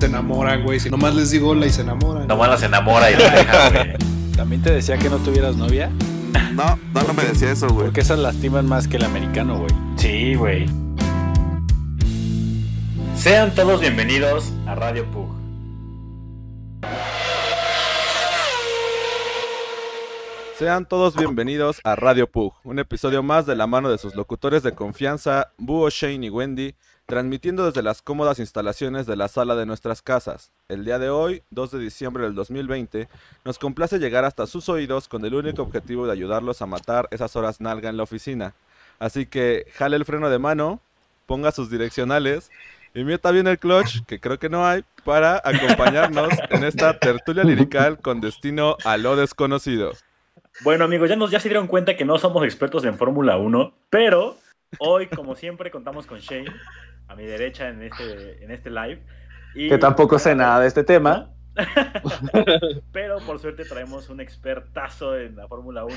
Se enamoran, güey. Si nomás les digo hola y se enamoran. Nomás las enamora y la deja, güey. ¿También te decía que no tuvieras novia? No, no, no me decía eso, güey. Porque esas lastiman más que el americano, güey. Sí, güey. Sean todos bienvenidos a Radio Pug. Sean todos bienvenidos a Radio Pug, un episodio más de la mano de sus locutores de confianza, Búho, Shane y Wendy, transmitiendo desde las cómodas instalaciones de la sala de nuestras casas. El día de hoy, 2 de diciembre del 2020, nos complace llegar hasta sus oídos con el único objetivo de ayudarlos a matar esas horas nalga en la oficina. Así que jale el freno de mano, ponga sus direccionales y meta bien el clutch, que creo que no hay, para acompañarnos en esta tertulia lirical con destino a lo desconocido. Bueno, amigos, ya, nos, ya se dieron cuenta que no somos expertos en Fórmula 1, pero hoy, como siempre, contamos con Shane, a mi derecha en este, en este live. Y... Que tampoco sé nada de este tema. pero por suerte traemos un expertazo en la Fórmula 1,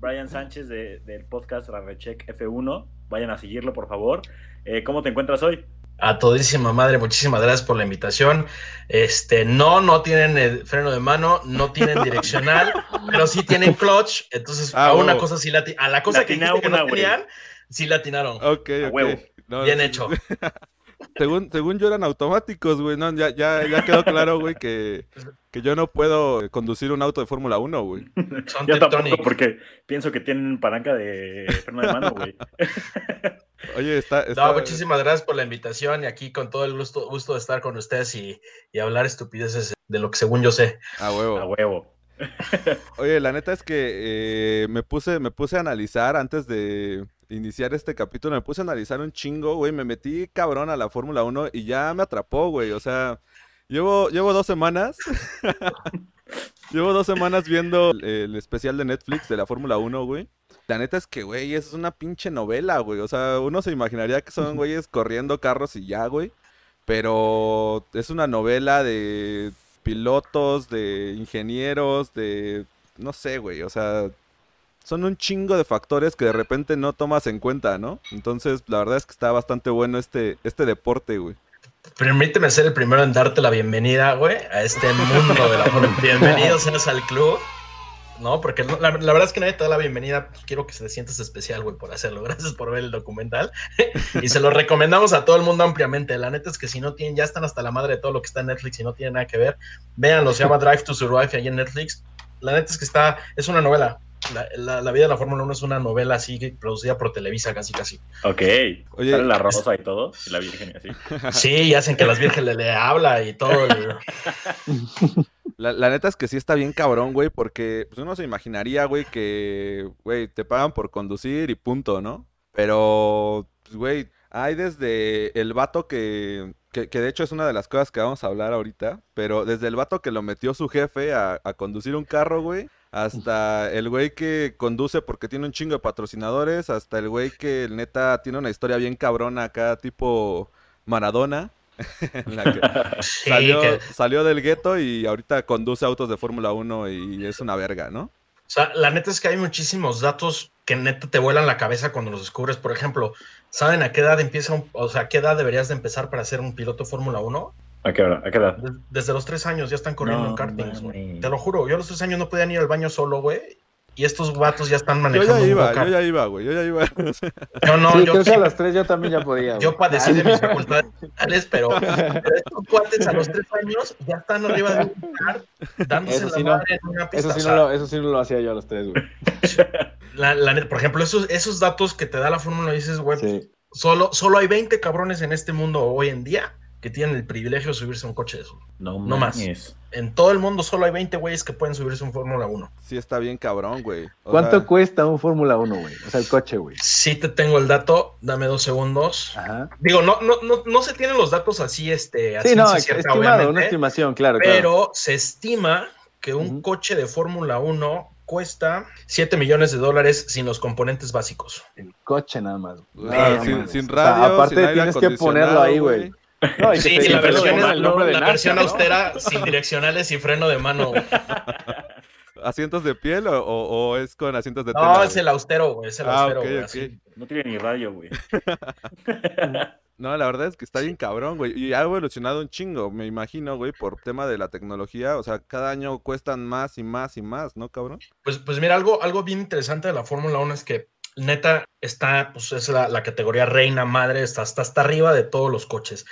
Brian Sánchez de, del podcast Rarrecheck F1. Vayan a seguirlo, por favor. Eh, ¿Cómo te encuentras hoy? A todísima madre, muchísimas gracias por la invitación. Este, no, no tienen el freno de mano, no tienen direccional, pero sí tienen clutch. Entonces, Ah, a una huevo. cosa sí la a la cosa que, que no tenían, sí la atinaron. Ok, A ok. huevo. No, Bien sí. hecho. Según, según yo eran automáticos, güey. No, ya, ya, ya quedó claro, güey, que, que yo no puedo conducir un auto de Fórmula 1, güey. Son Yo tampoco, porque pienso que tienen palanca de freno de mano, güey. Oye, está... está... No, muchísimas gracias por la invitación y aquí con todo el gusto, gusto de estar con ustedes y, y hablar estupideces de lo que según yo sé. A huevo. A huevo. Oye, la neta es que eh, me puse, me puse a analizar antes de iniciar este capítulo, me puse a analizar un chingo, güey, me metí cabrón a la Fórmula 1 y ya me atrapó, güey, o sea, llevo, llevo dos semanas, llevo dos semanas viendo el especial de Netflix de la Fórmula 1, güey. La neta es que, güey, es una pinche novela, güey, o sea, uno se imaginaría que son güeyes corriendo carros y ya, güey, pero es una novela de pilotos, de ingenieros, de... no sé, güey, o sea, son un chingo de factores que de repente no tomas en cuenta, ¿no? Entonces, la verdad es que está bastante bueno este, este deporte, güey. Permíteme ser el primero en darte la bienvenida, güey, a este mundo de la Fórmula. Bienvenido seas al club. No, porque la, verdad es que nadie te da la bienvenida. pues, quiero que te sientas especial, güey, por hacerlo. Gracias por ver el documental. y se lo recomendamos a todo el mundo ampliamente. La neta es que si no tienen, ya están hasta la madre de todo lo que está en Netflix y no tienen nada que ver, véanlo. Se llama Drive to Survive ahí en Netflix. La neta es que está, es una novela. La, la- la vida de la Fórmula 1 es una novela así producida por Televisa, casi, casi. Ok. Oye, Sale la rosa y todo, y la virgen y así. Sí, y hacen que las vírgenes le, le habla y todo. La, la neta es que sí está bien cabrón, güey, porque pues, uno se imaginaría, güey, que, güey, te pagan por conducir y punto, ¿no? Pero, pues, güey, hay desde el vato que, que, que de hecho es una de las cosas que vamos a hablar ahorita, pero desde el vato que lo metió su jefe a, a conducir un carro, güey, hasta el güey que conduce porque tiene un chingo de patrocinadores, hasta el güey que neta tiene una historia bien cabrona acá, tipo Maradona. en la que Sí, salió, que- salió del gueto y ahorita conduce autos de Fórmula 1 y es una verga, ¿no? O sea, la neta es que hay muchísimos datos que neta te vuelan la cabeza cuando los descubres. Por ejemplo, ¿saben a qué edad empieza un, o sea, a qué edad deberías de empezar para ser un piloto Fórmula 1? ¿A qué hora? ¿A qué edad? De- Desde los tres años ya están corriendo No en kartings, güey. Te lo juro, yo a los tres años no podía ni ir al baño solo, güey. Y estos vatos ya están Yo manejando ya un iba, yo ya iba, güey, yo ya iba. Yo no, sí, yo, creo que sí- a las tres yo también ya podía. güey. yo padecí de mis facultades mentales, pero, pero estos cuates a los tres años ya están arriba de un kart dándose Eso la sí no. madre en una pista. Eso o sí, sea, no lo, eso sí no lo hacía yo a los tres, güey. la- la neta, por ejemplo, esos, esos datos que te da la fórmula, dices, güey, Sí. Solo, solo hay 20 cabrones en este mundo hoy en día que tienen el privilegio de subirse a un coche de eso. No, No más. En todo el mundo solo hay 20 güeyes que pueden subirse a un Fórmula 1. Sí está bien cabrón, güey. O ¿Cuánto sea, cuesta un Fórmula 1, güey? O sea, el coche, güey. Sí te tengo el dato, dame dos segundos. Ajá. Digo, no, no, no, no se tienen los datos así, este, así Sí, no, cierta, estimado, una estimación, claro, claro. pero se estima que un coche de Fórmula 1 cuesta 7 millones de dólares sin los componentes básicos. El coche nada más. sin, sin O sea, radio, aparte sin aire tienes que ponerlo ahí, güey. No, y Sí, y la versión, es- la ¿no? austera sin direccionales y freno de mano. güey. ¿Asientos de piel o, o- o es con asientos de tela? No, es el austero, güey, es el Ah, austero, ok, güey, ok. así. No tiene ni radio, güey. No, la verdad es que está bien cabrón, güey. Y ha evolucionado un chingo, me imagino, güey, por tema de la tecnología. O sea, cada año cuestan más y más y más, ¿no, cabrón? Pues, pues mira, algo, algo bien interesante de la Fórmula 1 es que neta está, pues es la, la categoría reina madre, está, está hasta arriba de todos los coches.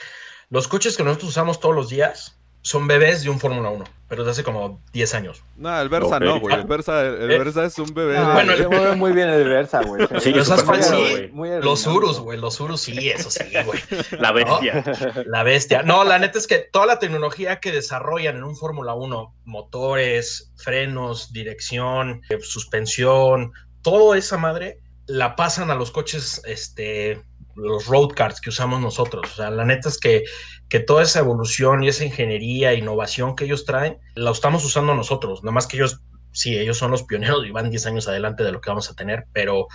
Los coches que nosotros usamos todos los días son bebés de un Fórmula 1, pero de hace como 10 años. No, el Versa no, güey. El Versa, el, el Eh, Versa es un bebé. Ah, bueno, se mueve muy bien el Versa, güey. Sí, Pero es ¿sabes súper cuál cómodo, sí? Los. Urus, güey, los Urus sí, eso sí, güey. La bestia. La bestia. No, la neta es que toda la tecnología que desarrollan en un Fórmula 1, motores, frenos, dirección, eh, suspensión, toda esa madre, la pasan a los coches, este, los road cars que usamos nosotros. O sea, la neta es que, que toda esa evolución y esa ingeniería, innovación que ellos traen, la estamos usando nosotros. Nada más que ellos, sí, ellos son los pioneros y van 10 años adelante de lo que vamos a tener, pero,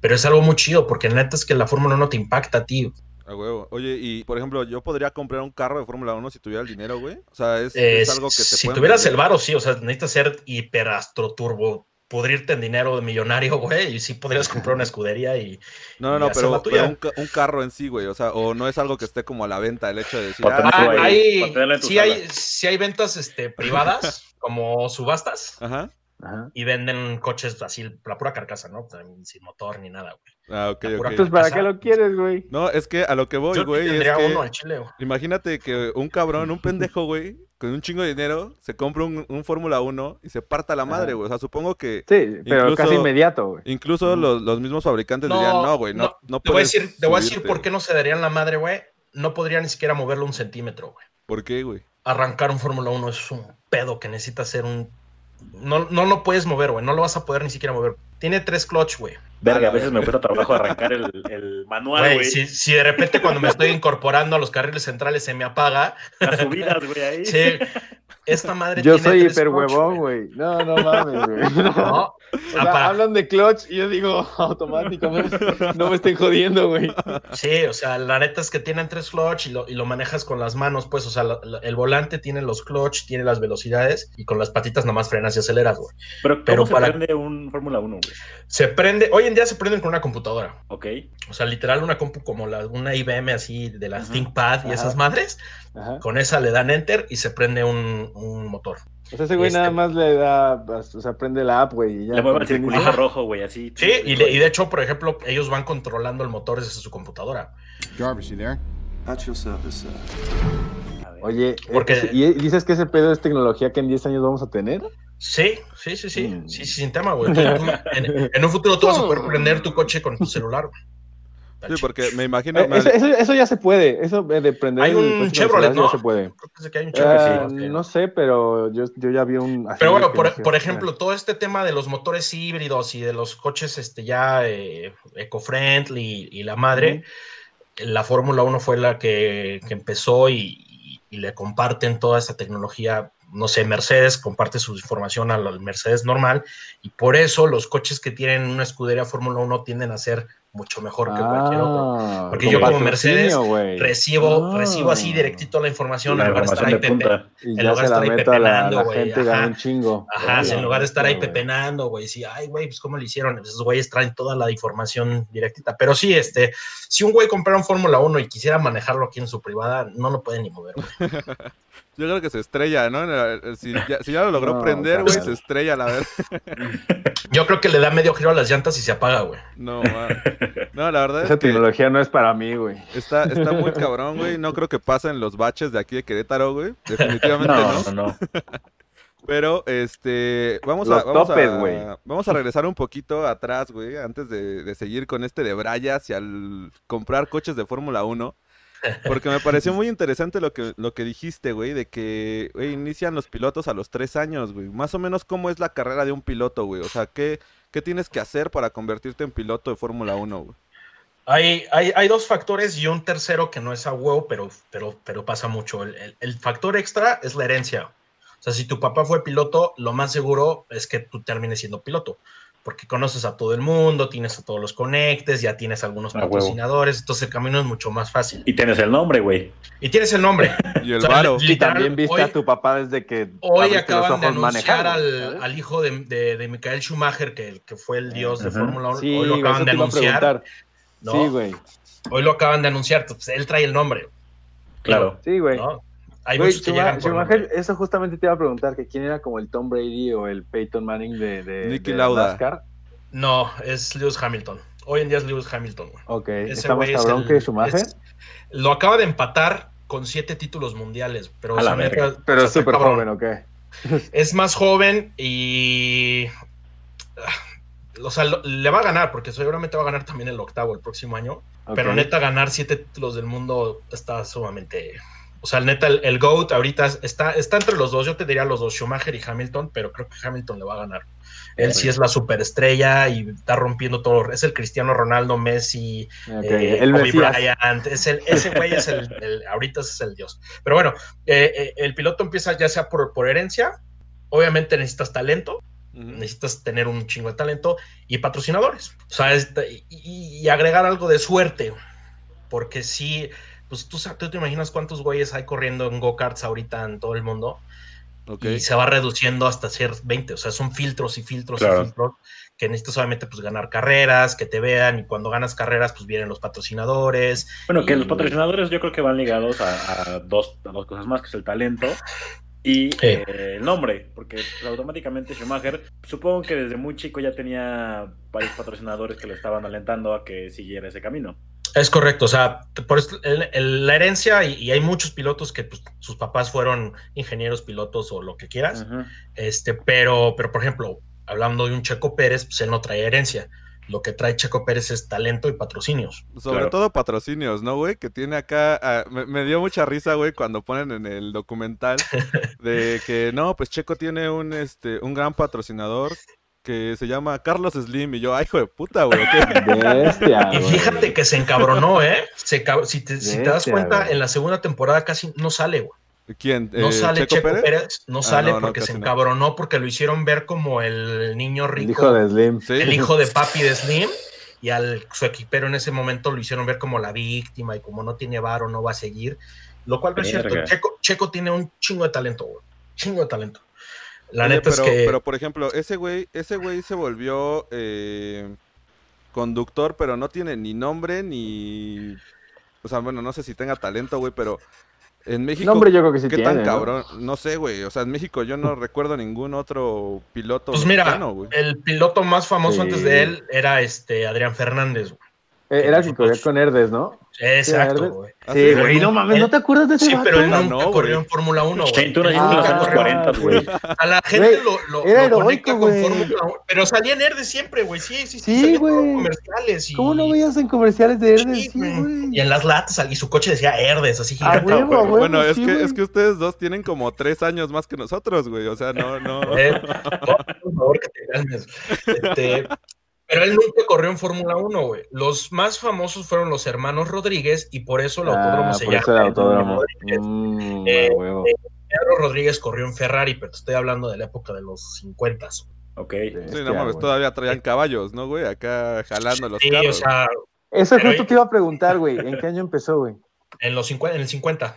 pero es algo muy chido porque la neta es que la Fórmula 1 te impacta a ti. A huevo. Oye, y por ejemplo, yo podría comprar un carro de Fórmula 1 si tuviera el dinero, güey. O sea, es, Eh, es algo que te si tuvieras vender. el varo, sí, o sea, necesitas ser hiperastro turbo, pudrirte en dinero de millonario, güey, y sí podrías comprar una escudería y No, no, y pero, la tuya. pero un, ca- un carro en sí, güey. O sea, o no es algo que esté como a la venta, el hecho de decir, ah, sí, hay, sí, hay, sala. sí hay ventas este, privadas, como subastas, Ajá. Ajá. y venden coches así, la pura carcasa, ¿no? También Sin motor ni nada, güey. Ah, ok, ok. Entonces, ¿para qué lo quieres, güey? No, es que a lo que voy, Yo güey, es tendría que uno al chile, güey. imagínate que un cabrón, un pendejo, güey, con un chingo de dinero, se compra un, un Fórmula 1 y se parta la madre, güey. O sea, supongo que Sí, pero Incluso- casi inmediato, güey. incluso los, los mismos fabricantes No, dirían, no, güey, no, no, no Te voy a decir, te voy a decir subirte". por qué no se darían la madre, güey. No podría ni siquiera moverlo un centímetro, güey. ¿Por qué, güey? arrancar un Fórmula 1 es un pedo que necesita hacer un... No, no lo puedes mover, güey. No lo vas a poder ni siquiera mover. Tiene tres clutch, güey. Verga, a veces me cuesta trabajo arrancar el, el manual, Güey, si, si de repente cuando me estoy incorporando a los carriles centrales se me apaga, Las subidas, güey, ahí. sí, esta madre Yo tiene soy hiper clutch, huevón, güey. No, no mames, güey. No, O sea, para- hablan de clutch y yo digo automáticamente, no me estén jodiendo, güey. sí, o sea, la neta es que tienen tres clutch y lo, y lo manejas con las manos, pues, o sea, la- la- el volante tiene los clutch, tiene las velocidades y con las patitas nada más frenas y aceleras, güey. Pero, ¿cómo Pero se para- prende un Fórmula 1, güey? Se prende, hoy en día se prenden con una computadora. Ok. O sea, literal una compu como la, una IBM así de las. ThinkPad y Ajá. esas madres. Ajá. Con esa le dan enter y se prende un, un motor. O sea, ese güey Este- nada más le da, o sea, prende la app, güey. y ya Le mueve el circulito rojo, güey, así. Sí, y, de- y de hecho, por ejemplo, ellos van controlando el motor desde su computadora. Jarvis, you there? At your service, sir. A ver. Oye, Porque- ese- ¿y dices que ese pedo es tecnología que en 10 años vamos a tener? Sí, sí, sí, sí. Mm. Sí, sí, sin tema, güey. En, en un futuro tú vas a poder prender tu coche con tu celular. güey. Sí, porque me imagino... Eh, me- eso, eso, eso ya se puede, eso de prender Hay un Chevrolet, ¿no? se puede. Creo que hay un Chevrolet, sí, no sé, pero yo, yo ya vi un... así Pero bueno, por, por ejemplo, todo este tema de los motores híbridos y de los coches este, ya eh, eco-friendly y la madre, la Fórmula 1 fue la que, que empezó y, y- y le comparten toda esta tecnología. No sé, Mercedes comparte su información al Mercedes normal y por eso los coches que tienen una escudería Fórmula 1 tienden a ser mucho mejor que cualquier otro. Ah, Porque yo como Mercedes. Recibo, Ah. recibo así directito la información La en lugar de estar información ahí de pepe- en lugar de estar ahí pepenando, güey, ajá. gana un chingo. Ajá, Hola, en lugar de estar ahí pepenando, güey, sí, ay, güey, pues cómo le hicieron, esos güeyes traen toda la información directita. Pero sí, este, si un güey comprara un Fórmula 1 y quisiera manejarlo aquí en su privada, no lo puede ni mover. güey. Yo creo que se estrella, ¿no? Si ya, si ya lo logró No, prender, güey, se estrella, la verdad. Yo creo que le da medio giro a las llantas y se apaga, güey. No, man. No, la verdad Esa es que tecnología no es para mí, güey. está, está muy cabrón, güey. No creo que pasen los baches de aquí de Querétaro, güey. Definitivamente no. No, no, no. Pero, este, vamos Los a, vamos, topes, a, güey. vamos a regresar un poquito atrás, güey, antes de, de seguir con este de Braya hacia el comprar coches de Fórmula 1. Porque me pareció muy interesante lo que, lo que dijiste, güey, de que inician los pilotos a los tres años, güey. Más o menos, ¿cómo es la carrera de un piloto, güey? O sea, ¿qué, qué tienes que hacer para convertirte en piloto de Fórmula 1, güey? Hay, hay, hay, dos factores y un tercero que no es a huevo, pero, pero, pero pasa mucho. El, factor extra es la herencia. O sea, si tu papá fue piloto, lo más seguro es que tú termines siendo piloto porque conoces a todo el mundo, tienes a todos los conectes, ya tienes algunos A patrocinadores, entonces el camino es mucho más fácil. Y tienes el nombre, güey. Y tienes el nombre. Y el O sea, varo. li- Y también viste hoy- a tu papá desde que Hoy acaban de anunciar al, hijo de, de, de Michael Schumacher, que, que fue el dios de. Fórmula 1. Sí, hoy lo acaban de anunciar. ¿no? Sí, güey. Hoy lo acaban de anunciar, pues él trae el nombre. Claro. Sí, güey. ¿no? Hay Güey, muchos que Schuma- llegan por Schumacher, nombre. eso justamente te iba a preguntar, que quién era como el Tom Brady o el Peyton Manning de, de, de Lauda. NASCAR. No, es Lewis Hamilton. Hoy en día es Lewis Hamilton. güey. Ok, Ese ¿está más güey es el- que Schumacher? es- lo acaba de empatar con siete títulos mundiales, pero, la neta, Pero o es súper joven, ¿ok? Es más joven y. O sea, lo- le va a ganar, porque seguramente va a ganar también el octavo el próximo año. Pero neta, ganar siete títulos del mundo está sumamente. O sea, neta, el, el GOAT ahorita está, está entre los dos. Yo te diría los dos, Schumacher y Hamilton, pero creo que Hamilton le va a ganar. Él sí es la superestrella y está rompiendo todo. Es el Cristiano Ronaldo, Messi, Ok, eh, el Kobe Mesías. Bryant, es el, ese güey es el, el- ahorita es el dios. Pero bueno, eh, eh, el piloto empieza ya sea por, por herencia, obviamente necesitas talento, necesitas tener un chingo de talento y patrocinadores. O sea, es- y, y agregar algo de suerte, porque si, pues tú, tú te imaginas cuántos güeyes hay corriendo en go-karts ahorita en todo el mundo y se va reduciendo hasta ser 20, o sea, son filtros y filtros Claro. y filtros que necesitas obviamente pues ganar carreras, que te vean y cuando ganas carreras pues vienen los patrocinadores. Bueno, que los patrocinadores yo creo que van ligados a, a dos, a dos cosas más, que es el talento y Sí. eh, el nombre, porque pues, automáticamente Schumacher, supongo que desde muy chico ya tenía varios patrocinadores que le estaban alentando a que siguiera ese camino. Es correcto, o sea, por esto, el- el- la herencia y, y hay muchos pilotos que pues, sus papás fueron ingenieros, pilotos o lo que quieras, este, pero, pero por ejemplo, hablando de un Checo Pérez, pues él no trae herencia. Lo que trae Checo Pérez es talento y patrocinios. Sobre Claro. todo patrocinios, ¿no, güey? Que tiene acá. ah, me, me dio mucha risa, güey, cuando ponen en el documental de que no, pues Checo tiene un este un gran patrocinador que se llama Carlos Slim. Y yo, ay, hijo de puta, güey. ¿qué? Bestia, Y güey. fíjate que se encabronó, ¿eh? Se si, te, si te das cuenta, güey. en la segunda temporada casi no sale, güey. ¿Quién? No Eh, sale Checo, Pérez? no Ah, sale no, porque se no. encabronó porque lo hicieron ver como el niño El rico, hijo de Slim. Sí. el hijo de papi de Slim, y al su equipero en ese momento lo hicieron ver como la víctima y como no tiene varo, no va a seguir. Lo cual no es cierto. Checo, Checo tiene un chingo de talento, güey. Chingo de talento. La Oye, neta pero, es que. pero por ejemplo, ese güey, ese güey se volvió eh, conductor, pero no tiene ni nombre ni. O sea, bueno, no sé si tenga talento, güey, pero en México. Nombre yo creo que sí ¿Qué tiene, tan ¿no? cabrón? ¿no? sé, güey. O sea, en México yo no recuerdo ningún otro piloto Pues mira, mexicano, güey. el piloto más famoso Sí. antes de él era este Adrián Fernández, güey. Eh, Era el que corría con Herdes, ¿no? Exacto, güey. ¿Ah, Sí, güey, no mames, ¿no te acuerdas de ese Sí, vato? pero él Ah, nunca no, corrió en Fórmula 1, güey. Tú en en los Ah, años 40, güey. A la gente lo, lo, era lo heroico, conecta con. Fórmula 1. Pero salía en Herdes siempre, güey. Sí, sí, sí. Sí, güey. comerciales. Y, ¿Cómo no veías en comerciales de Herdes? Sí, güey. Y en las latas, y su coche decía Herdes, así gigante. Bueno, es sí, que, es que ustedes dos tienen como tres años más que nosotros, güey. O sea, no, no. Eh, por favor, que te calmes. Este, pero él nunca corrió en Fórmula 1, güey. Los más famosos fueron los hermanos Rodríguez y por eso el autódromo Ah, se por eso llama el autódromo. Rodríguez. Mm, Eh. Pedro Rodríguez corrió en Ferrari, pero te estoy hablando de la época de los 50. Ok. Sí, no mames, todavía traían caballos, ¿no, güey? Acá jalando los Sí, carros. o sea, Eso justo ahí- te iba a preguntar, güey. ¿En qué año empezó, güey? en, los 50, en el 50.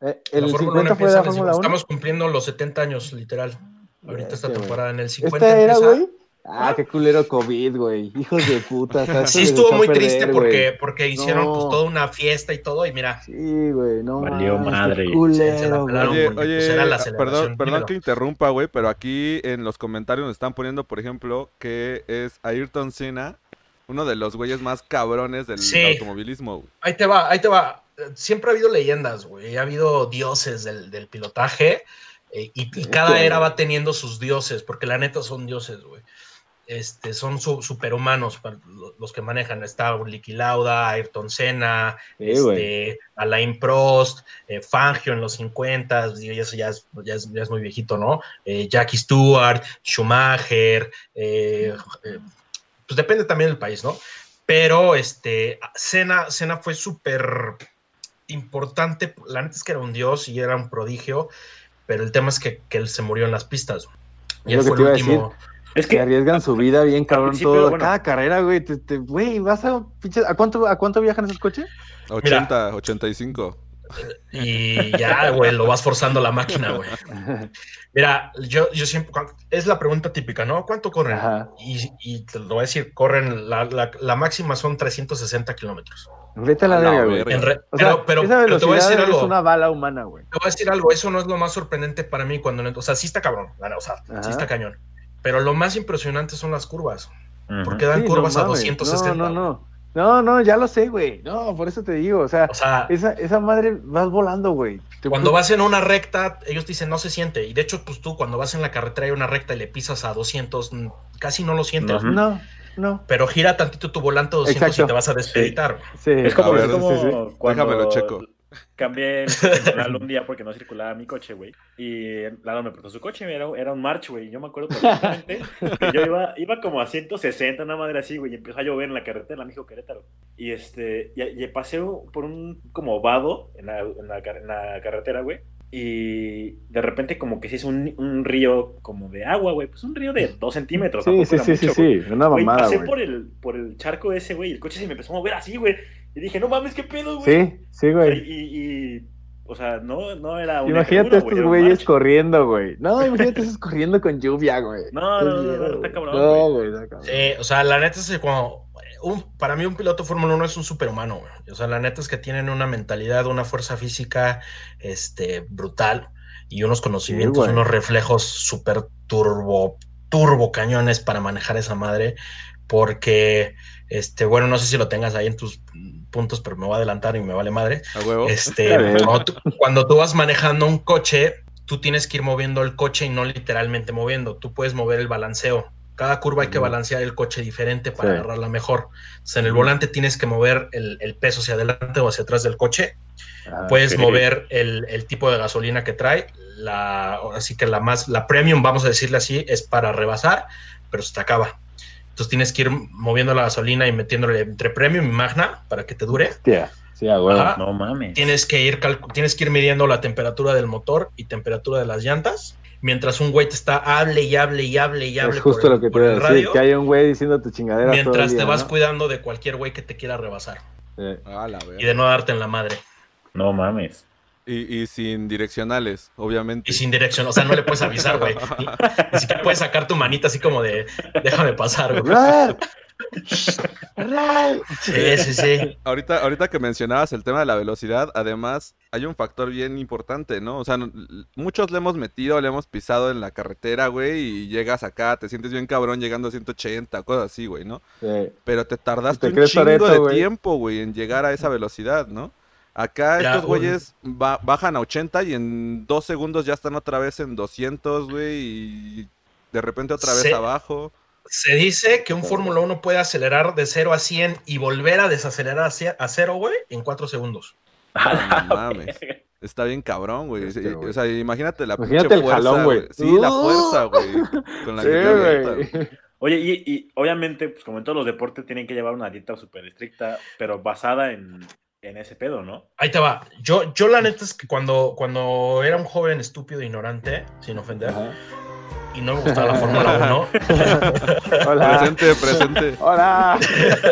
Eh, La ¿El Fórmula 1 50 fue empieza la en el Fórmula 1? Estamos cumpliendo los 70 años, literal. Ahorita esta temporada en el 50 ¿Esta era, empieza. güey? Ah, qué culero COVID, güey. Hijos de puta. Sí, estuvo muy perder, triste porque, porque hicieron No. pues, toda una fiesta y todo, y mira, Sí, güey, no Valió madre. Culero, güey. Oye, porque, oye, pues, era la ah, perdón, perdón Dímelo. que interrumpa, güey, pero aquí en los comentarios nos están poniendo, por ejemplo, que es Ayrton Senna, uno de los güeyes más cabrones del Sí. automovilismo. güey. Ahí te va, ahí te va. Siempre ha habido leyendas, güey. Ha habido dioses del, del pilotaje. eh, y, y cada era va teniendo sus dioses, porque la neta son dioses, güey. Este, son su- superhumanos para los que manejan. Está Licky Lauda, Ayrton Senna, Sí, este, Alain Prost, eh, Fangio en los 50, digo, y eso ya es, ya es- ya es muy viejito, ¿no? Eh, Jackie Stewart, Schumacher, eh, pues depende también del país, ¿no? Pero este, Senna, Senna fue súper importante, la neta es que era un dios y era un prodigio, pero el tema es que, que él se murió en las pistas. Y Es él fue el decir. Es Que que arriesgan su vida bien cabrón todo. bueno. Cada carrera, güey. te- te- Güey, vas a pinche- ¿A cuánto, ¿A cuánto viajan esos coches? 80, 85. Y ya, güey, lo vas forzando la máquina, güey. Mira, yo, yo siempre, es la pregunta típica, ¿no? ¿Cuánto corren? Ajá. Y, y te lo voy a decir, corren, la, la- la máxima son 360 kilómetros. Vete a la verga, güey. verga. En re- O sea, pero, pero, esa pero te voy a decir es algo. una bala humana, güey. Te voy a decir algo, eso no es lo más sorprendente para mí cuando, o sea, sí está cabrón, o sea, Ajá. sí está cañón. Pero lo más impresionante son las curvas, porque dan Sí, curvas no a mames. 260. No, no, no. No, no, ya lo sé, güey. No, por eso te digo. O sea, O sea, esa, esa madre vas volando, güey. Cuando vas en una recta, ellos dicen no se siente. Y de hecho, pues tú cuando vas en la carretera y una recta y le pisas a 200, mm, casi no lo sientes. No, no. Pero gira tantito tu volante a 200 y te vas a despeditar. güey. Sí. Es como, ver, es como sí, sí. cuando Déjamelo checo. Cambié el un día porque no circulaba mi coche, güey. Y Lalo me prestó su coche, era, era un March, güey. Yo me acuerdo perfectamente que yo iba, iba como a 160, una madre así, güey. Y empezó a llover en la carretera, en México Querétaro. Y este, y, y pasé por un como vado en la, en la en la carretera, güey. Y de repente como que se hizo un, un río como de agua, güey. Pues un río de dos centímetros. Sí, sí, sí, sí, mucho, güey. sí. Una Güey, mamada, pasé güey. por el, por el charco ese, güey, y el coche se me empezó a mover así, güey. Y dije, no mames, qué pedo, güey. Sí, sí, O sea, güey. y, y, o sea, no, no era un Imagínate F1, estos güeyes corriendo, güey. No, imagínate esos corriendo con lluvia, güey. No, no, no, no, está cabrón, No, güey, está cabrón. Sí, o sea, la neta es que cuando. un- para mí, un piloto de Fórmula 1 es un superhumano, güey. O sea, la neta es que tienen una mentalidad, una fuerza física este, brutal y unos conocimientos, unos reflejos súper turbo, turbo cañones para manejar esa madre. Porque, este, bueno, no sé si lo tengas ahí en tus puntos, pero me voy a adelantar y me vale madre. A huevo. Este, cuando, tú, cuando tú vas manejando un coche, tú tienes que ir moviendo el coche y no literalmente moviendo. Tú puedes mover el balanceo. Cada curva hay que balancear el coche diferente para Sí. agarrarla mejor. Entonces, en el volante tienes que mover el, el peso hacia adelante o hacia atrás del coche. Ah, Puedes mover el, el tipo de gasolina que trae. La, así que la más, la premium, vamos a decirle así, es para rebasar, pero se te acaba. Entonces tienes que ir moviendo la gasolina y metiéndole entre premium y magna para que te dure. Hostia. Sí. Ajá. No mames. Tienes que ir tienes que ir midiendo la temperatura del motor y temperatura de las llantas, mientras un güey te está hable y hable y hable y hable Es justo por el- lo que te a decir, que haya un güey diciendo tu chingadera todo el mientras te vas ¿no? cuidando de cualquier güey que te quiera rebasar Sí. A la y de no darte en la madre No mames. Y, y sin direccionales, obviamente. y sin dirección, o sea, no le puedes avisar, güey. Ni, siquiera puedes sacar tu manita así como de déjame pasar, güey. Sí, sí, sí. Ahorita, ahorita que mencionabas el tema de la velocidad, además hay un factor bien importante, ¿no? O sea, muchos le hemos metido, le hemos pisado en la carretera, güey, y llegas acá, te sientes bien cabrón llegando a 180, cosas así, güey, ¿no? Sí. Pero te tardaste Te un chingo de tiempo, güey, en llegar a esa velocidad, ¿no? Acá estos güeyes ba- bajan a 80 y en dos segundos ya están otra vez en 200, güey, y de repente otra vez abajo. Se dice que un Fórmula 1 puede acelerar de 0 a 100 y volver a desacelerar a ce- a 0, güey, en 4 segundos. No mames. Está bien cabrón, güey. Este. O sea, imagínate la Imagínate pinche el fuerza, jalón, güey. Sí, la ¡Uh! fuerza, güey. Con la Sí, que güey. Oye, y, y obviamente, pues como en todos los deportes, tienen que llevar una dieta súper estricta, pero basada en, en ese pedo, ¿no? Ahí te va. Yo, yo la neta es que cuando, cuando era un joven estúpido e ignorante, sin ofender, Ajá. y no me gustaba la Fórmula 1, Hola. Presente, presente. Hola.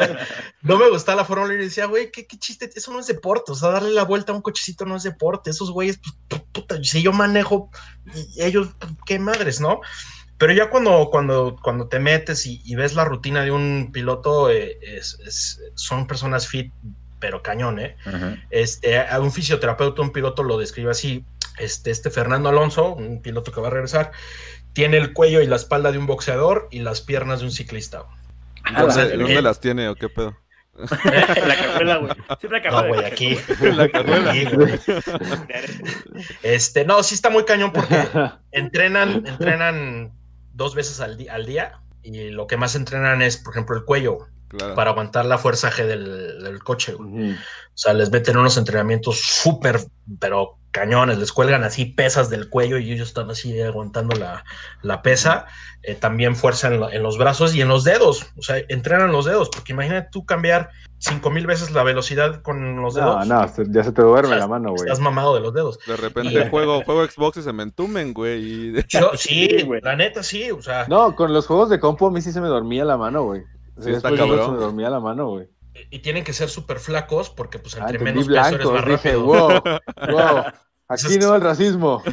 no me gustaba la Fórmula 1 y decía, güey, ¿qué, qué chiste, eso no es deporte, o sea, darle la vuelta a un cochecito no es deporte, esos güeyes, pues, puta, si yo manejo, y ellos, pues, qué madres, ¿no? Pero ya cuando, cuando, cuando te metes y, y ves la rutina de un piloto, eh, es- es- son personas fit, pero cañón, ¿eh? Este, a un fisioterapeuta, un piloto lo describe así. Este, este Fernando Alonso, un piloto que va a regresar, tiene el cuello y la espalda de un boxeador y las piernas de un ciclista. ¿Dónde, el- dónde las tiene o qué pedo? En la cajuela, güey. Siempre acaba No, güey, aquí. En la cajuela. Aquí, güey. güey. Este, no, sí está muy cañón porque entrenan, entrenan dos veces al, al día y lo que más entrenan es, por ejemplo, el cuello, Claro. para aguantar la fuerza G del, del coche. güey. O sea, les meten unos entrenamientos súper, pero cañones, les cuelgan así pesas del cuello y ellos están así aguantando la, la pesa. Eh, también fuerza en, lo- en los brazos y en los dedos. O sea, entrenan los dedos, porque imagínate tú cambiar cinco mil veces la velocidad con los No, dedos. no, se- ya se te duerme O sea, la mano, güey. Estás mamado de los dedos. De repente juego, juego Xbox y se me entumen, güey. y- Yo- sí, Sí, güey. la neta sí, o sea, No, con los juegos de compu a mí sí se me dormía la mano, güey. Sí, está de cabrón. Se me dormía la mano, güey. y tienen que ser súper flacos porque pues Ah, entre entendí menos peso eres blancos. más Dije, rápido. wow, wow. Aquí es- no el racismo.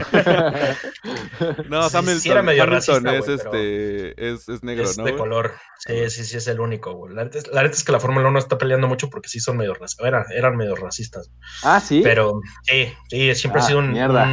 No, Sí, sí Hamilton, era medio Hamilton racista, es, este, es, es negro, es ¿no? de güey? color. Sí, sí, sí, es el único, güey. La neta, es- es que la Fórmula 1 está peleando mucho porque sí son medio racistas. Eran, eran medio racistas. Ah, sí. Pero sí, sí, siempre Ah, ha sido un. mierda.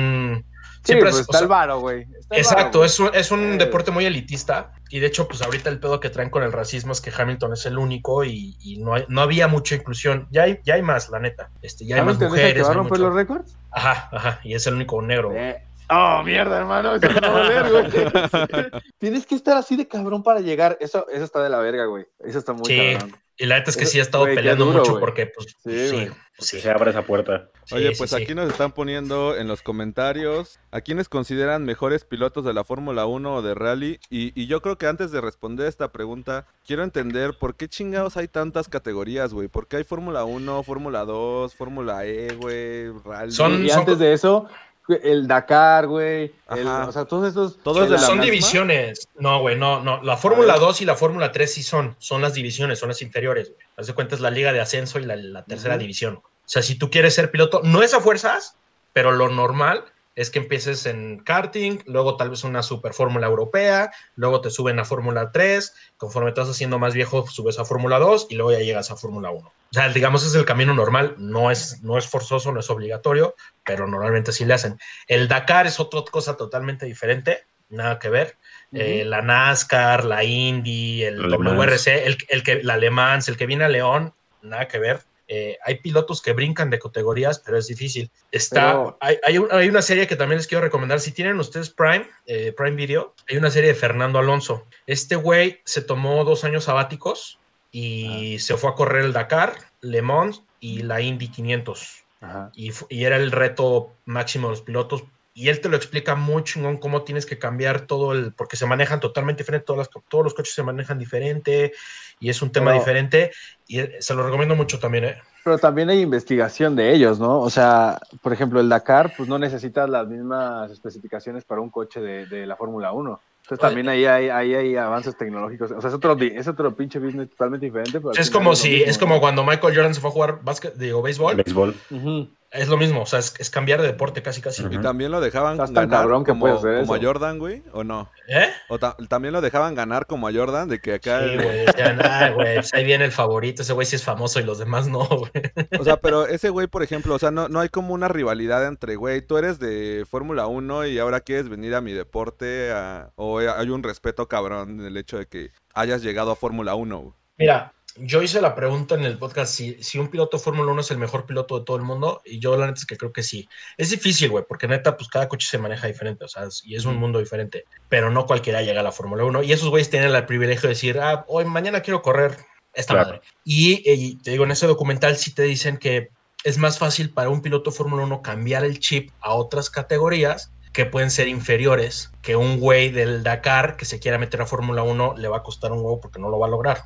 Sí, siempre pues es- o está sea, el varo, güey. Exacto, es un, es un Eh. deporte muy elitista. Y de hecho, pues ahorita el pedo que traen con el racismo es que Hamilton es el único y, y no, hay- no había mucha inclusión. Ya hay, ya hay más, la neta. Este, ya hay más ¿Hamilton es el que mujeres. va a romper los récords? Ajá, ajá. Y es el único negro. Eh, Oh, mierda, hermano. Eso me va a doler, güey. Tienes que estar así de cabrón para llegar. Eso, eso está de la verga, güey. Eso está muy Sí. cabrón. Y la neta es que sí ha estado güey, peleando duro, mucho güey. porque, pues, Sí, sí, güey. pues, sí. Se abre esa puerta. Oye, Sí, pues sí, sí. aquí nos están poniendo en los comentarios a quienes consideran mejores pilotos de la Fórmula 1 o de rally. Y, y yo creo que antes de responder esta pregunta, quiero entender por qué chingados hay tantas categorías, güey. ¿Por qué hay Fórmula 1, Fórmula 2, Fórmula E, güey, rally? Son- Y antes de eso, el Dakar, güey. el-. O sea, todos estos. Todo es de la son misma? divisiones. No, güey, no, no. La Fórmula 2 y la Fórmula 3 sí son. Son las divisiones, son las inferiores. güey. Haz de cuenta es la liga de ascenso y la, la tercera división. O sea, si tú quieres ser piloto, no es a fuerzas, pero lo normal es que empieces en karting, luego tal vez una super fórmula europea, luego te suben a Fórmula 3, conforme te vas haciendo más viejo subes a Fórmula 2 y luego ya llegas a Fórmula 1. O sea, digamos es el camino normal, no es, no es forzoso, no es obligatorio, pero normalmente sí le hacen. El Dakar es otra cosa totalmente diferente, nada que ver. Eh, la NASCAR, la Indy, el. WRC, el, el que, la Le Mans, el que viene a León, nada que ver. Eh, hay pilotos que brincan de categorías, pero es difícil. Está, Pero- hay, hay, un- hay una serie que también les quiero recomendar. Si tienen ustedes Prime, eh, Prime Video, hay una serie de Fernando Alonso. Este güey se tomó dos años sabáticos y se fue a correr el Dakar, Le Mans y la Indy 500 Ajá. y, y era el reto máximo de los pilotos. Y él te lo explica muy chingón cómo tienes que cambiar todo el, porque se manejan totalmente diferente, todas las- todos los coches se manejan diferente y es un tema Pero- diferente y eh, se lo recomiendo mucho también. ¿eh? Pero también hay investigación de ellos, ¿no? O sea, por ejemplo, el Dakar, pues no necesitas las mismas especificaciones para un coche de, de la Fórmula 1. Entonces también ahí hay, ahí hay avances tecnológicos. O sea, es otro, es otro pinche business totalmente diferente. pero Es como si, mismo, es como cuando Michael Jordan se fue a jugar básquet, digo, béisbol, Béisbol. Ujú. Es lo mismo, o sea, es, es cambiar de deporte casi casi. Ujú. Y también lo dejaban Estás ganar cabrón que como, como a eso. Jordan, güey, ¿o no? ¿Eh? O ta- también lo dejaban ganar como a Jordan, de que acá... Sí, güey, decían, ah, güey, pues ahí viene el favorito, ese güey sí es famoso y los demás no, güey. O sea, pero ese güey, por ejemplo, o sea, no, no hay como una rivalidad entre, güey, tú eres de Fórmula 1 y ahora quieres venir a mi deporte, a- o hay un respeto cabrón en el hecho de que hayas llegado a Fórmula 1, güey. Mira, yo hice la pregunta en el podcast si, si un piloto Fórmula 1 es el mejor piloto de todo el mundo, y yo la neta es que creo que sí. Es difícil, güey, porque neta, pues cada coche se maneja diferente, o sea, y es un mundo diferente, pero no cualquiera llega a la Fórmula 1, y esos güeyes tienen el privilegio de decir, ah, hoy mañana quiero correr esta Claro. madre. Y, y te digo, en ese documental sí te dicen que es más fácil para un piloto Fórmula 1 cambiar el chip a otras categorías que pueden ser inferiores, que un güey del Dakar que se quiera meter a Fórmula 1 le va a costar un huevo porque no lo va a lograr.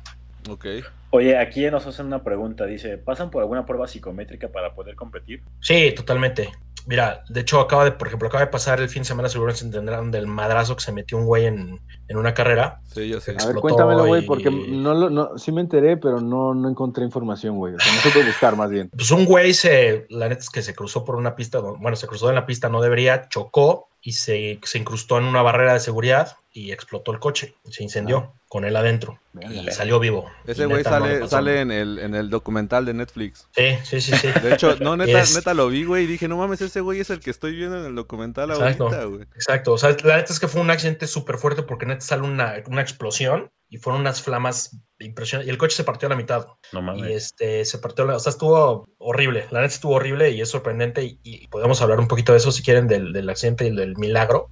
Ok. Oye, aquí nos hacen una pregunta. Dice, ¿pasan por alguna prueba psicométrica para poder competir? Sí, totalmente. Mira, de hecho acaba de, por ejemplo, acaba de pasar el fin de semana, seguro se entenderán del madrazo que se metió un güey en, en una carrera. Sí, yo sé. A ver, explotó cuéntamelo, güey, y- porque no lo, no, sí me enteré, pero no, no encontré información, güey. O sea, no supe buscar más bien. Pues un güey se, la neta es que se cruzó por una pista, bueno, se cruzó en la pista, no debería, chocó y se, se incrustó en una barrera de seguridad y explotó el coche, se incendió con él adentro y salió vivo. Ese güey no sale, sale en el, en el documental de Netflix. Sí, sí, sí, sí. De hecho, no, neta, Es- neta lo vi, güey, y dije, no mames, ese güey es el que estoy viendo en el documental Exacto. ahorita, güey. Exacto, o sea, la neta es que fue un accidente súper fuerte porque neta sale una, una explosión y fueron unas flamas impresionantes y el coche se partió a la mitad No y mames. este se partió, la- o sea, estuvo horrible, la neta estuvo horrible y es sorprendente y, y podemos hablar un poquito de eso si quieren del, del accidente y del milagro,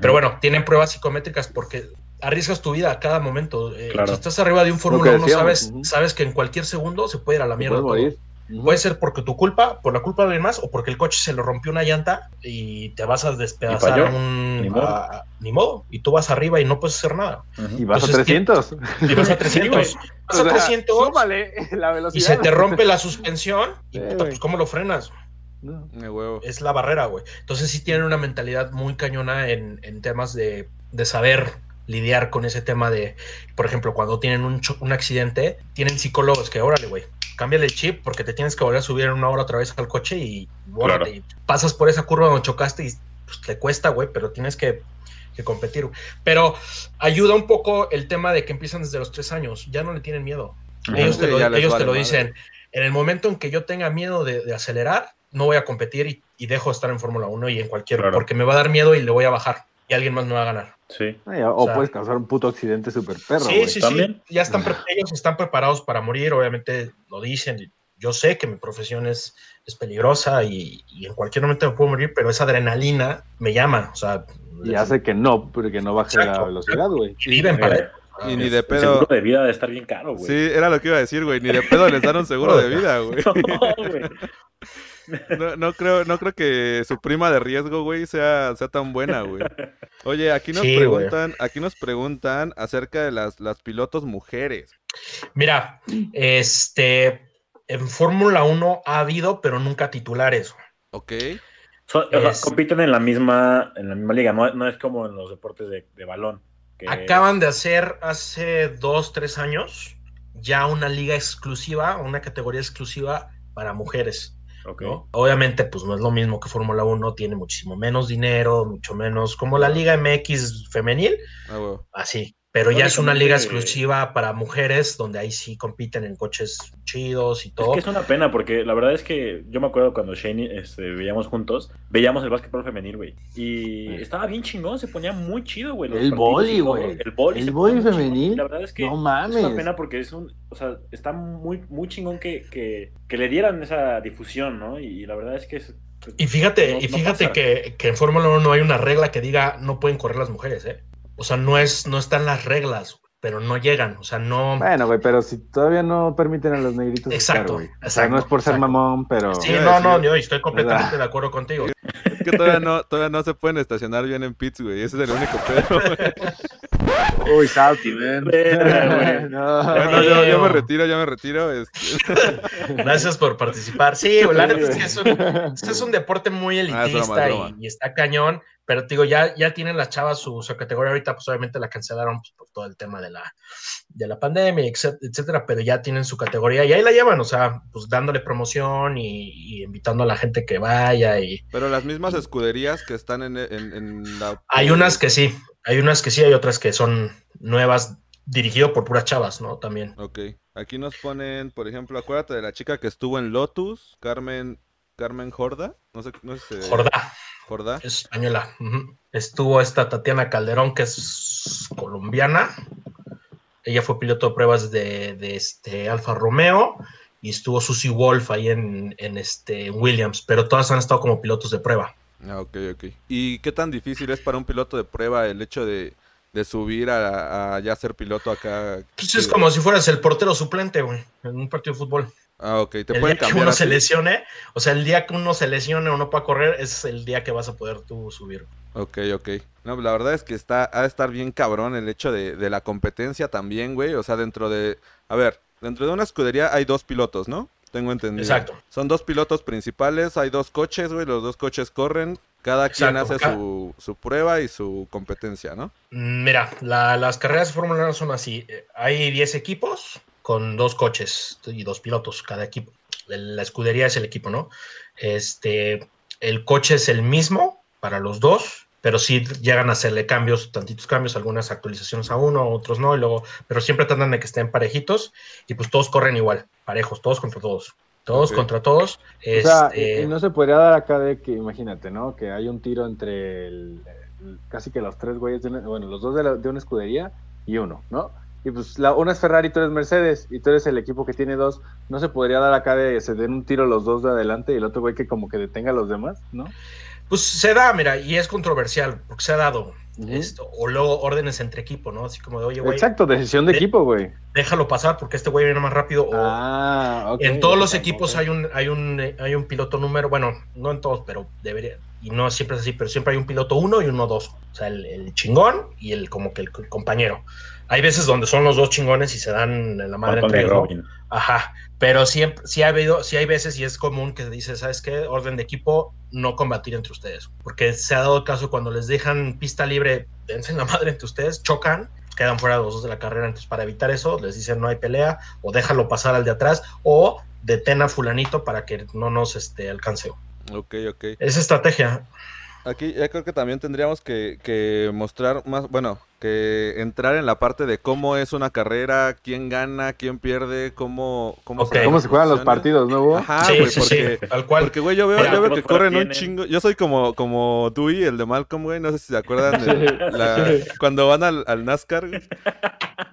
pero bueno, tienen pruebas psicométricas porque arriesgas tu vida a cada momento. Eh, Claro. Si estás arriba de un Fórmula que 1, decíamos, sabes, sabes que en cualquier segundo se puede ir a la mierda. todo. morir. Puede ser porque tu culpa, por la culpa de alguien más, o porque el coche se le rompió una llanta y te vas a despedazar un. Ni modo. a- ni modo. Y tú vas arriba y no puedes hacer nada. Y vas Entonces, a 300. Y vas a Sí, 300. güey. vas a 300 súmale la y velocidad. se te rompe la suspensión. Y puta, pues, ¿cómo lo frenas? No. Huevo. es la barrera, güey. Entonces sí tienen una mentalidad muy cañona en, en temas de, de saber lidiar con ese tema de, por ejemplo, cuando tienen un, cho- un accidente, tienen psicólogos que, órale, güey, cámbiale el chip porque te tienes que volver a subir en una hora otra vez al coche y, órale, Claro. y pasas por esa curva donde chocaste y pues, te cuesta, güey, pero tienes que, que competir. Pero ayuda un poco el tema de que empiezan desde los tres años, ya no le tienen miedo. Ellos Sí, te lo, ellos te lo dicen. En el momento en que yo tenga miedo de, de acelerar, no voy a competir y, y dejo de estar en Fórmula 1 y en cualquier, Claro. porque me va a dar miedo y le voy a bajar y alguien más me va a ganar. Sí. Ay, o O sea- puedes causar un puto accidente súper perro, sí, güey. sí, ¿También? sí. Ya están, pre- ellos están preparados para morir, obviamente lo dicen. Yo sé que mi profesión es, es peligrosa y, y en cualquier momento me puedo morir, pero esa adrenalina me llama. O sea, Y hace que no, porque no baje Exacto. la velocidad, güey. y viven para Eh, Y ni de El pedo. seguro de vida debe estar bien caro, güey. Sí, era lo que iba a decir, güey. Ni de pedo les dan un seguro de vida, güey. No, güey. No, no creo, no creo que su prima de riesgo, güey, sea, sea tan buena, güey. Oye, aquí nos Sí, güey. preguntan, aquí nos preguntan acerca de las, las pilotos mujeres. Mira, este, en Fórmula 1 ha habido, pero nunca titulares. ¿Ok? So- o sea, Es- compiten en la misma, en la misma liga, no, no es como en los deportes de, de balón. que- Acaban de hacer hace dos, tres años ya una liga exclusiva, una categoría exclusiva para mujeres. Obviamente, pues no es lo mismo que Fórmula 1, tiene muchísimo menos dinero, mucho menos, como la Liga MX femenil, Ah, así. Pero ya es una liga exclusiva para mujeres, donde ahí sí compiten en coches chidos y Es todo. que es una pena porque la verdad es que yo me acuerdo cuando Shane este, veíamos juntos, veíamos el básquetbol femenil, güey. Y estaba bien chingón, se ponía muy chido, güey. El todo. güey. El boli. El femenil. La verdad es que No es mames. una pena porque es un, o sea, está muy, muy chingón que, que, que le dieran esa difusión, ¿no? Y, la verdad es que es, Y fíjate, No- y fíjate que, que en Fórmula 1 no hay una regla que diga no pueden correr las mujeres, ¿eh? O sea, no es, no están las reglas, pero no llegan. O sea, no. Bueno, güey, pero si todavía no permiten a los negritos Exacto, estar, güey. O sea, exacto, no es por ser exacto. mamón, pero... Sí, no, no, yo estoy completamente ¿Verdad? de acuerdo contigo. Es que todavía no, todavía no se pueden estacionar bien en pits, güey. Ese es el único pedo, güey. Uy, salty, man. No. Bueno, yo, yo me retiro, ya me retiro. este. Gracias por participar. Sí, la neta es que es un, es un deporte muy Ah, es broma, elitista es broma. y, y está cañón, pero digo, ya, ya tienen las chavas su, su categoría ahorita, pues obviamente la cancelaron pues, por todo el tema de la, de la pandemia, etc- etcétera, pero ya tienen su categoría y ahí la llevan, o sea, pues dándole promoción y, y invitando a la gente que vaya y Pero las mismas escuderías que están en, en, en la... hay unas que sí, hay unas que sí, hay otras que son nuevas, dirigido por puras chavas, ¿no? También. Ok. Aquí nos ponen, por ejemplo, acuérdate de la chica que estuvo en Lotus, Carmen, Carmen Jorda. No sé, no sé. si- Jordá. Jordá. Es española. Estuvo esta Tatiana Calderón, que es colombiana. Ella fue piloto de pruebas de, de este Alfa Romeo y estuvo Susie Wolf ahí en, en este Williams, pero todas han estado como pilotos de prueba. Ah, ok, ok. ¿Y qué tan difícil es para un piloto de prueba el hecho de, de subir a, a ya ser piloto acá? Pues es como si fueras el portero suplente, güey, en un partido de fútbol. Ah, ok. Te el pueden día que cambiar uno así? se lesione, o sea, el día que uno se lesione o no pueda correr, es el día que vas a poder tú subir. Ok, ok. No, la verdad es que está, ha de estar bien cabrón el hecho de, de la competencia también, güey. O sea, dentro de... A ver, dentro de una escudería hay dos pilotos, ¿no? Tengo entendido. Exacto. Son dos pilotos principales, hay dos coches, güey. Los dos coches corren. Cada quien hace su, su prueba y su competencia, ¿no? Mira, la- las carreras de Fórmula 1 son así. Hay 10 equipos con dos coches y dos pilotos cada equipo. La escudería es el equipo, ¿no? Este, el coche es el mismo para los dos, pero sí llegan a hacerle cambios, tantitos cambios, algunas actualizaciones a uno, otros no, y luego, pero siempre tratan de que estén parejitos y pues todos corren igual, parejos, todos contra todos. Todos contra todos. O sea, Este, y- y no se podría dar acá de que, imagínate, ¿no? Que hay un tiro entre el- el- casi que los tres güeyes, de una- bueno, los dos de, la- de una escudería y uno, ¿no? Y pues la, una es Ferrari, tú eres Mercedes y tú eres el equipo que tiene dos. No se podría dar acá de se den un tiro los dos de adelante y el otro güey que como que detenga a los demás, ¿no? Pues se da, mira, y es controversial, porque se ha dado. Esto, o luego órdenes entre equipo, ¿no? Así como de, oye, güey, Exacto, decisión de de- equipo, güey. déjalo pasar porque este güey viene más rápido. O Ah, ok. en todos los equipos hay un, hay un, hay un piloto número, bueno, no en todos, pero debería, y no siempre es así, pero siempre hay un piloto uno y uno dos. O sea, el, el chingón y el como que el compañero. Hay veces donde son los dos chingones y se dan en la madre entre ellos. Ajá, pero siempre, sí ha habido, sí hay veces y es común que dice, ¿sabes qué? Orden de equipo, no combatir entre ustedes. Porque se ha dado caso cuando les dejan pista libre, dense en la madre entre ustedes, chocan, quedan fuera los dos de la carrera. Entonces, para evitar eso, les dicen no hay pelea, o déjalo pasar al de atrás, o detén a fulanito para que no nos este, alcance. Ok, ok. Esa estrategia. Aquí ya creo que también tendríamos que, que mostrar más, bueno, que entrar en la parte de cómo es una carrera, quién gana, quién pierde, cómo, cómo, dan ¿Cómo se juegan los partidos, no, Hugo? Ajá, sí, güey, sí, porque, sí, tal cual. porque, güey, yo veo, Mira, yo veo ¿cómo que corren un chingo. Yo soy como, como Dewey, el de Malcolm, güey, no sé si se acuerdan de la- cuando van al, al NASCAR. güey.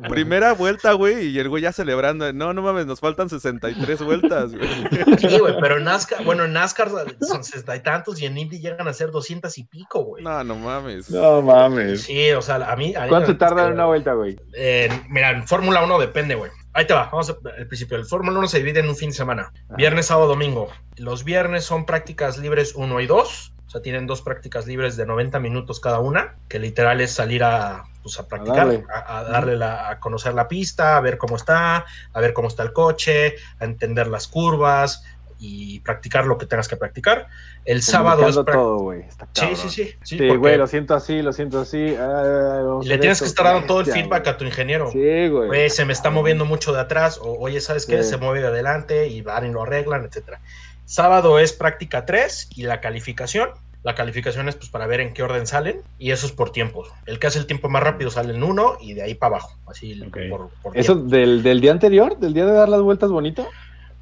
Primera vuelta, güey, y el güey ya celebrando. No, no mames, nos faltan 63 vueltas, güey. Sí, güey, pero en NASCAR, bueno, en NASCAR son sesenta y tantos y en Indy llegan a ser doscientas y pico, güey. No, no mames. No mames. Sí, o sea, a mí... ¿Cuánto tarda en una vuelta, güey? Eh, mira, en Fórmula 1 depende, güey. Ahí te va, vamos a- al principio. El Fórmula 1 se divide en un fin de semana. Viernes, sábado, domingo. Los viernes son prácticas libres 1 y 2. O sea, tienen dos prácticas libres de 90 minutos cada una, que literal es salir a, pues, a practicar, darle. a, a darle la, a conocer la pista, a ver cómo está, a ver cómo está el coche, a entender las curvas y practicar lo que tengas que practicar. El sábado es... Todo, güey. Está Sí, sí, sí. Sí, Sí, porque güey, lo siento así, lo siento así. le tienes que estar dando todo el feedback güey. a tu ingeniero. Sí, güey. Güey, se me está moviendo mucho de atrás, o oye, ¿sabes qué? Sí. Se mueve de adelante y van y lo arreglan, etcétera. Sábado es práctica 3 y la calificación. La calificación es pues para ver en qué orden salen y eso es por tiempos. El que hace el tiempo más rápido sale en uno y de ahí para abajo, así por, por ¿Eso del, del día anterior? ¿Del día de dar las vueltas bonito?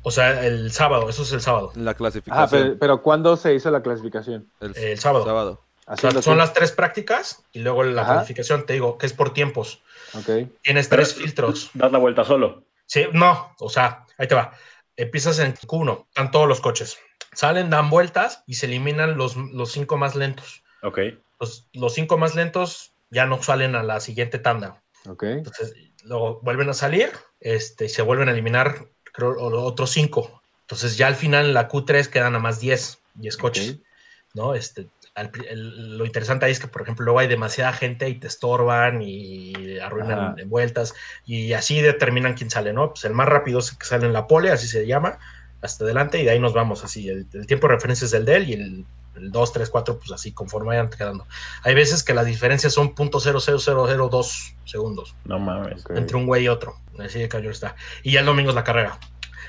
O sea, el sábado, eso es el sábado. La Ah, clasificación. pero, pero ¿cuándo se hizo la clasificación? el, el sábado. sábado. O Así sea, lo son las tres prácticas y luego la Ajá. calificación, te digo, que es por tiempos. Ok. Tienes Pero- tres filtros. Das la vuelta solo. Sí, no, o sea, ahí te va. Empiezas en Q1, están todos los coches. Salen, dan vueltas y se eliminan los, los cinco más lentos. Ok. Los, los cinco más lentos ya no salen a la siguiente tanda. Ok. Entonces, luego vuelven a salir, este, se vuelven a eliminar, creo, o- otros cinco. Entonces, ya al final en la Q3 quedan a más 10, 10 coches, Ok. ¿no? Este, al el- lo interesante ahí es que, por ejemplo, luego hay demasiada gente y te estorban y arruinan Ajá. vueltas y así determinan quién sale, ¿no? Pues el más rápido es el que sale en la pole, así se llama, hasta adelante y de ahí nos vamos así. El, el tiempo de referencia es el de él y el, el 2, 3, 4, pues así conforme vayan quedando. Hay veces que las diferencias son .00002 segundos No mames. ok. entre un güey y otro. Así de cañón está. Y ya el domingo es la carrera.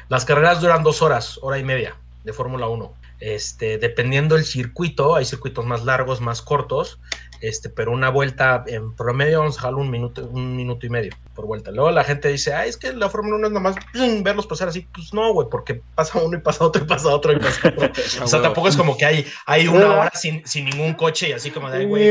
Las carreras duran dos horas, hora y media de Fórmula 1. Este, dependiendo del circuito, hay circuitos más largos, más cortos, este, pero una vuelta en promedio vamos a dejarlo un minuto, un minuto y medio por vuelta. Luego la gente dice, ah, es que la Fórmula 1 es nomás ¡pum! verlos pasar así. Pues no, güey, porque pasa uno y pasa otro y pasa otro y pasa otro. o sea, tampoco es como que hay, hay una hora sin, sin ningún coche y así como de, "Ay, güey.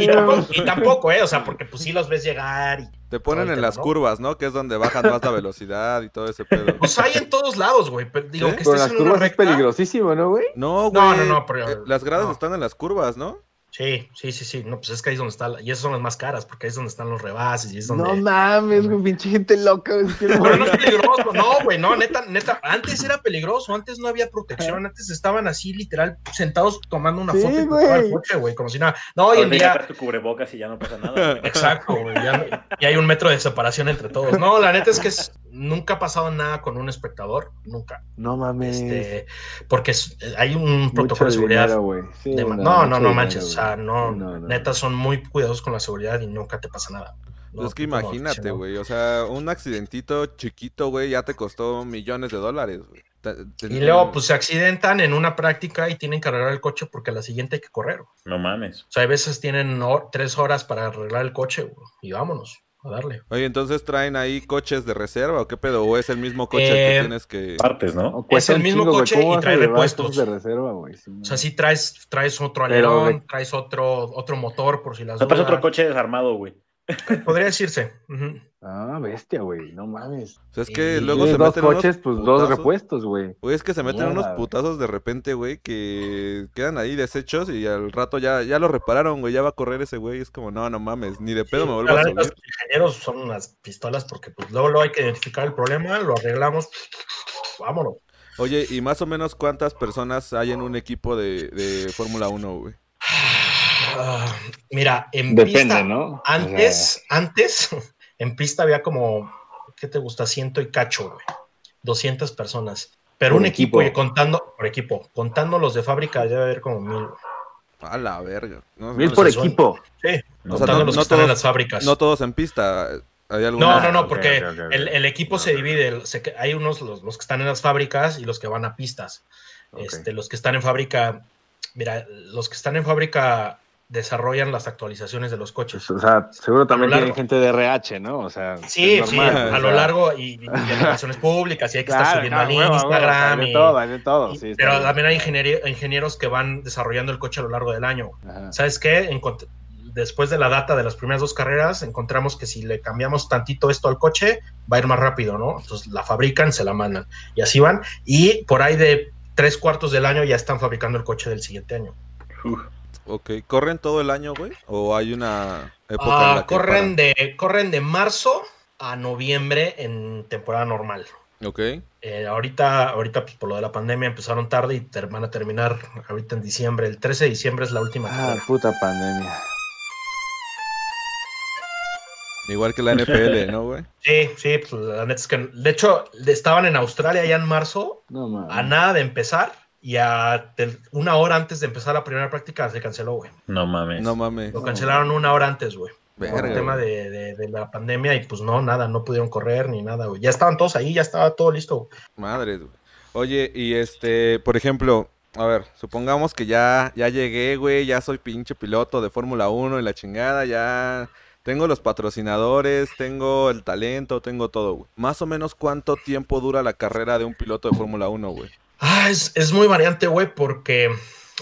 Y tampoco, y tampoco, ¿eh? O sea, porque pues sí los ves llegar y Te ponen en las ¿no? curvas, ¿no? Que es donde bajan más la velocidad y todo ese pedo. Pues hay en todos lados, güey. Pero digo, ¿Sí? que Pero estés las en una curvas es recta. peligrosísimo, ¿no, güey? No, güey. No, no, no, pero- eh, Las gradas no. están en las curvas, ¿no? Sí, sí, sí, sí. No, pues es que ahí es donde está. la- Y esas son las más caras, porque ahí es donde están los rebases y es donde. No mames, güey, pinche gente loca. quiero Pero no es peligroso, no, güey, no, neta, neta. Antes era peligroso, antes no había protección, antes estaban así, literal, sentados tomando una Sí, foto y güey. todo el coche, güey, como si nada. No, hoy en día. tu cubrebocas y ya no pasa nada. güey. Exacto, güey. Ya, y hay un metro de separación entre todos. No, la neta es que es- nunca ha pasado nada con un espectador, nunca. No mames. Este, porque es- hay un Mucho protocolo de seguridad. dinero. Sí, de no, no, no, mucho no dinero, manches. O sea, no, Sí, no, no, neta, son muy cuidadosos con la seguridad y nunca te pasa nada. No, es que imagínate, güey. O sea, un accidentito chiquito, güey, ya te costó millones de dólares, güey. Y luego, pues se accidentan en una práctica y tienen que arreglar el coche porque a la siguiente hay que correr. O No mames. sea, hay veces tienen tres horas para arreglar el coche güey, y vámonos a darle. Oye, entonces traen ahí coches de reserva o qué pedo? ¿O es el mismo coche el Eh, que tienes que. Partes, ¿no? Cuesta el mismo coche ¿cómo y trae repuestos. de reserva, güey? Sí, no. O sea, sí traes, traes otro alerón, traes otro, otro motor por si las O sea, traes otro coche desarmado, güey. Podría decirse. Ah, bestia, güey. No mames. O sea, es que Y luego se dos meten unos coches, pues dos putazos. repuestos, güey. Güey, es que se meten Mierda, unos putazos de repente, güey, que quedan ahí deshechos y al rato ya, ya lo repararon, güey, ya va a correr ese güey. Es como, no, no mames, ni de pedo me vuelvo a subir. Los ingenieros son unas pistolas porque pues, luego, luego hay que identificar el problema, lo arreglamos, vámonos. Oye, ¿y más o menos cuántas personas hay en un equipo de, de Fórmula 1, güey? Ah, mira, en Depende, pista, ¿no? Antes, antes, en pista había como, ¿qué te gusta? Ciento y cacho, güey. 200 personas. Pero Por un equipo, equipo. y contando, por equipo, contando los de fábrica, debe haber como mil. A la verga. No, Mil no, por son- equipo. Sí, O sea, contando no- los no que están en todos- las fábricas. no todos en pista. Hay No, no, no, porque. El, el equipo se divide, el- se- hay unos, los, los que están en las fábricas y los que van a pistas. Este, los que están en fábrica, mira, los que están en fábrica desarrollan las actualizaciones de los coches. Pues, o sea, seguro también tienen gente de RH, ¿no? O sea, Sí, sí, a o lo largo y, y de relaciones públicas, y hay que estar subiendo al Instagram. de y- todo, hay de todo. y- sí, está pero bien. también hay ingenieros que van desarrollando el coche a lo largo del año. Ajá. ¿Sabes qué? Encont- Después de la data de las primeras dos carreras, encontramos que si le cambiamos tantito esto al coche, va a ir más rápido, ¿no? Entonces la fabrican, se la mandan. Y así van. Y por ahí de tres cuartos del año ya están fabricando el coche del siguiente año. Ok, ¿corren todo el año, güey? ¿O hay una época Ah, en la que corren, de, corren de marzo a noviembre en temporada normal. Ok. Eh, ahorita, ahorita pues, por lo de la pandemia empezaron tarde y ter- van a terminar ahorita en diciembre. El 13 de diciembre es la última. Ah, carrera. puta pandemia. Igual que la NFL, ¿no, güey? Sí, sí, pues la neta es que, de hecho, estaban en Australia ya en marzo, No a nada de empezar, y a una hora antes de empezar la primera práctica se canceló, güey. No mames. No mames. Lo cancelaron una hora antes, güey. Por el tema de, de- de la pandemia, y pues no, nada, no pudieron correr ni nada, güey. Ya estaban todos ahí, ya estaba todo listo. Madres, güey. Oye, y este, por ejemplo, a ver, supongamos que ya, ya llegué, güey, ya soy pinche piloto de Fórmula 1 y la chingada, ya tengo los patrocinadores, tengo el talento, tengo todo, güey. Más o menos cuánto tiempo dura la carrera de un piloto de Fórmula 1, güey. Ah, es, es muy variante, güey, porque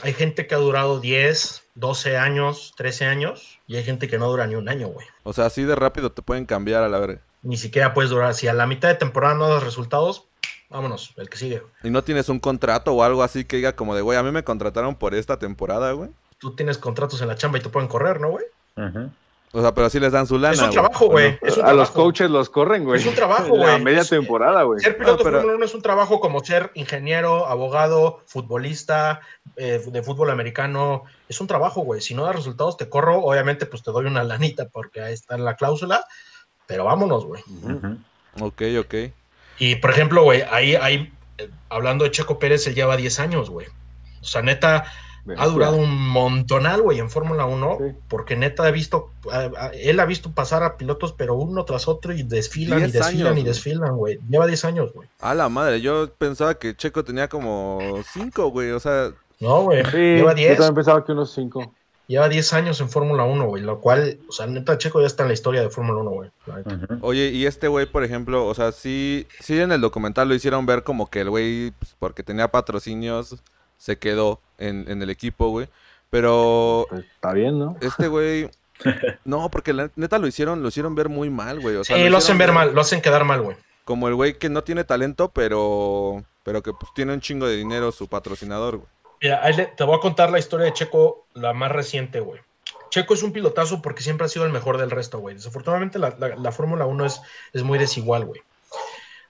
hay gente que ha durado 10, 12 años, 13 años, y hay gente que no dura ni un año, güey. O sea, así de rápido te pueden cambiar a la verga. Ni siquiera puedes durar. Si a la mitad de temporada no das resultados, vámonos, el que sigue. Y no tienes un contrato o algo así que diga como de, güey, a mí me contrataron por esta temporada, güey. Tú tienes contratos en la chamba y te pueden correr, ¿no, güey? Ujú. O sea, pero sí les dan su lana, Es un trabajo, ¿o no? güey. A los coaches los corren, güey. Es un trabajo, güey. media Es- temporada, güey. Ser piloto Ah, pero- de Fórmula 1 es un trabajo como ser ingeniero, abogado, futbolista eh, de fútbol americano. Es un trabajo, güey. Si no das resultados, te corro. Obviamente, pues te doy una lanita porque ahí está en la cláusula. Pero vámonos, güey. Ujú. Ok, ok. Y por ejemplo, güey, ahí, ahí, eh, hablando de Checo Pérez, él lleva 10 años, güey. O sea, neta, ha durado un montonal, güey, en Fórmula 1, Sí. porque neta ha visto, él ha visto pasar a pilotos, pero uno tras otro y desfilan y 10 desfilan años, y desfilan, güey. Lleva 10 años, güey. A la madre, yo pensaba que Checo tenía como cinco, güey. O sea, No, güey. Sí, lleva yo 10. también pensaba que unos cinco. Lleva 10 años en Fórmula 1, güey. Lo cual, o sea, neta, Checo ya está en la historia de Fórmula 1, güey. oye, y este güey, por ejemplo, o sea, sí, sí en el documental lo hicieron ver como que el güey, pues, porque tenía patrocinios, se quedó en, en el equipo, güey. Pero Pues está bien, ¿no? este güey, no, porque la neta lo hicieron, lo hicieron ver muy mal, güey. O sea, Sí, lo hacen ver mal, lo hacen quedar mal, güey. Como el güey que no tiene talento, pero, pero que pues tiene un chingo de dinero su patrocinador, güey. Mira, ahí le- te voy a contar la historia de Checo, la más reciente, güey. Checo es un pilotazo porque siempre ha sido el mejor del resto, güey. Desafortunadamente la, la- la Fórmula 1 es, es muy desigual, güey.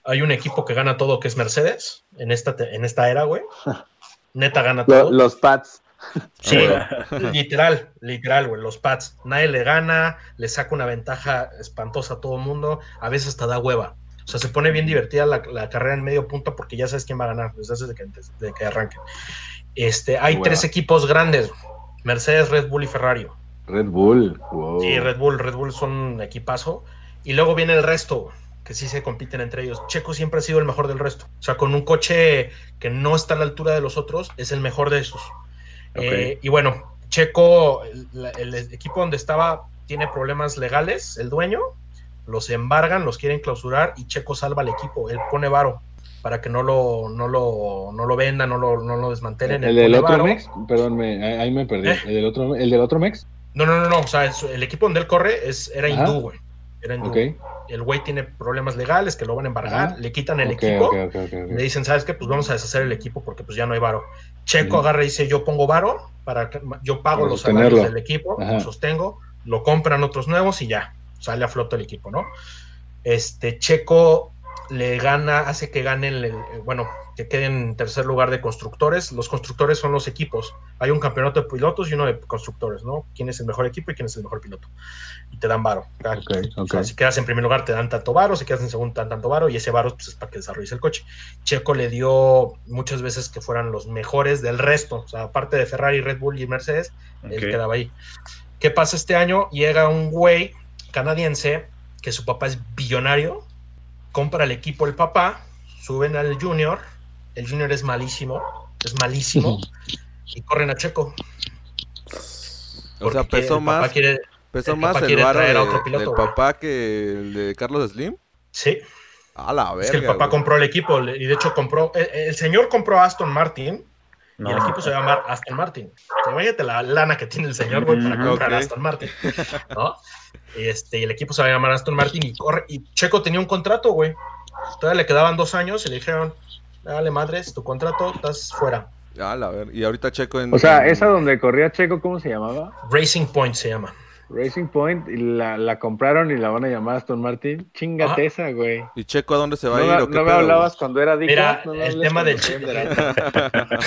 Hay un equipo que gana todo, que es Mercedes, en esta, en esta era, güey. Neta gana todo. los Pats. Sí, literal, literal, güey. Los Pats. Nadie le gana, le saca una ventaja espantosa a todo el mundo. A veces hasta da hueva. O sea, se pone bien divertida la, la carrera en medio punto porque ya sabes quién va a ganar desde antes de que, desde que arranquen. Este, hay Hueva. tres equipos grandes: Mercedes, Red Bull y Ferrari. Red Bull. Wow. Sí, Red Bull, Red Bull son un equipazo. Y luego viene el resto, que sí se compiten entre ellos. Checo siempre ha sido el mejor del resto. O sea, con un coche que no está a la altura de los otros, es el mejor de esos. Eh, y bueno, Checo, el, el equipo donde estaba, tiene problemas legales, el dueño, los embargan, los quieren clausurar y Checo salva al equipo. Él pone varo para que no lo, no lo, no lo vendan, no lo, no lo desmantelen. ¿El del otro varo. Mex? Perdón, me, ahí me perdí. ¿Eh? ¿El, del otro, ¿El del otro Mex? No, no, no, no. O sea, el equipo donde él corre es, era Ajá. hindú, güey. El güey tiene problemas legales que lo van a embargar, le quitan el equipo. ok, ok, ok, ok. Le dicen, ¿sabes qué? Pues vamos a deshacer el equipo porque pues ya no hay varo. Checo agarra y dice, yo pongo varo, para que- yo pago los salarios del equipo, Ajá. lo sostengo, lo compran otros nuevos y ya, sale a flote el equipo, ¿no? Este, Checo le gana, hace que gane, el, el- bueno, que quede en tercer lugar de constructores. Los constructores son los equipos. Hay un campeonato de pilotos y uno de constructores, ¿no? ¿Quién es el mejor equipo y quién es el mejor piloto? Y te dan varo. cada- Ok, o sea, si quedas en primer lugar te dan tanto varo, si quedas en segundo te dan tanto varo y ese varo pues, es para que desarrolles el coche. Checo le dio muchas veces que fueran los mejores del resto, o sea, aparte de Ferrari, Red Bull y Mercedes, él Ok. quedaba ahí. ¿Qué pasa este año? Llega un güey canadiense que su papá es billonario, compra el equipo el papá, suben al junior, el junior es malísimo, es malísimo, y corren a Checo. O sea, pesó más, quiere- pesó el más papá el quiere varo traer a de- otro piloto, del papá que el de Carlos Slim. sí, A la verga. es que el papá güey. compró el equipo y de hecho compró, el, el señor compró a Aston Martin No, y el equipo se va a llamar Aston Martin. Imagínate la lana que tiene el señor, güey, para comprar Ok. Aston Martin, ¿no? Este, y el equipo se va a llamar Aston Martin y corre, y Checo tenía un contrato, güey. Todavía le quedaban dos años y le dijeron, dale madres, tu contrato, estás fuera. A la verga. Y ahorita Checo en. O sea, en- esa donde corría Checo, ¿cómo se llamaba? Racing Point se llama. Racing Point, y la, la compraron y la van a llamar Aston Martin. Chingate Ajá. esa, güey. ¿Y Checo a dónde se va No, a ir o qué no me pedo, hablabas cuando era Dico. Mira, no el tema de Checo.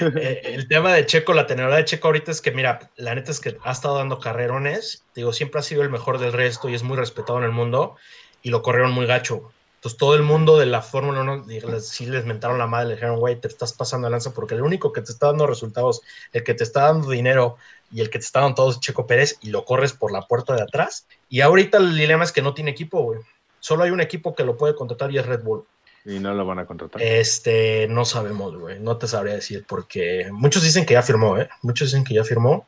Eh, el tema de Checo, la teneridad de Checo ahorita es que, mira, la neta es que ha estado dando carrerones, digo, siempre ha sido el mejor del resto y es muy respetado en el mundo y lo corrieron muy gacho. Entonces todo el mundo de la Fórmula 1 digo, les- sí les mentaron la madre, le dijeron, güey, te estás pasando de lanza porque el único que te está dando resultados, el que te está dando dinero y el que te está dando todo es Checo Pérez y lo corres por la puerta de atrás. Y ahorita el dilema es que no tiene equipo, güey. Solo hay un equipo que lo puede contratar y es Red Bull. Y no lo van a contratar. Este, no sabemos, güey. No te sabría decir porque muchos dicen que ya firmó, ¿eh? Muchos dicen que ya firmó,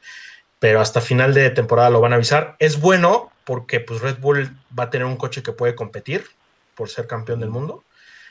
pero hasta final de temporada lo van a avisar. Es bueno porque pues Red Bull va a tener un coche que puede competir por ser campeón del mundo.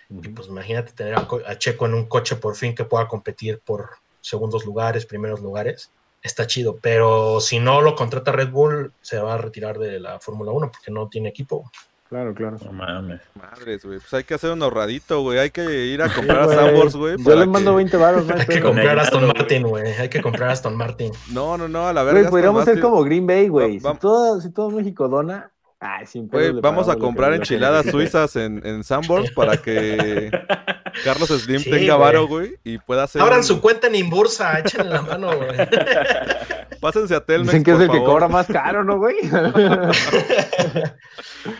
Y pues imagínate tener a, a Checo en un coche por fin que pueda competir por segundos lugares, primeros lugares. Está chido, pero si no lo contrata Red Bull, se va a retirar de la Fórmula 1 porque no tiene equipo. Claro, claro. No mames. Madres, güey. Pues hay que hacer un ahorradito, güey. Hay que ir a comprar a Güey, Sanborns, güey. Yo le mando que- 20 baros, no hay que comprar Aston güey. Martin, güey. Hay que comprar Aston Martin. No, no, no, a la verga. Güey, podríamos ser como Green Bay, güey. Si todo, si todo México dona, ay, sin vamos a comprar enchiladas suizas en, en Sanborns para que Carlos Slim Sí, tenga varo, güey, y pueda hacer. Abran un- su cuenta en Inbursa, échenle la mano, güey. Pásense a Telmex, Dicen que es el que cobra más caro, ¿no, güey?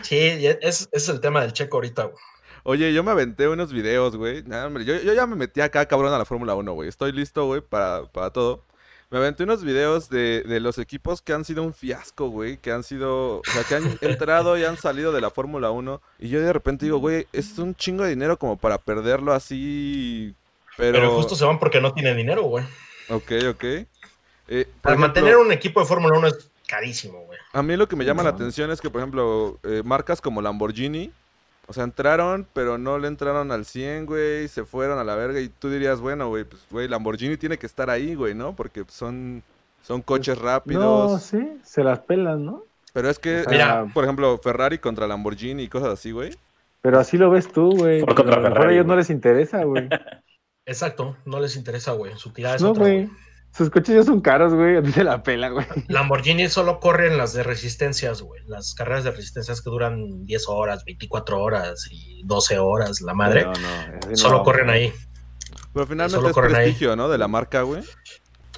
Sí, es- ese es el tema del checo ahorita, güey. Oye, yo me aventé unos videos, güey. Nah, hombre, yo, yo ya me metí acá, cabrón, a la Fórmula 1, güey. Estoy listo, güey, para, para todo. Me aventé unos videos de, de los equipos que han sido un fiasco, güey. Que han sido, o sea, que han entrado y han salido de la Fórmula 1. Y yo de repente digo, güey, es un chingo de dinero como para perderlo así. Pero, Pero, justo se van porque no tienen dinero, güey. Ok, ok. Eh, Para mantener un equipo de Fórmula 1 es carísimo, güey. A mí lo que me llama la atención es que, por ejemplo, eh, marcas como Lamborghini, o sea, entraron, pero no le entraron al 100, güey, se fueron a la verga y tú dirías, bueno, güey, pues, güey, Lamborghini tiene que estar ahí, güey, ¿no? Porque son, son coches No, rápidos. sí, se las pelan, ¿no? Pero es que, Mira. por ejemplo, Ferrari contra Lamborghini y cosas así, güey. Pero así lo ves tú, güey. Ford contra Ferrari, a ellos no les interesa, güey. Exacto, no les interesa, güey. Su tirada es No, otra, güey. Sus coches ya son caros, güey. A la pela, güey. Lamborghini solo corren las de resistencias, güey. Las carreras de resistencias que duran 10 horas, 24 horas y 12 horas, la madre. No, no, solo corren ahí. Pero finalmente Solo es corren ahí. prestigio, ¿no? De la marca, güey. Es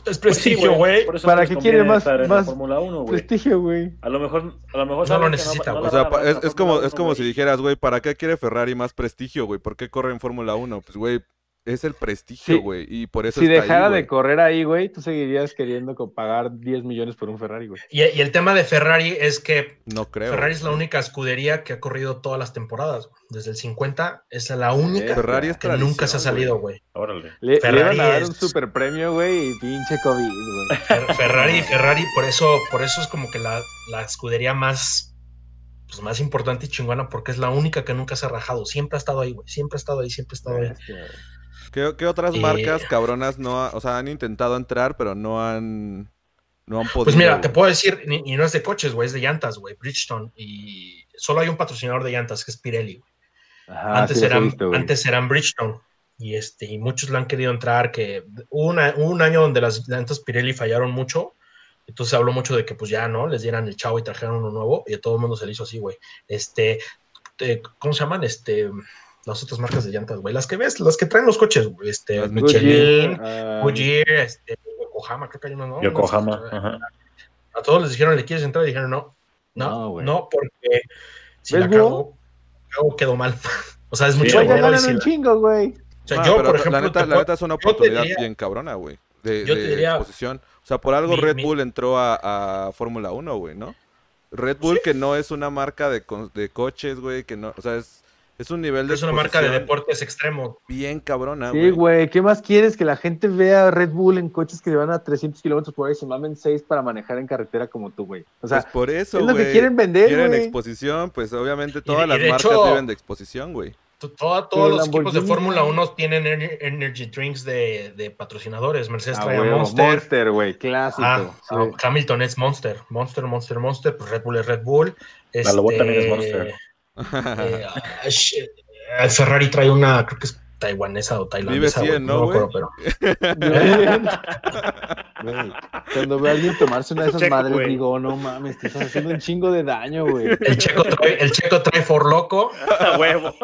Pues prestigio, güey. Por eso ¿Para qué quiere más- en más la Fórmula 1, güey. Prestigio, güey. A lo mejor, a lo mejor No lo necesita, no güey. O sea, la es, en la es como, es como 1, si güey. dijeras, güey, ¿para qué quiere Ferrari más prestigio, güey? ¿Por qué corre en Fórmula 1? Pues, güey, es el prestigio, Sí. güey, y por eso Si está dejara de correr ahí, güey, tú seguirías queriendo pagar 10 millones por un Ferrari, güey. Y, y el tema de Ferrari es que No creo. Ferrari es la única escudería que ha corrido todas las temporadas. güey. Desde el 50 es la única Ferrari es que nunca se ha salido, güey. Órale. Le, Ferrari a dar es- un super premio, güey, y pinche COVID, güey. Fer- Ferrari, Ferrari, por eso, por eso es como que la, la escudería más, pues, más importante y chingona, porque es la única que nunca se ha rajado. Siempre ha estado ahí, güey. Siempre ha estado ahí, siempre ha estado ahí. ¿Qué, qué otras Eh, marcas cabronas no ha- o sea, han intentado entrar, pero no han no han podido. Pues mira, te puedo decir, ni- y no es de coches, güey, es de llantas, güey, Bridgestone. Y solo hay un patrocinador de llantas que es Pirelli, güey. Ajá, antes, sí, eran, visto, antes eran Bridgestone. Y, este, y muchos le han querido entrar, que hubo, una- hubo un año donde las llantas Pirelli fallaron mucho. Entonces se habló mucho de que pues ya, ¿no? Les dieran el chavo y trajeran uno nuevo. Y a todo el mundo se le hizo así, güey. Este, eh, ¿cómo se llaman? Este, las otras marcas de llantas, güey. Las que ves, las que traen los coches, güey. Este, Las Michelin, ah, Goodyear, este, Yokohama, creo que hay uno, ¿no? Yokohama. No sé, Ajá. a todos les dijeron, ¿le quieres entrar? Y dijeron, no, No, no, güey. no, porque si ¿Ves, la cago, cago, quedo mal. o sea, es Sí, mucho un decir- chingo, güey. O sea, Ah, yo, por la ejemplo, neta, te la neta es una oportunidad diría- bien cabrona, güey. De, Yo te de diría- exposición. O sea, por algo Mi- Red mi- Bull entró a, a Fórmula 1, güey, ¿no? Red Bull que no es una marca de, de coches, güey, que no, o sea, es, es un nivel de es una marca de deportes extremo. bien cabrona, Sí, güey. güey, ¿qué más quieres? Que la gente vea Red Bull en coches que van a 300 kilómetros por hora y se mamen 6 para manejar en carretera como tú, güey. O sea, pues por eso, es lo que güey. quieren vender, Quieren güey. exposición, pues obviamente todas y las marcas hecho- viven de exposición, güey. To- toda- Pero todos los equipos de Fórmula 1 tienen ener- energy drinks de, de patrocinadores. Mercedes Ah, trae huevo, Monster. Monster, güey, clásico. Ah, sí. ah, Hamilton es Monster. Monster, Monster, Monster. Pues Red Bull es Red Bull. La Lobo Este, también es Monster. eh, Ferrari trae una, creo que es taiwanesa o tailandesa. Vive güey, 100, ¿no, güey? pero- Cuando veo a alguien tomarse una de esas Checo, madres, digo, "Oh, no mames, te estás haciendo un chingo de daño, güey. El checo trae, el checo trae For Loco. A huevo.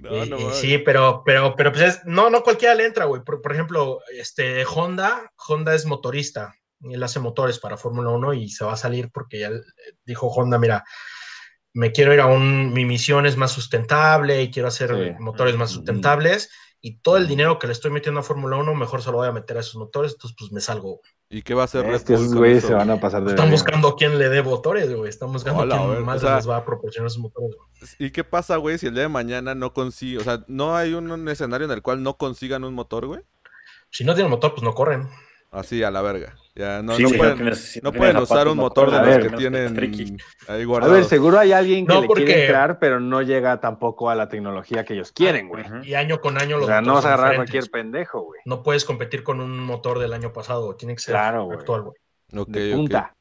No, Y- no y mames. sí, pero, pero, pero pues es- no, no cualquiera le entra, güey. Por, por ejemplo, este Honda, Honda es motorista. Él hace motores para Fórmula 1 y se va a salir porque ya eh, dijo Honda, mira, me quiero ir a un, mi misión es más sustentable y quiero hacer Sí. motores más sustentables y todo el dinero que le estoy metiendo a Fórmula 1 mejor se lo voy a meter a esos motores, entonces pues me salgo. ¿Y qué va a hacer Es que esos güeyes se van a pasar de Están buscando quién le dé motores, güey. Están buscando Hola, quién ver, más o sea- les va a proporcionar esos motores. güey. ¿Y qué pasa, güey, si el día de mañana no consigue, o sea, no hay un, un escenario en el cual no consigan un motor, güey? Si no tienen motor, pues no corren. Así a la verga. Ya no, Sí, no pueden, tienes- no tienes pueden zapatos, usar un no motor de los que tienen tricky. ahí A ver, seguro hay alguien que No, le porque- quiere entrar, pero no llega tampoco a la tecnología que ellos quieren, güey. Y año con año O los sea, no vas a agarrar cualquier pendejo, güey. No puedes competir con un motor del año pasado, tiene que ser Claro, güey. actual, güey. Ok, De ok, punta.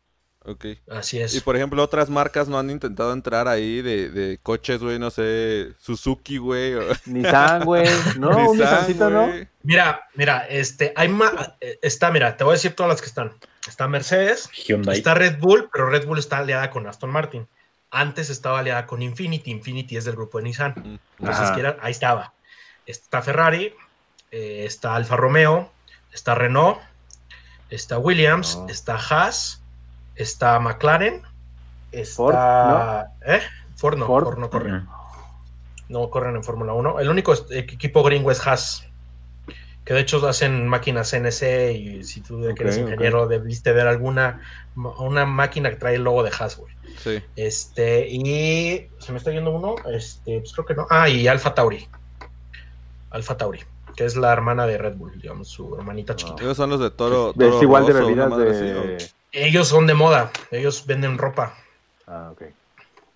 Ok. Así es. Y por ejemplo, otras marcas no han intentado entrar ahí de, de coches, güey, no sé, Suzuki, güey. o- Nissan, güey. No, un Nissan, Nissancito, ¿no? Mira, mira, este, hay ma- eh, está, mira, te voy a decir todas las que están. Está Mercedes, Hyundai. está Red Bull, pero Red Bull está aliada con Aston Martin. Antes estaba aliada con Infinity, Infinity es del grupo de Nissan. Mm, Entonces, ahí estaba. Está Ferrari, eh, está Alfa Romeo, está Renault, está Williams, No. está Haas, está McLaren, está... Ford, ¿Eh? Ford no, Ford. Ford no corre. No corren en Fórmula 1. El único equipo gringo es Haas. Que de hecho hacen máquinas CNC y si tú de que eres ingeniero debiste ver alguna una máquina que trae el logo de Haas, güey. Sí. Este, y se me está yendo uno, este, pues creo que no. Ah, y Alfa Tauri. Alfa Tauri, que es la hermana de Red Bull, digamos, su hermanita chiquita. Ellos son los de Toro. Es igual de Rosso, bebidas madre de... Ellos son de moda, ellos venden ropa. Ah, ok.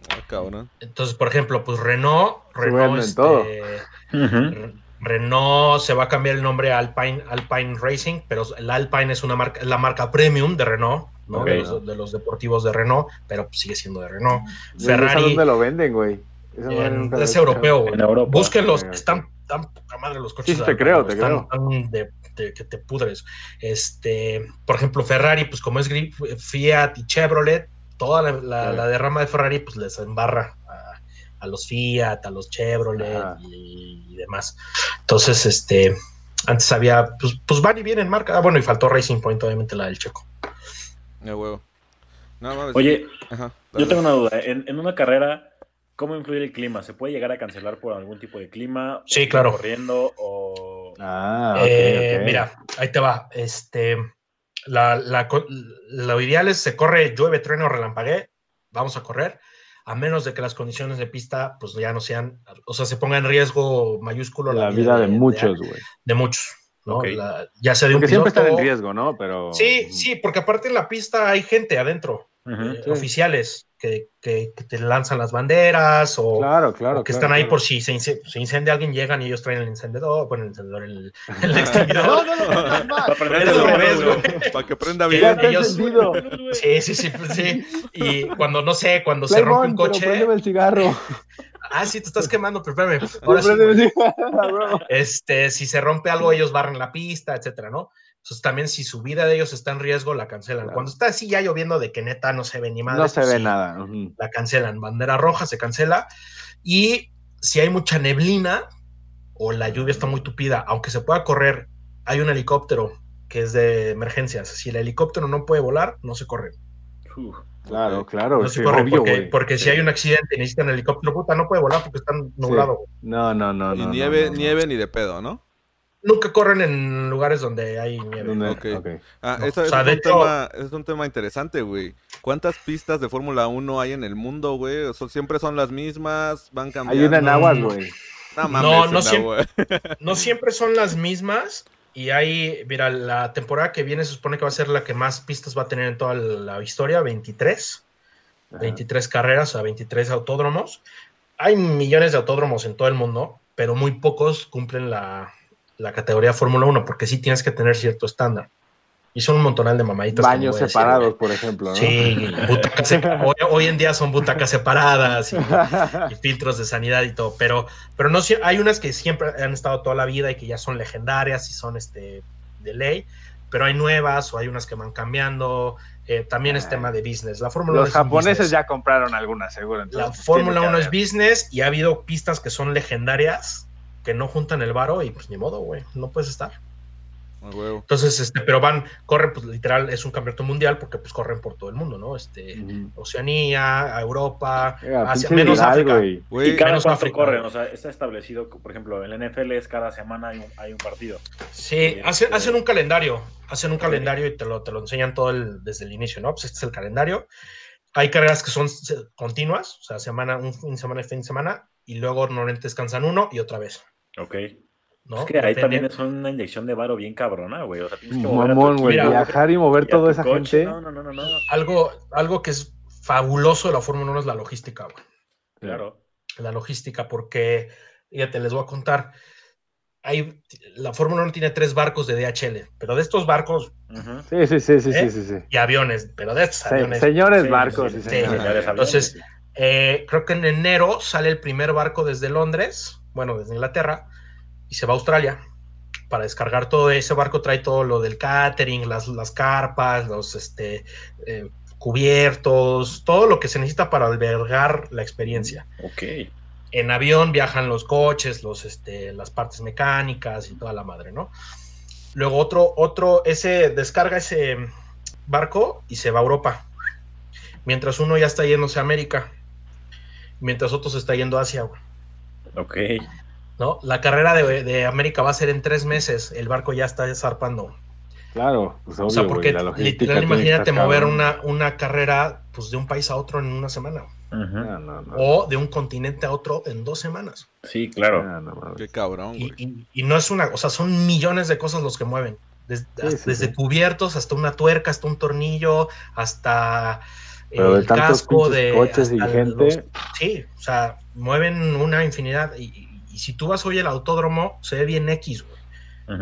Ah, cabrón. Entonces, por ejemplo, pues Renault, Renault, este, todo. Ujú. Re- Renault se va a cambiar el nombre a Alpine, Alpine Racing, pero el Alpine es una marca, es la marca premium de Renault, ¿no? Ok. De, los, de los deportivos de Renault, pero pues sigue siendo de Renault. ¿Y esa Ferrari dónde lo venden, güey? En- es europeo, güey. En Europa. Búsquenlos, están poca madre los coches. Sí, te creo, te están tan de, de que te pudres. Este, por ejemplo, Ferrari, pues como es Fiat y Chevrolet, toda la, la- Claro. la derrama de Ferrari, pues les embarra a, a los Fiat, a los Chevrolet y, y demás. Entonces, este, antes había, pues, pues van y vienen marca. Ah, bueno, y faltó Racing Point, obviamente la del Checo. Ya, huevo. No mames. Oye, Ajá, yo tengo una duda. En, en una carrera, ¿cómo influye el clima? ¿Se puede llegar a cancelar por algún tipo de clima? Sí, ¿O claro. Corriendo o... Ah, ok, Eh, ok. Mira, ahí te va. Este, la, la lo ideal es se corre, llueve, trueno, o relampaguee, vamos a correr, a menos de que las condiciones de pista, pues ya no sean, o sea, se ponga en riesgo mayúsculo La vida de muchos, güey. de muchos, ¿no? Ya sea de un Porque siempre están en piloto- riesgo, ¿no? Pero... Sí, sí, porque aparte en la pista hay gente adentro. Ujú. eh, Sí. oficiales que, que- que te lanzan las banderas o, Claro, claro. o que claro, están ahí claro. por si se, se incendia alguien, llegan y ellos traen el encendedor, bueno, el encendedor, el, el extinguidor. No, no, no, no, no, Para prender. Para que prenda bien. Ellos-. Sí, sí, sí, pues sí. Y cuando, no sé, cuando se rompe un Playmon, pero coche. préndeme el cigarro. Ah, sí, te estás quemando, pero espérame. Ahora sí, Préndeme güey. el cigarro, bro. este, si se rompe algo, ellos barren la pista, etcétera, ¿no? Entonces también si su vida de ellos está en riesgo, la cancelan. Claro. Cuando está así ya lloviendo de que neta no se ve ni más. No se ve nada. ujú. La cancelan. Bandera roja se cancela. Y si hay mucha neblina o la lluvia está muy tupida, aunque se pueda correr, hay un helicóptero que es de emergencias. Si el helicóptero no puede volar, no se corre. Claro, claro. No sí, se corre obvio, porque, si hay un accidente y necesitan helicóptero, puta, no puede volar porque está nublado. No, no, no. Y no, nieve, no, no, no. nieve ni de pedo, ¿no? Nunca corren en lugares donde hay nieve. Ah, No, eso, o sea, es, de un hecho- tema, es un tema interesante, güey. ¿Cuántas pistas de Fórmula 1 hay en el mundo, güey? O sea, siempre son las mismas, van cambiando. Hay una en aguas, Mm. güey. No, mames, No, siempre-. No siempre son las mismas. Y hay, mira, la temporada que viene se supone que va a ser la que más pistas va a tener en toda la historia, 23. Ajá. 23 carreras, o sea, 23 autódromos. Hay millones de autódromos en todo el mundo, pero muy pocos cumplen la, la categoría Fórmula 1, porque sí tienes que tener cierto estándar. Y son un montonal de mamaditas. Baños separados, por ejemplo, ¿no? Sí, butacas hoy, hoy en día son butacas separadas y, y filtros de sanidad y todo, pero, pero no hay unas que siempre han estado toda la vida y que ya son legendarias y son este de ley, pero hay nuevas o hay unas que van cambiando. eh, también es Ay. tema de business. La Fórmula 1 Los es un japoneses business. ya compraron algunas, seguro. entonces, La pues, Fórmula tiene que 1 es business y ha habido pistas que son legendarias que no juntan el varo y pues ni modo, güey, no puedes estar. A huevo. Entonces, este, pero van, corren, pues literal, es un campeonato mundial porque pues corren por todo el mundo, ¿no? Este. Oceanía, Europa, Oiga, Asia, menos viral, África. güey. Güey, ¿Y cada menos cuánto África. corren? O sea, está establecido, por ejemplo, en la NFL es cada semana hay un, hay un partido. Sí, hacen, este- hacen un calendario, hacen un calendario y te lo, te lo enseñan todo el- desde el inicio, ¿no? Pues este es el calendario. Hay carreras que son continuas, o sea, semana, un fin de semana y fin de semana, y luego normalmente descansan uno y otra vez, Ok. ¿no? Es que ahí también es una inyección de varo bien cabrona, güey. O sea, tienes que mover a tu Mamón, güey. Viajar y mover toda esa coche. gente. No, no, no, no, no. Algo, algo que es fabuloso de la Fórmula 1 es la logística, güey. Claro. La logística, porque, fíjate, les voy a contar. Hay, la Fórmula 1 tiene tres barcos de DHL, pero de estos barcos. Sí, sí, sí, sí, ¿Eh? sí, sí, sí. y aviones, pero de estos Se- aviones. señores Sí, barcos sí, señores. señores aviones, Entonces. Eh, creo que en enero sale el primer barco desde Londres, bueno, desde Inglaterra, y se va a Australia para descargar todo ese barco, trae todo lo del catering, las, las carpas, los este, eh, cubiertos, todo lo que se necesita para albergar la experiencia. Ok. En avión viajan los coches, los, este, las partes mecánicas y toda la madre, ¿no? Luego otro, otro, ese descarga ese barco y se va a Europa. Mientras uno ya está yéndose a América. Mientras otro se está yendo a Asia, güey, Ok. ¿no? La carrera de, de América va a ser en tres meses. El barco ya está zarpando. Claro, pues obvio, o sea, porque la logística literal, imagínate mover una, una carrera pues, de un país a otro en una semana. Ujú. No, no, no. O de un continente a otro en dos semanas. Sí, claro. No, no, mames. Qué cabrón, Y, güey. y- y no es una, o sea, son millones de cosas los que mueven. Des- Sí, sí, desde sí. cubiertos hasta una tuerca, hasta un tornillo, hasta Pero de el tantos casco de coches y gente. los- sí, o sea, mueven una infinidad. Y, si tú vas hoy al autódromo, se ve bien X, güey.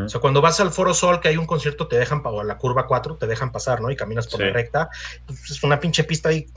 O sea, cuando vas al Foro Sol, que hay un concierto, te dejan para la curva 4, te dejan pasar, ¿no? Y caminas por Sí. la recta. Pues, es una pinche pista ahí,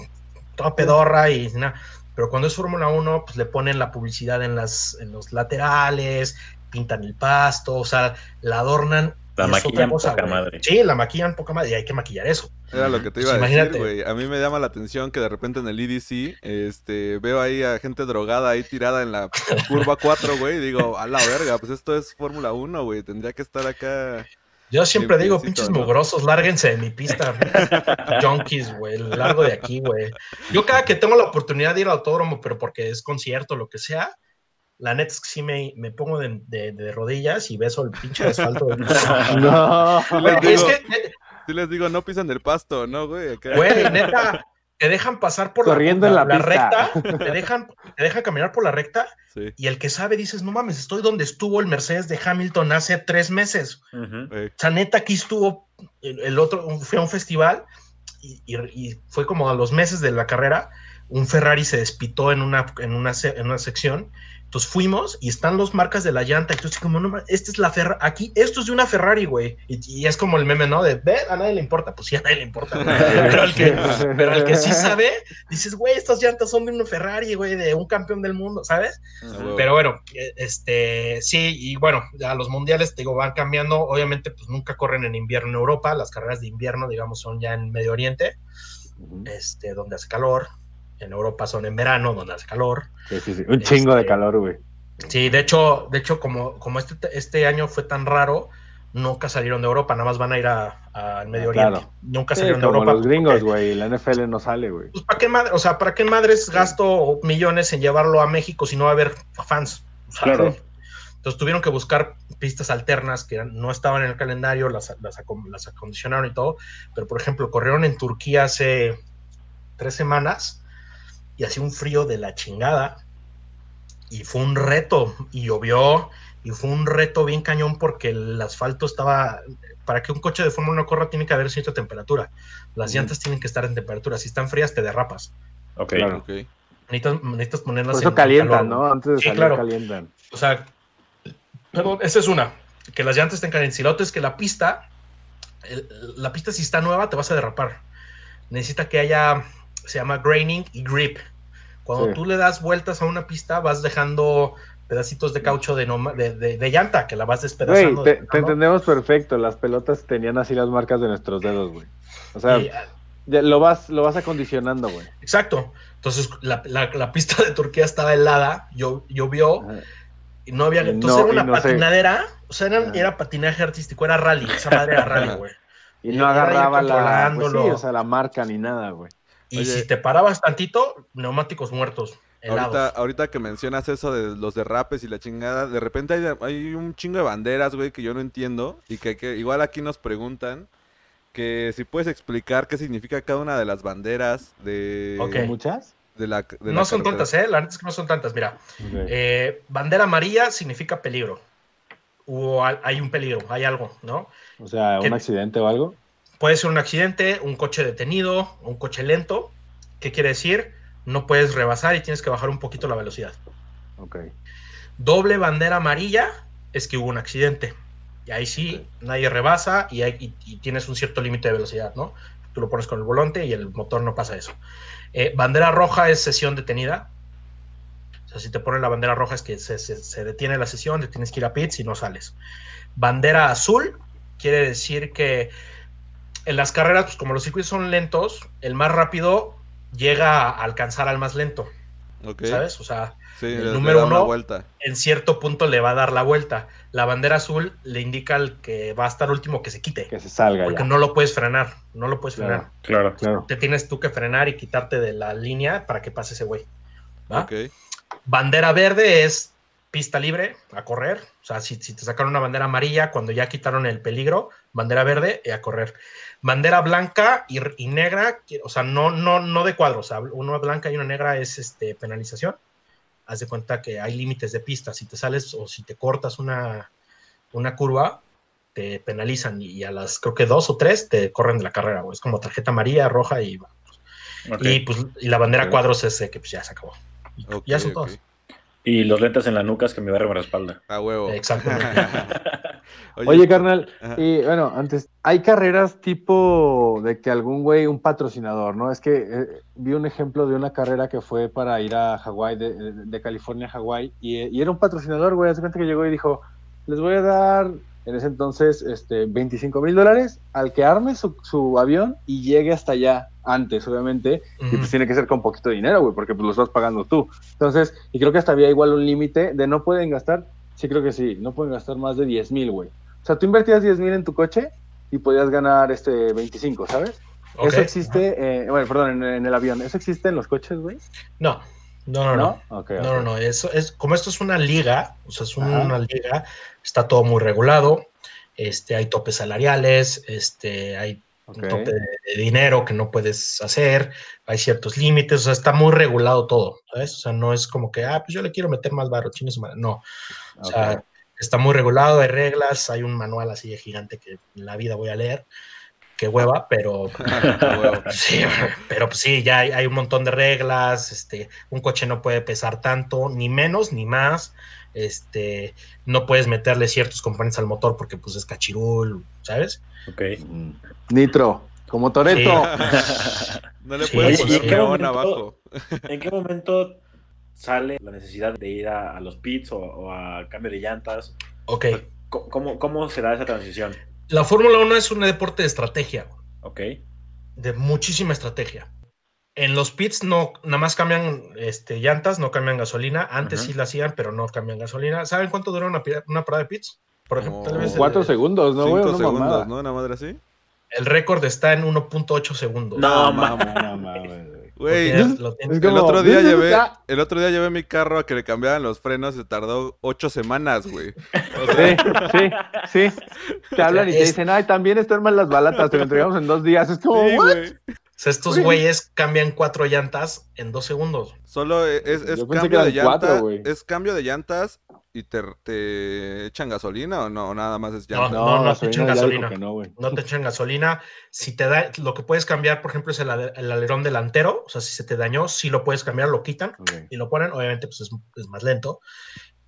toda pedorra y nada. Pero cuando es Fórmula 1, pues le ponen la publicidad en, las, en los laterales, pintan el pasto, o sea, la adornan. La es maquillan cosa, poca madre. Sí, la maquillan poca madre y hay que maquillar eso. Era lo que te Pues iba a imagínate. decir, güey. A mí me llama la atención que de repente en el EDC, este, veo ahí a gente drogada ahí tirada en la curva 4, güey, y digo, a la verga, pues esto es Fórmula 1, güey, tendría que estar acá. Yo siempre digo, pinches ¿no? mugrosos, lárguense de mi pista. Junkies, güey, largo de aquí, güey. Yo cada que tengo la oportunidad de ir al autódromo, pero porque es concierto, lo que sea, la neta es que sí me, me pongo de, de- de rodillas y beso el pinche asfalto. No. les es que, ne- sí les digo, no pisan el pasto, ¿no, güey? Acá. güey, neta, te dejan pasar por Corriendo la, en la recta, te dejan, te dejan caminar por la recta Sí, y el que sabe dices, no mames, estoy donde estuvo el Mercedes de Hamilton hace tres meses. Güey. O sea, neta, aquí estuvo el, el otro, fue a un festival y, y- y fue como a los meses de la carrera, un Ferrari se despitó en una, en una, en una sección. Entonces fuimos y están los marcas de la llanta. Y tú así como, no, esta es la Ferrari. Aquí, esto es de una Ferrari, güey. Y, y es como el meme, ¿no? De, ve, a nadie le importa. Pues sí, a nadie le importa. pero, al que, pero al que sí sabe, dices, güey, estas llantas son de una Ferrari, güey, de un campeón del mundo, ¿sabes? Ah. Pero bueno, eh, este, sí, y bueno, ya los mundiales, te digo, van cambiando. Obviamente, pues nunca corren en invierno en Europa. Las carreras de invierno, digamos, son ya en Medio Oriente, este, donde hace calor. En Europa son en verano, donde hace calor. Sí, sí, sí. Un chingo de Este, calor, güey. Sí, de hecho, de hecho, como, como este, este año fue tan raro, nunca salieron de Europa, nada más van a ir a- a- al Medio Ah, claro. Oriente. Nunca Sí, salieron de como Europa. los gringos, güey. La NFL no sale, güey. pues, ¿para qué madre, o sea, ¿para qué madres gasto millones en llevarlo a México si no va a haber fans? O sea, Claro. Entonces tuvieron que buscar pistas alternas que no estaban en el calendario, las, las, las acondicionaron y todo. Pero, por ejemplo, corrieron en Turquía hace tres semanas y hacía un frío de la chingada. Y fue un reto, y llovió, y fue un reto bien cañón porque el asfalto estaba. Para que un coche de Fórmula 1 corra, tiene que haber cierta temperatura. Las llantas tienen que estar en temperatura. Si están frías, te derrapas. Ok. Claro. Ok. Necesitas, necesitas ponerlas Por eso en calientan, calor, ¿no? Antes de Sí, salir claro. calientan. O sea, perdón, esa es una. Que las llantas estén calientes. Y la otra es que la pista, el- la pista si está nueva, te vas a derrapar. Necesita que haya, se llama graining y grip. Cuando Sí. tú le das vueltas a una pista, vas dejando pedacitos de caucho de, de, de- de llanta, que la vas Güey, despedazando. te, entendemos perfecto. Las pelotas tenían así las marcas de nuestros dedos, güey. O sea, Y, ah, lo vas, lo vas acondicionando, güey. exacto. Entonces, la, la- la pista de Turquía estaba helada, llo- llovió, Ajá. y no había. Y Entonces no- era una no sé. patinadera, o sea, era, patinaje artístico, era rally, esa madre era rally, güey. Y Y no yo agarraba la, pues sí, o sea, la marca ni nada, güey. Y Oye. si te parabas tantito, neumáticos muertos, helados. Ahorita, ahorita que mencionas eso de los derrapes y la chingada, de repente hay, hay un chingo de banderas, güey, que yo no entiendo y que, que igual aquí nos preguntan que si puedes explicar qué significa cada una de las banderas de. ¿Muchas? de la de la no son carretera. tantas, ¿eh? La neta es que no son tantas. Mira, eh, bandera amarilla significa peligro. O hay un peligro, hay algo, ¿no? o sea, un accidente o algo. Puede ser un accidente, un coche detenido, un coche lento. ¿Qué quiere decir? No puedes rebasar y tienes que bajar un poquito la velocidad. Ok. Doble bandera amarilla es que hubo un accidente. Y ahí sí, nadie rebasa y, hay- y- y tienes un cierto límite de velocidad, ¿no? Tú lo pones con el volante y el motor no pasa eso. Eh, bandera roja es sesión detenida. O sea, si te ponen la bandera roja es que se, se- se detiene la sesión, te tienes que ir a pits y no sales. Bandera azul quiere decir que en las carreras, pues como los circuitos son lentos, el más rápido llega a alcanzar al más lento, Ok. ¿sabes? O sea, Sí, El número uno- vuelta. en cierto punto le va a dar la vuelta. La bandera azul le indica al que va a estar último que se quite, Que se salga porque ya. no lo puedes frenar, no lo puedes Claro. frenar. Claro. Claro. Te tienes tú que frenar y quitarte de la línea para que pase ese güey. Bandera verde es pista libre a correr. O sea, si, si te sacaron una bandera amarilla cuando ya quitaron el peligro, bandera verde y a correr. Bandera blanca y, y negra, o sea, no, no, no de cuadros. O sea, una blanca y una negra es este, penalización. Haz de cuenta que hay límites de pista. Si te sales o si te cortas una, una curva, te penalizan y a las creo que dos o tres te corren de la carrera. güey. Es como tarjeta amarilla, roja y, y, pues, y la bandera cuadros es que pues, ya se acabó. Y ya son ok. Y los lentes en la nuca es que me barren la espalda. A huevo. Exactamente. Oye, carnal, Ajá. y bueno, antes, hay carreras tipo de que algún güey, un patrocinador, ¿no? Es que eh, vi un ejemplo de una carrera que fue para ir a Hawái, de, de- de California a Hawái, y, eh, y era un patrocinador, güey, hace cuenta que llegó y dijo, les voy a dar en ese entonces este, 25 mil dólares al que arme su, su avión y llegue hasta allá antes, obviamente, y pues tiene que ser con poquito dinero, güey, porque pues lo estás pagando tú. Entonces, y creo que hasta había igual un límite de no pueden gastar, sí creo que sí, no pueden gastar más de 10 mil, güey. O sea, tú invertías 10 mil en tu coche y podías ganar este 25, ¿sabes? Eso existe, eh, bueno, perdón, en, en el avión, ¿eso existe en los coches, güey? No, no, no, no. No, no, no. Eso es, como esto es una liga, o sea, es una liga, está todo muy regulado. Este, hay topes salariales, este, hay un tope de, de dinero que no puedes hacer, hay ciertos límites, o sea, está muy regulado todo, ¿sabes? O sea, no es como que, ah, pues yo le quiero meter más barro, madre. No, o sea, está muy regulado, hay reglas, hay un manual así de gigante que en la vida voy a leer. Qué hueva, pero sí, pero pues sí, ya hay, hay un montón de reglas, este, un coche no puede pesar tanto, ni menos ni más, este, no puedes meterle ciertos componentes al motor porque pues es cachirul, ¿sabes? Ok. Nitro, como Toreto. No le Sí, puedes poner sí. neón abajo. ¿En qué momento sale la necesidad de ir a, a los pits o, o a cambio de llantas? Ok, ¿Cómo, cómo se da esa transición? La Fórmula 1 es un deporte de estrategia, Ok. de muchísima estrategia. En los pits no, nada más cambian este, llantas, no cambian gasolina. Antes sí la hacían, pero no cambian gasolina. ¿Saben cuánto dura una, parada de pits? Por ejemplo, tal vez el- Cuatro segundos, ¿no? Cinco mamada. segundos, ¿no? Una madre así. el récord está en 1.8 segundos. No, No, ma- no mames, güey. El como, otro día "This is llevé, that". el otro día llevé mi carro a que le cambiaran los frenos y tardó ocho semanas, güey. O Sí, sea, sí, sí. Te hablan y te dicen, ay, también están mal las balatas, te lo entregamos en dos días. Es como, sí, "What?". güey. O sea, estos Güey. güeyes cambian cuatro llantas en dos segundos. Solo es, es cambio de llantas. güey. es cambio de llantas y te, te echan gasolina o no, nada más es llanta. No, no te echan ya dijo gasolina. no. No te echan gasolina. Si te da, lo que puedes cambiar, por ejemplo, es el, alerón delantero. O sea, si se te dañó, sí lo puedes cambiar, lo quitan y lo ponen. Obviamente, pues es, es más lento.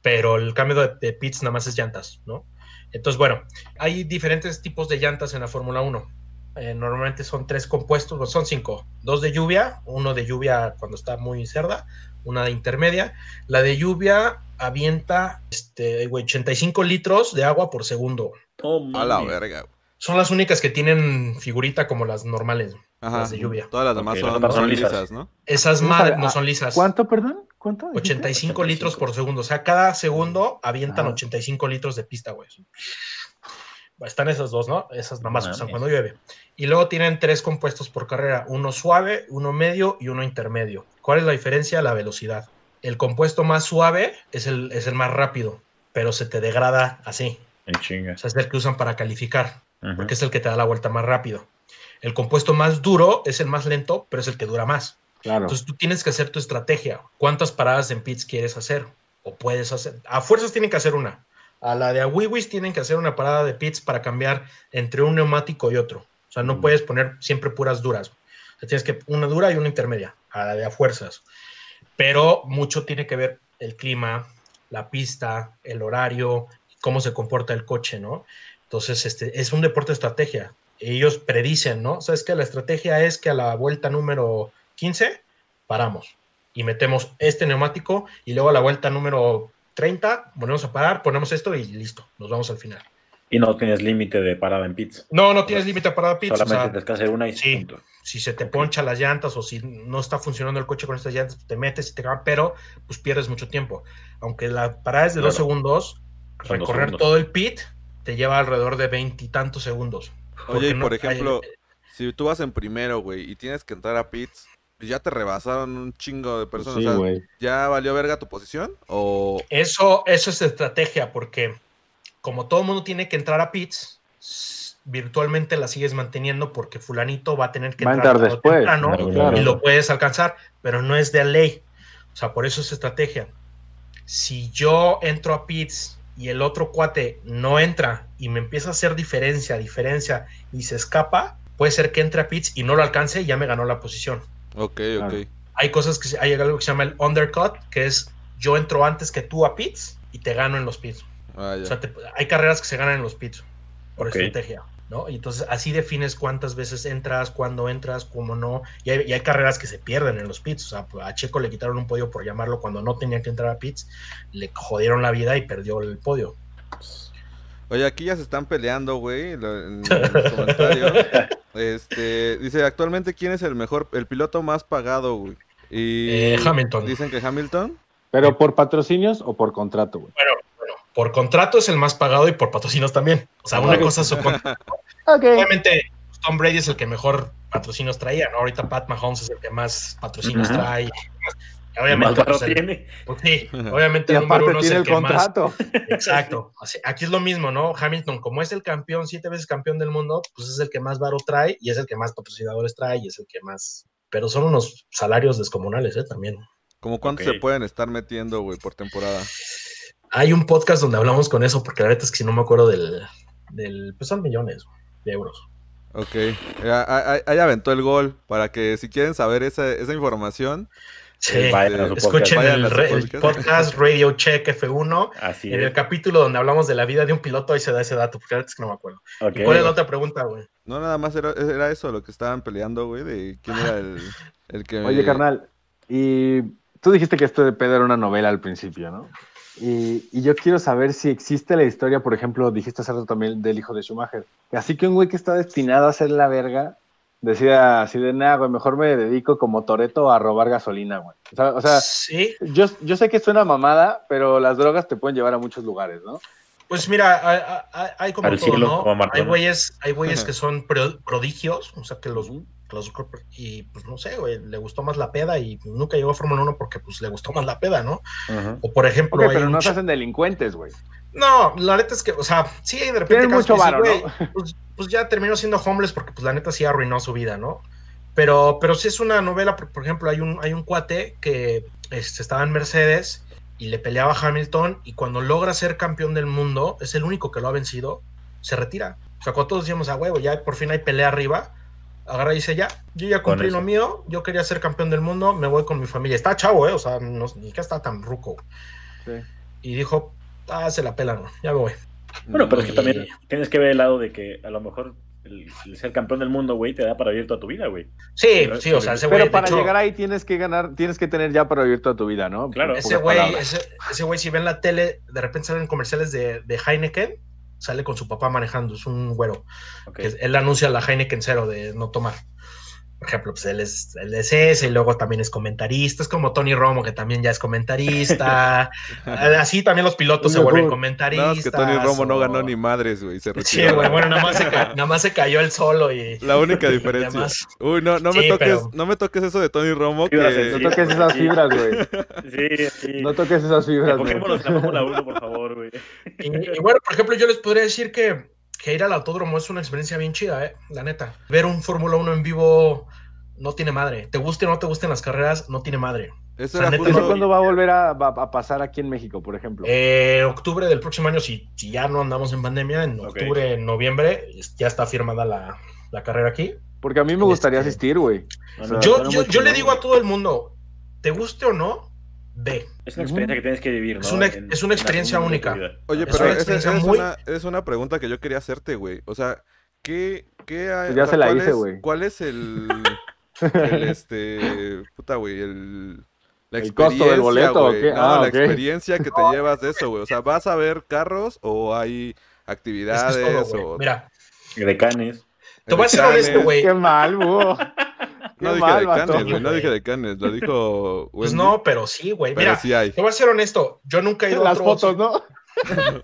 Pero el cambio de, de pits nada más es llantas, ¿no? Entonces, bueno, hay diferentes tipos de llantas en la Fórmula 1. Eh, normalmente son tres compuestos, son cinco. Dos de lluvia, uno de lluvia cuando está muy cerda, una de intermedia. La de lluvia avienta este, güey, 85 litros de agua por segundo. Oh, A la verga. Son las únicas que tienen figurita como las normales. Ajá. Las de lluvia. Todas las demás son, lisas. lisas, ¿no? Esas madres no ah, son lisas. ¿Cuánto, perdón? ¿Cuánto? dijiste? 85 litros 85. por segundo. O sea, cada segundo avientan Ajá. 85 litros de pista, güey. Están esas dos, ¿no? Esas nada más usan cuando llueve. Y luego tienen tres compuestos por carrera: uno suave, uno medio y uno intermedio. ¿Cuál es la diferencia? La velocidad. El compuesto más suave es el, es el más rápido, pero se te degrada así. En O sea, es el que usan para calificar. Porque es el que te da la vuelta más rápido. El compuesto más duro es el más lento, pero es el que dura más. Claro. Entonces tú tienes que hacer tu estrategia. ¿Cuántas paradas en pits quieres hacer? O puedes hacer. A fuerzas tienen que hacer una. A la de Awiwis tienen que hacer una parada de pits para cambiar entre un neumático y otro. O sea, no Mm. puedes poner siempre puras duras. O sea, tienes que una dura y una intermedia. A la de a fuerzas. Pero mucho tiene que ver el clima, la pista, el horario, cómo se comporta el coche, ¿no? Entonces, este, es un deporte de estrategia. Ellos predicen, ¿no? Sabes que la estrategia es que a la vuelta número 15 paramos y metemos este neumático y luego a la vuelta número 30 ponemos a parar, ponemos esto y listo, nos vamos al final. Y no tienes límite de parada en pits. No, no tienes límite para pits. o Solamente sea, tienes que hacer una y sí. punto. si se te poncha las llantas o si no está funcionando el coche con estas llantas, te metes y te va, pero pues pierdes mucho tiempo. Aunque la parada es de dos segundos, Son dos recorrer segundos. todo el pit te lleva alrededor de veintitantos segundos. Oye, y no- por ejemplo, hay- si tú vas en primero, güey, y tienes que entrar a pits, ya te rebasaron un chingo de Pues personas. sí, o sea, güey. ¿ya valió verga tu posición? O. Eso, eso es estrategia, porque como todo mundo tiene que entrar a pits, virtualmente la sigues manteniendo porque fulanito va a tener que Va entrar entrar después. temprano Claro, claro. y lo puedes alcanzar, pero no es de ley. O sea, por eso es estrategia. Si yo entro a pits y el otro cuate no entra y me empieza a hacer diferencia, diferencia y se escapa, puede ser que entre a pits y no lo alcance y ya me ganó la posición. Ok, ok. Hay cosas que se- hay algo que se llama el undercut, que es yo entro antes que tú a pits y te gano en los pits. Ah, ya. O sea, te- hay carreras que se ganan en los pits por estrategia, ¿no? Y entonces así defines cuántas veces entras, cuándo entras, cómo no. Y hay, y hay carreras que se pierden en los pits. O sea, a Checo le quitaron un podio por llamarlo cuando no tenía que entrar a pits. Le jodieron la vida y perdió el podio. Oye, aquí ya se están peleando, güey, lo- en los comentarios. Este, dice, actualmente, ¿quién es el mejor, el piloto más pagado, güey? Y Eh, Hamilton. Dicen que Hamilton. ¿Pero por patrocinios o por contrato, güey? Bueno, bueno, por contrato es el más pagado y por patrocinios también. O sea, una cosa es su. Obviamente, Tom Brady es el que mejor patrocinios traía, ¿no? Ahorita Pat Mahomes es el que más patrocinios trae. Obviamente, más varo pues, el- tiene. pues sí, obviamente Y el número uno es tiene el el que más. contrato. Exacto. Así- Aquí es lo mismo, ¿no? Hamilton, como es el campeón, siete veces campeón del mundo, pues es el que más varo trae y es el que más patrocinadores trae y es el que más. Pero son unos salarios descomunales, ¿eh? También. ¿Cómo cuánto se pueden estar metiendo, güey, por temporada? Hay un podcast donde hablamos con eso, porque la verdad es que si no me acuerdo del. del pues son millones de euros. Ok, ahí ahí aventó el gol para que si quieren saber esa, esa información, Sí, Vayan a su escuchen el, a su re- el podcast. podcast Radio Check F1. Así En es. el capítulo donde hablamos de la vida de un piloto, ahí se da ese dato, porque ahorita es que no me acuerdo. Ok. ¿Y ¿Cuál es la otra pregunta, güey? no nada más era, era eso lo que estaban peleando, güey, de quién era el, el que... Oye, carnal, y tú dijiste que esto de pedo era una novela al principio, ¿no? Y, y yo quiero saber si existe la historia, por ejemplo, dijiste hace rato también del hijo de Schumacher. Así que un güey que está destinado a ser la verga decía así de nada, güey, mejor me dedico como Toreto a robar gasolina, güey. O sea, o sea, sí, yo, yo sé que suena mamada, pero las drogas te pueden llevar a muchos lugares, ¿no? pues mira, hay, hay- hay como Al todo, siglo, ¿no? como a Maradona. Hay güeyes, hay güeyes que son pro- prodigios, o sea, que los, los- y pues no sé, güey, le gustó más la peda y nunca llegó a Fórmula 1 porque pues le gustó más la peda, ¿no? O por ejemplo, hay pero no se hacen delincuentes, güey. No, la neta es que, o sea, sí, de repente. Casos mucho que varo, Pues, pues ya terminó siendo homeless porque, pues, la neta sí arruinó su vida, ¿no? Pero, pero sí es una novela, por, por ejemplo, hay un, hay un cuate que este, estaba en Mercedes y le peleaba a Hamilton y cuando logra ser campeón del mundo, es el único que lo ha vencido, se retira. O sea, cuando todos decíamos, a huevo, ya por fin hay pelea arriba, agarra y dice, ya, yo ya cumplí lo mío, yo quería ser campeón del mundo, me voy con mi familia. Está chavo, ¿eh? O sea, no, ni que está tan ruco. Sí. Y dijo, ah, se la pelan, ya me voy. Bueno, pero es que Y- también tienes que ver el lado de que a lo mejor el, el ser campeón del mundo, güey, te da para vivir toda tu vida, güey. Sí, Pero- sí, o sea, ese güey. Pero para hecho, llegar ahí tienes que ganar, tienes que tener ya para vivir toda tu vida, ¿no? Claro. Ese güey, ese, ese güey, si ven la tele, de repente salen comerciales de, de Heineken, sale con su papá manejando, es un güero. Que él anuncia la Heineken cero de no tomar. Por ejemplo, pues él es, él es ese, y luego también es comentarista, es como Tony Romo, que también ya es comentarista. Así también los pilotos se vuelven No, comentaristas. es que Tony Romo no ganó ni madres, güey, se Sí, retiró. güey, bueno, nada más, se ca- nada más se cayó él solo y... La única diferencia. Uy, no, no me Sí, toques, pero- no me toques eso de Tony Romo que... No toques esas fibras, güey. Sí, sí. No toques esas fibras, güey. La Fórmula 1, por favor, güey. Y, y bueno, por ejemplo, yo les podría decir que, que ir al autódromo es una experiencia bien chida, ¿eh? La neta. Ver un Fórmula 1 en vivo no tiene madre. Te guste o no te gusten las carreras, no tiene madre. Eso O sea, era neta, ¿Eso justo... cuándo va a volver a, pasar aquí en México, por ejemplo? Eh, octubre del próximo año, si, si ya no andamos en pandemia, en octubre, en noviembre, ya está firmada la, la carrera aquí. Porque a mí me gustaría este- asistir, güey. Yo, le digo a todo el mundo, te guste o no, ve. Es una experiencia que tienes que vivir, ¿no? Es una- En- es una en experiencia de única. Oye, Es pero es, muy- una, es una pregunta que yo quería hacerte, güey. O sea, ¿qué, qué hay- Pues ya o sea, se la cuál hice, es- güey. ¿Cuál es el, el, este, puta, güey, el... La ¿El costo del boleto o güey. qué? No, Ah, la experiencia que te llevas de eso, güey. O sea, ¿vas a ver carros o hay Es que actividades es todo, güey. o Mira, De canes. te voy a ser honesto, decanes? güey. Qué mal, búho. No dije mal, de canes, güey. No dije de canes. Lo dijo Pues no, pero sí, güey. Mira, sí hay. te voy a ser honesto, yo nunca he ido a Las otro fotos, ¿no?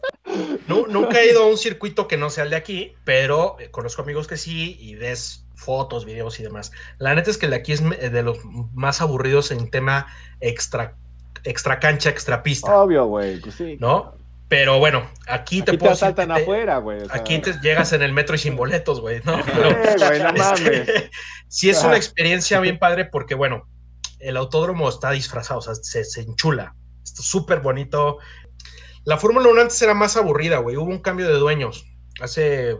Nu- nunca he ido a un circuito que no sea el de aquí, pero eh, conozco amigos que sí y ves fotos, videos y demás. La neta es que el de aquí es me- de los más aburridos en tema extra, extra cancha, extra pista, Obvio, güey. Pues sí. ¿no? Pero bueno, aquí, Aquí te te puedo asaltan afuera, güey. o sea. Aquí te llegas en el metro y sin boletos, güey, ¿no? Eh, güey, no Este, mames. sí es una experiencia bien padre porque, bueno, el autódromo está disfrazado, o sea, se, se enchula. Está súper bonito. La Fórmula 1 antes era más aburrida, güey. Hubo un cambio de dueños. Hace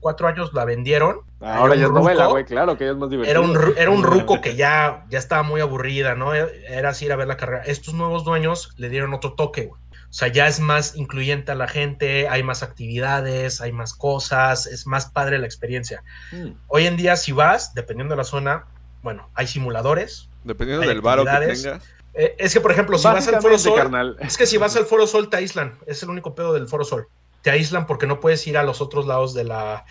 cuatro años la vendieron. Ahora Era ya es novela, güey. Claro que ya es más divertido. Era un, era un ruco que ya, ya estaba muy aburrida, ¿no? Era así ir a ver la carrera. Estos nuevos dueños le dieron otro toque, güey. O sea, ya es más incluyente a la gente, hay más actividades, hay más cosas, es más padre la experiencia. Mm. Hoy en día, si vas, dependiendo de la zona, bueno, hay simuladores. Dependiendo Hay del varo que tengas. Eh, es que, por ejemplo, si vas al Foro Sol, carnal. es que si vas al Foro Sol te aíslan. Es el único pedo del Foro Sol. Te aíslan porque no puedes ir a los otros lados de la.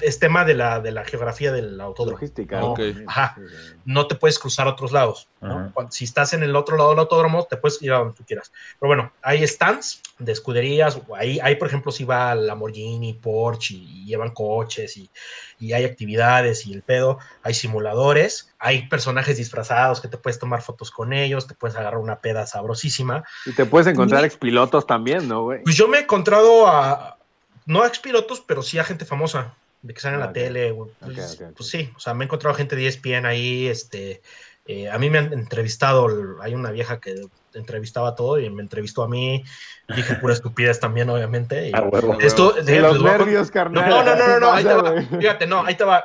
Es tema de la, de la geografía del autódromo. Logística. No, Ok. ajá. No te puedes cruzar a otros lados. ¿no? Ajá. Cuando- si estás en el otro lado del autódromo, te puedes ir a donde tú quieras. Pero bueno, hay stands de escuderías. Ahí, ahí por ejemplo, si va Lamborghini, Porsche y llevan coches y, y hay actividades y el pedo. Hay simuladores. Hay personajes disfrazados que te puedes tomar fotos con ellos. Te puedes agarrar una peda sabrosísima. Y te puedes encontrar expilotos también, ¿no, güey? Pues yo me he encontrado a, no a expilotos, pero sí a gente famosa, de que salen en Ah, la ok. tele. güey. Pues, pues sí, o sea, me he encontrado gente de ESPN ahí, este, Eh, a mí me han entrevistado, hay una vieja que entrevistaba todo y me entrevistó a mí. Dije pura estupidez también, obviamente. y- A huevo. esto, De de- los les voy a- nervios, no, carnal. no, no, no, no, ahí te va. Fíjate, no, ahí te va.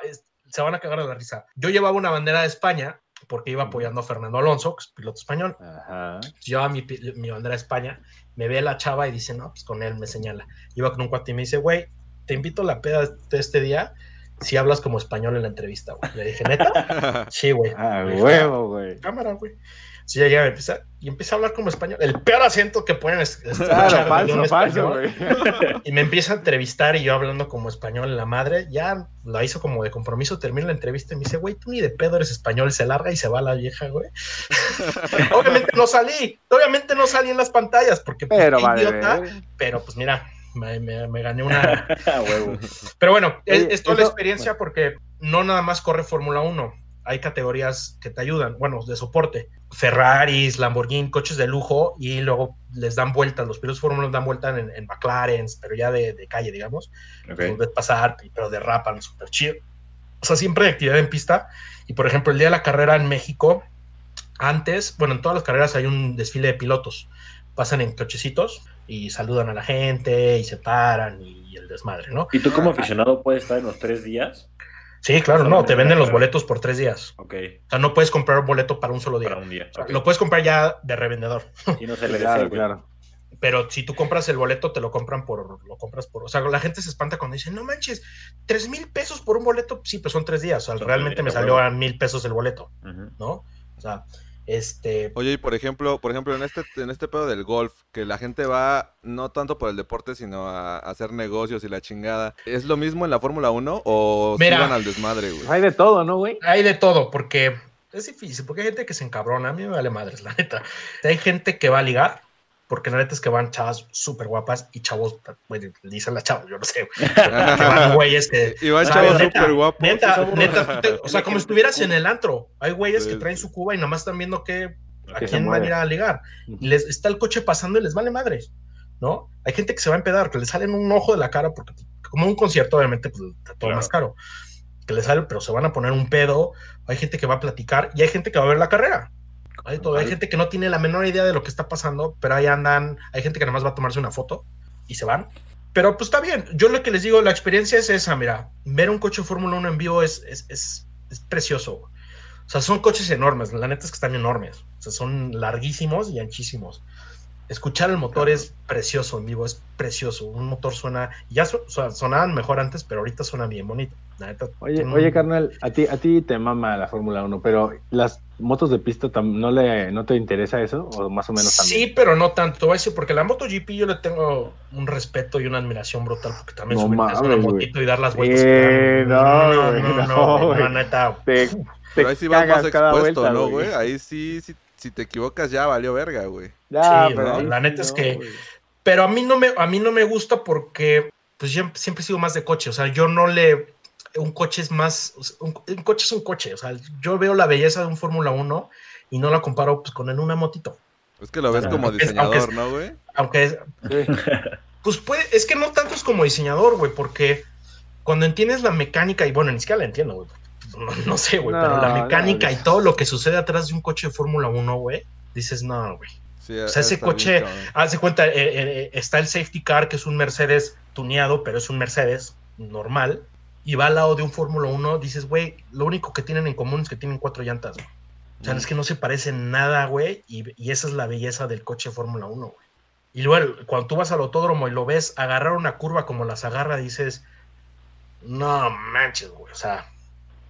Se van a cagar de la risa. Yo llevaba una bandera de España porque iba apoyando a Fernando Alonso, que es piloto español. Ajá. Llevaba mi, mi bandera de España, me ve la chava y dice, no, pues con él me señala. Iba con un cuate y me dice, güey, te invito a la peda de este día si hablas como español en la entrevista, güey. Le dije, ¿neta? Sí, güey. Ah, dije, huevo, güey. cámara, güey. Sí, ya llega, empieza, y empieza a hablar como español. El peor acento que pueden es, es Claro, falso, falso, güey. Y me empieza a entrevistar y yo hablando como español en la madre, ya la hizo como de compromiso, termina la entrevista y me dice, güey, tú ni de pedo eres español, se larga y se va la vieja, güey. obviamente no salí, obviamente no salí en las pantallas, porque Pero vale. idiota, pero pues mira, me, me- me gané una... Pero bueno, es, es toda la experiencia porque no nada más corre Fórmula 1, hay categorías que te ayudan, bueno, de soporte. Ferraris, Lamborghini, coches de lujo y luego les dan vueltas, los pilotos de Fórmula 1 dan vueltas en, en McLaren, pero ya de, de calle, digamos. Ok. Los ves pasar, pero derrapan súper chido. O sea, siempre hay actividad en pista. Y por ejemplo, el día de la carrera en México, antes, bueno, en todas las carreras hay un desfile de pilotos. Pasan en cochecitos y saludan a la gente y se paran y, el desmadre, ¿no? ¿Y tú como aficionado puedes estar en los tres días? Sí, claro, no, te venden los boletos por tres días. Ok, O sea, no puedes comprar un boleto para un solo día. para un día. O sea, Ok. Lo puedes comprar ya de revendedor. Y no se le Claro, desea, claro. Pero si tú compras el boleto, te lo compran por, lo compras por, o sea, la gente se espanta cuando dicen, no manches, tres mil pesos por un boleto, sí, pues son tres días, o sea, realmente me salió a mil pesos el boleto. ¿no? O sea, este, Oye, y por ejemplo, por ejemplo, en este, en este pedo del golf, que la gente va no tanto por el deporte, sino a, a hacer negocios y la chingada. ¿Es lo mismo en la Fórmula 1 o Mira. van al desmadre, güey? Hay de todo, ¿no, güey? hay de todo, porque es difícil, porque hay gente que se encabrona, a mí me vale madres, la neta. Hay gente que va a ligar, porque la neta es que van chavas súper guapas y chavos, bueno, dicen las chavas, yo no sé, güey, que van güeyes que... Y van O sea, chavos neta, súper guapos. Neta, neta, te- o sea, como si estuvieras en el antro. Hay güeyes Sí, que traen su cuba y nada más están viendo que a Que quién van a ir a ligar. Y les está el coche pasando y les vale madres, ¿no? Hay gente que se va a empedar, que le salen un ojo de la cara, porque como un concierto, obviamente, pues está todo Claro. más caro. Que les sale, pero se van a poner un pedo. Hay gente que va a platicar y hay gente que va a ver la carrera. Hay, todo. hay gente que no tiene la menor idea de lo que está pasando, pero ahí andan. Hay gente que nada más va a tomarse una foto y se van. Pero pues está bien. Yo lo que les digo, la experiencia es esa, mira. Ver un coche Fórmula 1 en vivo es, es, es, es precioso. O sea, son coches enormes. La neta es que están enormes. O sea, son larguísimos y anchísimos. Escuchar el motor es precioso en vivo, es precioso. Un motor suena, ya su- sonaban mejor antes, pero ahorita suena bien bonito. Neta, Oye, un- oye, carnal, a ti, a ti te mama la Fórmula 1, pero las motos de pista tam- no le, no te interesa eso o más o menos también. Sí, pero no tanto. Voy a decir, porque la MotoGP yo le tengo un respeto y una admiración brutal, porque también No subirte una motito y dar las vueltas. Eh, no, no, no, no, no, no, neta. Te, te Pero ahí sí vas más cada expuesto, vuelta, ¿no, güey? Ahí sí, sí, si te equivocas ya valió verga, güey. Ya, Sí, pero no, la neta es que- güey. Pero a mí no me, a mí no me gusta porque pues yo siempre he sido más de coche. O sea, yo no le. Un coche es más. Un, un coche es un coche. O sea, yo veo la belleza de un Fórmula 1 y no la comparo pues, con en una motito. Es que lo ves Claro. como Aunque diseñador, es- ¿no, güey? Aunque Sí. Pues puede, es que no tanto es como diseñador, güey, porque cuando entiendes la mecánica, y bueno, ni siquiera la entiendo, güey. No, no sé, güey, No, pero la mecánica no. y todo lo que sucede atrás de un coche de Fórmula 1, güey, dices, no, güey. Sí, O sea, ese coche- de cuenta, eh, eh, está el safety car, que es un Mercedes tuneado, pero es un Mercedes normal, y va al lado de un Fórmula 1, dices, güey, lo único que tienen en común es que tienen cuatro llantas, güey. O sea, Mm. es que no se parecen nada, güey, y, y esa es la belleza del coche de Fórmula 1, güey. Y luego, cuando tú vas al autódromo y lo ves agarrar una curva como las agarra, dices, no manches, güey, o sea,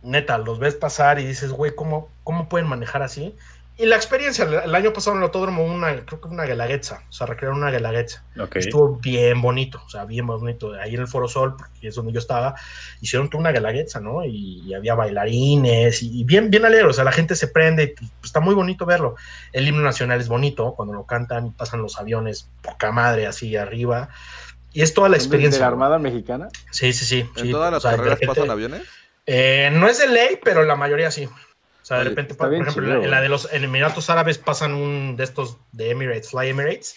neta, los ves pasar y dices, güey, ¿cómo, ¿cómo pueden manejar así? Y la experiencia, el, año pasado en el autódromo, una, creo que una guelaguetza, o sea, recrearon una guelaguetza. Ok. Estuvo bien bonito, o sea, bien bonito. Ahí en el Foro Sol, porque es donde yo estaba, hicieron toda una guelaguetza, ¿no? Y, y había bailarines y, y bien, bien alegre, o sea, la gente se prende, y, pues, está muy bonito verlo. El himno nacional es bonito cuando lo cantan y pasan los aviones, poca madre, así arriba. Y es toda la ¿De experiencia. la güey. Armada Mexicana? Sí, sí, sí. ¿En sí, todas o las sea, de carreras repente- pasan aviones? Eh, no es de ley, pero la mayoría sí. O sea, de Oye, repente, por ejemplo, chido, en la, en la güey. de los Emiratos Árabes pasan un de estos de Emirates, Fly Emirates,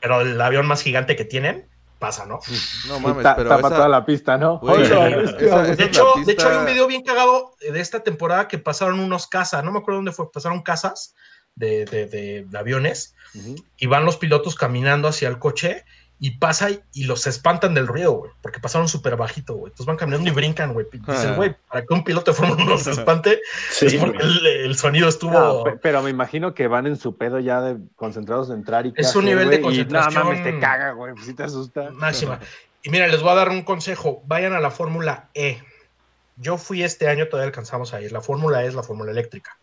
pero el avión más gigante que tienen pasa, ¿no? No mames, Ta- pero tapa esa- toda la pista, ¿no? Güey, esa- esa De hecho, de hecho, hay un video bien cagado de esta temporada que pasaron unos casas, no me acuerdo dónde fue, pasaron casas de, de- de- de aviones y van los pilotos caminando hacia el coche y pasa y, y los espantan del ruido, güey, porque pasaron súper bajito, güey. Entonces van caminando y brincan, güey. Y Dicen, Ah. güey, para que un piloto de Fórmula 1 se espante, Sí, es porque el, el sonido estuvo... No, pero me imagino que van en su pedo ya de concentrados en entrar y Es un nivel de y concentración- No mames, te caga, güey. Si te asusta. máxima. Y mira, les voy a dar un consejo. Vayan a la Fórmula E. Yo fui este año, todavía alcanzamos a ir. La Fórmula E es la Fórmula eléctrica.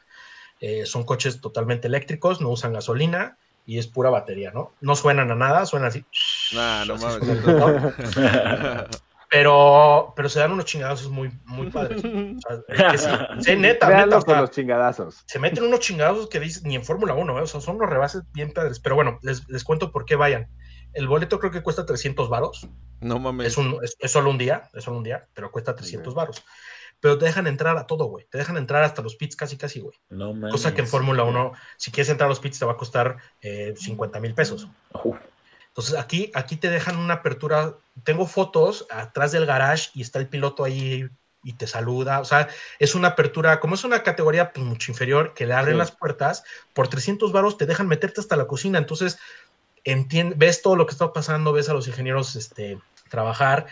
Eh, son coches totalmente eléctricos, no usan gasolina y es pura batería, ¿no? No suenan a nada, suenan así. Nah, no así mames. Pero, pero se dan unos chingadazos muy, muy padres. O sea, que sí, sí, neta, Véanlo neta, con o sea, los chingadazos. se meten unos chingados que dicen ni en Fórmula 1, ¿eh? o sea, son unos rebases bien padres. Pero bueno, les, les cuento por qué vayan. El boleto creo que cuesta 300 varos. No mames. Es, un, es, es solo un día, es solo un día, pero cuesta 300 varos. Pero te dejan entrar a todo, güey. Te dejan entrar hasta los pits casi, casi, güey. No mames. Cosa que en Fórmula 1, si quieres entrar a los pits, te va a costar eh, 50 mil pesos. Uf. Entonces aquí, aquí te dejan una apertura. Tengo fotos atrás del garage y está el piloto ahí y te saluda. O sea, es una apertura, como es una categoría pues, mucho inferior, que le abren Sí. las puertas, por 300 varos te dejan meterte hasta la cocina. Entonces, entien- ves todo lo que está pasando, ves a los ingenieros este, trabajar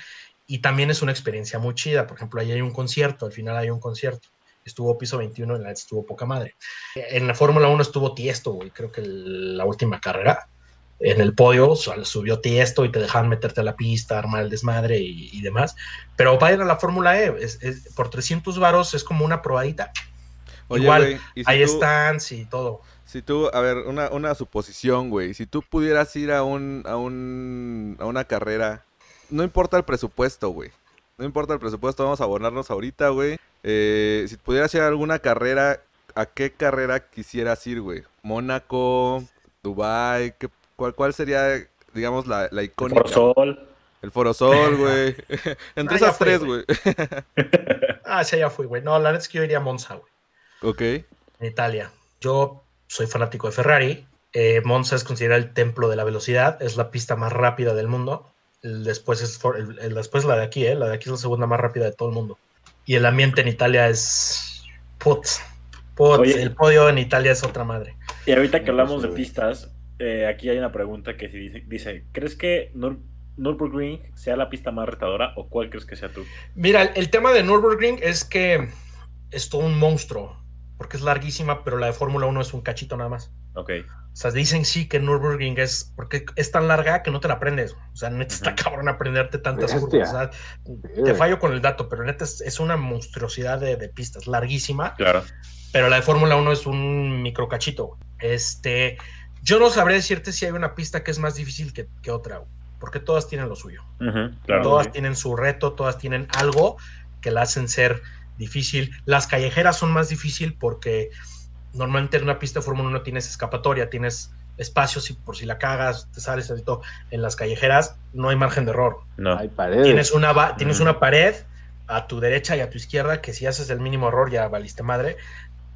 y también es una experiencia muy chida. Por ejemplo, ahí hay un concierto, al final hay un concierto. Estuvo piso 21, en la estuvo poca madre. En la Fórmula 1 estuvo Tiesto, güey, creo que el- la última carrera. En el podio su- subió Tiesto y te dejaban meterte a la pista, armar el desmadre y, y demás. Pero vayan a la Fórmula E, es- es- por 300 varos es como una probadita. Oye, Igual, güey, y si Ahí tú- stands y todo. Si tú, a ver, una, una suposición, güey. Si tú pudieras ir a un, a un, a una carrera, no importa el presupuesto, güey. No importa el presupuesto, vamos a abonarnos ahorita, güey. Eh, si pudieras ir a alguna carrera, ¿a qué carrera quisieras ir, güey? Mónaco, Dubai, ¿qué- cuál, ¿cuál sería, digamos, la, la icónica? Forzol. El Forosol, güey. Entre Ah, esas tres, güey. Ah, sí, ya fui, güey. No, la neta es que yo iría a Monza, güey. ok. en Italia. Yo soy fanático de Ferrari. Eh, Monza es considerada el templo de la velocidad, es la pista más rápida del mundo. El después es for- el- el después la de aquí, eh, la de aquí es la segunda más rápida de todo el mundo. Y el ambiente en Italia es put, put. Oye. el podio en Italia es otra madre. Y ahorita que hablamos pues, de pistas, eh, aquí hay una pregunta que dice, dice, ¿crees que Nur Nürburgring sea la pista más retadora o cuál crees que sea tú? Mira, el, el tema de Nürburgring es que es todo un monstruo, porque es larguísima, pero la de Fórmula 1 es un cachito nada más. Ok. O sea, dicen sí que Nürburgring es porque es tan larga que no te la aprendes. O sea, neta está cabrón aprenderte tantas Bestia. curvas. O sea, te fallo con el dato, pero neta es, es una monstruosidad de, de pistas, larguísima. Claro. Pero la de Fórmula 1 es un microcachito. Este, yo no sabré decirte si hay una pista que es más difícil que, que otra, porque todas tienen lo suyo. Claro. Todas tienen su reto, todas tienen algo que la hacen ser difícil. Las callejeras son más difícil porque normalmente en una pista de Fórmula 1 tienes escapatoria, tienes espacios y por si la cagas, te sales y todo. En las callejeras no hay margen de error. No. Hay paredes. Tienes una, va- tienes una pared a tu derecha y a tu izquierda que si haces el mínimo error ya valiste madre.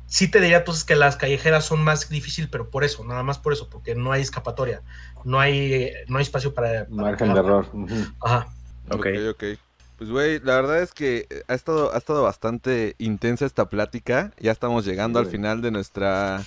Sí te diría entonces que las callejeras son más difícil, pero por eso, nada más por eso, porque no hay escapatoria, no hay, no hay espacio para... para Margen de error. Ajá. Ok. Ok, ok. Pues, güey, la verdad es que eh, ha estado, ha estado bastante intensa esta plática. Ya estamos llegando al final de nuestra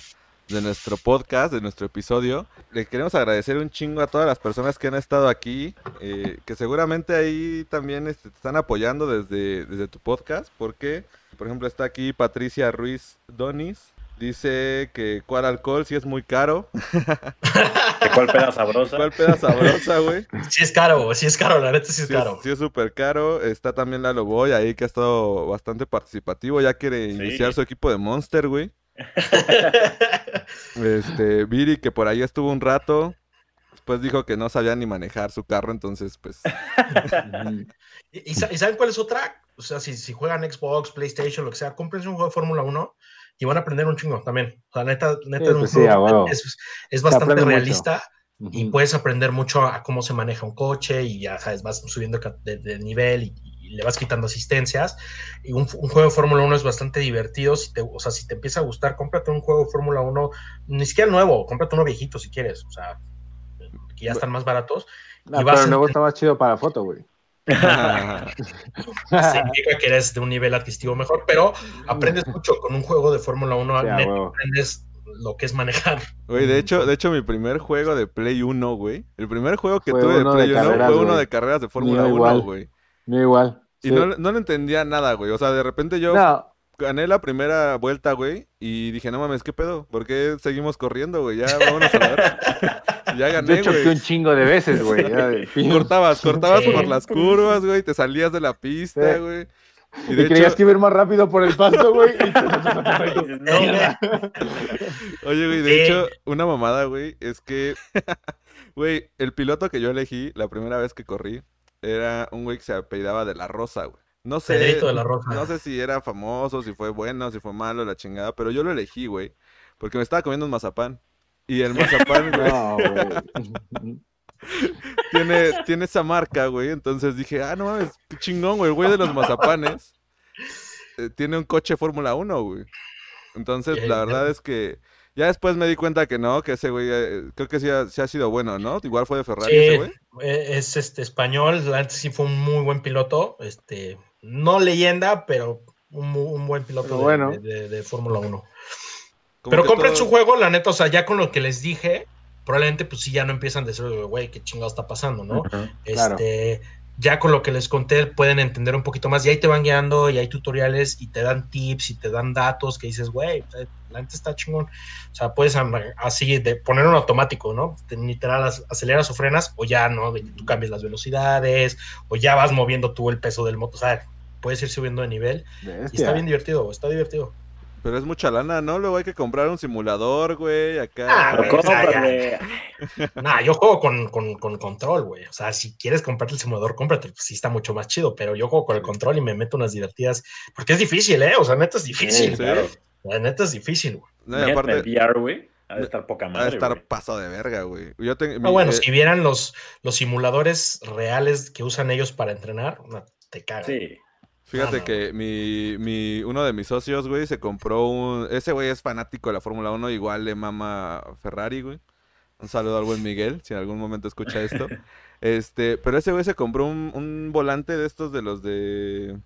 de nuestro podcast, de nuestro episodio. Le queremos agradecer un chingo a todas las personas que han estado aquí, eh, que seguramente ahí también este, te están apoyando desde, desde tu podcast, porque, por ejemplo, está aquí Patricia Ruiz Donis. Dice que cuál alcohol sí es muy caro. ¿De cuál peda sabrosa? ¿Cuál peda sabrosa, güey? Sí es caro, sí es caro, la neta sí es Sí caro. Sí, es súper caro. Está también Lalo Boy ahí que ha estado bastante participativo. Ya quiere Sí. iniciar su equipo de Monster, güey. Este, Viri que por ahí estuvo un rato. Después dijo que no sabía ni manejar su carro, entonces pues... Ujú. ¿Y, y sa- y saben cuál es otra? O sea, si, si juegan Xbox, PlayStation, lo que sea, cómprense un juego de Fórmula 1 y van a aprender un chingo también. O sea, neta, neta Sí, es pues sí, es, es bastante aprende mucho. realista y puedes aprender mucho a cómo se maneja un coche y ya sabes, vas subiendo de, de nivel y, y le vas quitando asistencias. Y un, un juego de Fórmula 1 es bastante divertido. Si te, o sea, si te empieza a gustar, cómprate un juego de Fórmula 1, ni siquiera nuevo, cómprate uno viejito si quieres. O sea, que ya están más baratos. No, Y vas pero el nuevo está más chido para foto, güey. significa que eres de un nivel adquisitivo mejor, pero aprendes mucho con un juego de Fórmula 1, Sí, a neta, huevo. aprendes lo que es manejar. Güey, de hecho, de hecho, mi primer juego de Play 1, güey. El primer juego que Fue tuve de uno de Play 1 carreras, fue uno güey. de carreras de Fórmula Mío 1, igual. güey. No igual. Y no, no le entendía nada, güey. O sea, de repente yo No, gané la primera vuelta, güey. Y dije, no mames, ¿qué pedo? ¿Por qué seguimos corriendo, güey? Ya vámonos a la verga. ya de gané, hecho, que güey. un chingo de veces, güey. Cortabas, cortabas por las curvas, güey. Te salías de la pista, Sí. güey. Y Y de creías hecho, que iba a ir más rápido por el pasto, güey. y- oye, güey, de hecho, una mamada, güey, es que, güey, el piloto que yo elegí la primera vez que corrí era un güey que se apellidaba de la Rosa, güey. No sé, Pedrito de la Rosa. no sé si era famoso, si fue bueno, si fue malo, la chingada, pero yo lo elegí, güey, porque me estaba comiendo un mazapán. Y el mazapán, güey, No, güey. tiene, tiene esa marca, güey. Entonces dije, ah, no mames, qué chingón, güey. El güey de los mazapanes eh, tiene un coche Fórmula 1, güey. Entonces, la verdad es que ya después me di cuenta que no, que ese güey, eh, creo que sí ha, sí ha sido bueno, ¿no? Igual fue de Ferrari ese Sí, güey. eh, es este español, neta sí fue un muy buen piloto, este, no leyenda, pero un, buen piloto de, bueno. de- de- de Fórmula 1. Como Pero compren todo- su juego, la neta, o sea, ya con lo que les dije, probablemente pues sí ya no empiezan a decir, güey, qué chingado está pasando, ¿no? Este, ya con lo que les conté pueden entender un poquito más y ahí te van guiando y hay tutoriales y te dan tips y te dan datos que dices, güey, la neta está chingón. O sea, puedes así de poner un automático, ¿no? Te- Literal, ac- aceleras o frenas o ya, ¿no? Tú cambias las velocidades o ya vas moviendo tú el peso del moto. O sea, puedes ir subiendo de nivel y está bien divertido, está divertido. Pero es mucha lana, ¿no? Luego hay que comprar un simulador, güey, acá. Ah, güey, cómprale. Nah, yo juego con, con, con control, güey. O sea, si quieres comprarte el simulador, cómprate. Pues sí está mucho más chido, pero yo juego con el control y me meto unas divertidas. Porque es difícil, ¿eh? O sea, neta es difícil. Sí. Claro. La neta es difícil, güey. No, y aparte, el VR, güey. Ha de estar poca ha de madre, estar güey. paso de verga, güey. Yo mi- bueno, eh, si vieran los, los simuladores reales que usan ellos para entrenar, no, te cagan. Sí. Fíjate Ah, no, que mi, mi, uno de mis socios, güey, se compró un... Ese güey es fanático de la Fórmula 1, igual le mama Ferrari, güey. Un saludo al buen Miguel, si en algún momento escucha esto. Este, pero ese güey se compró un, un volante de estos de los de...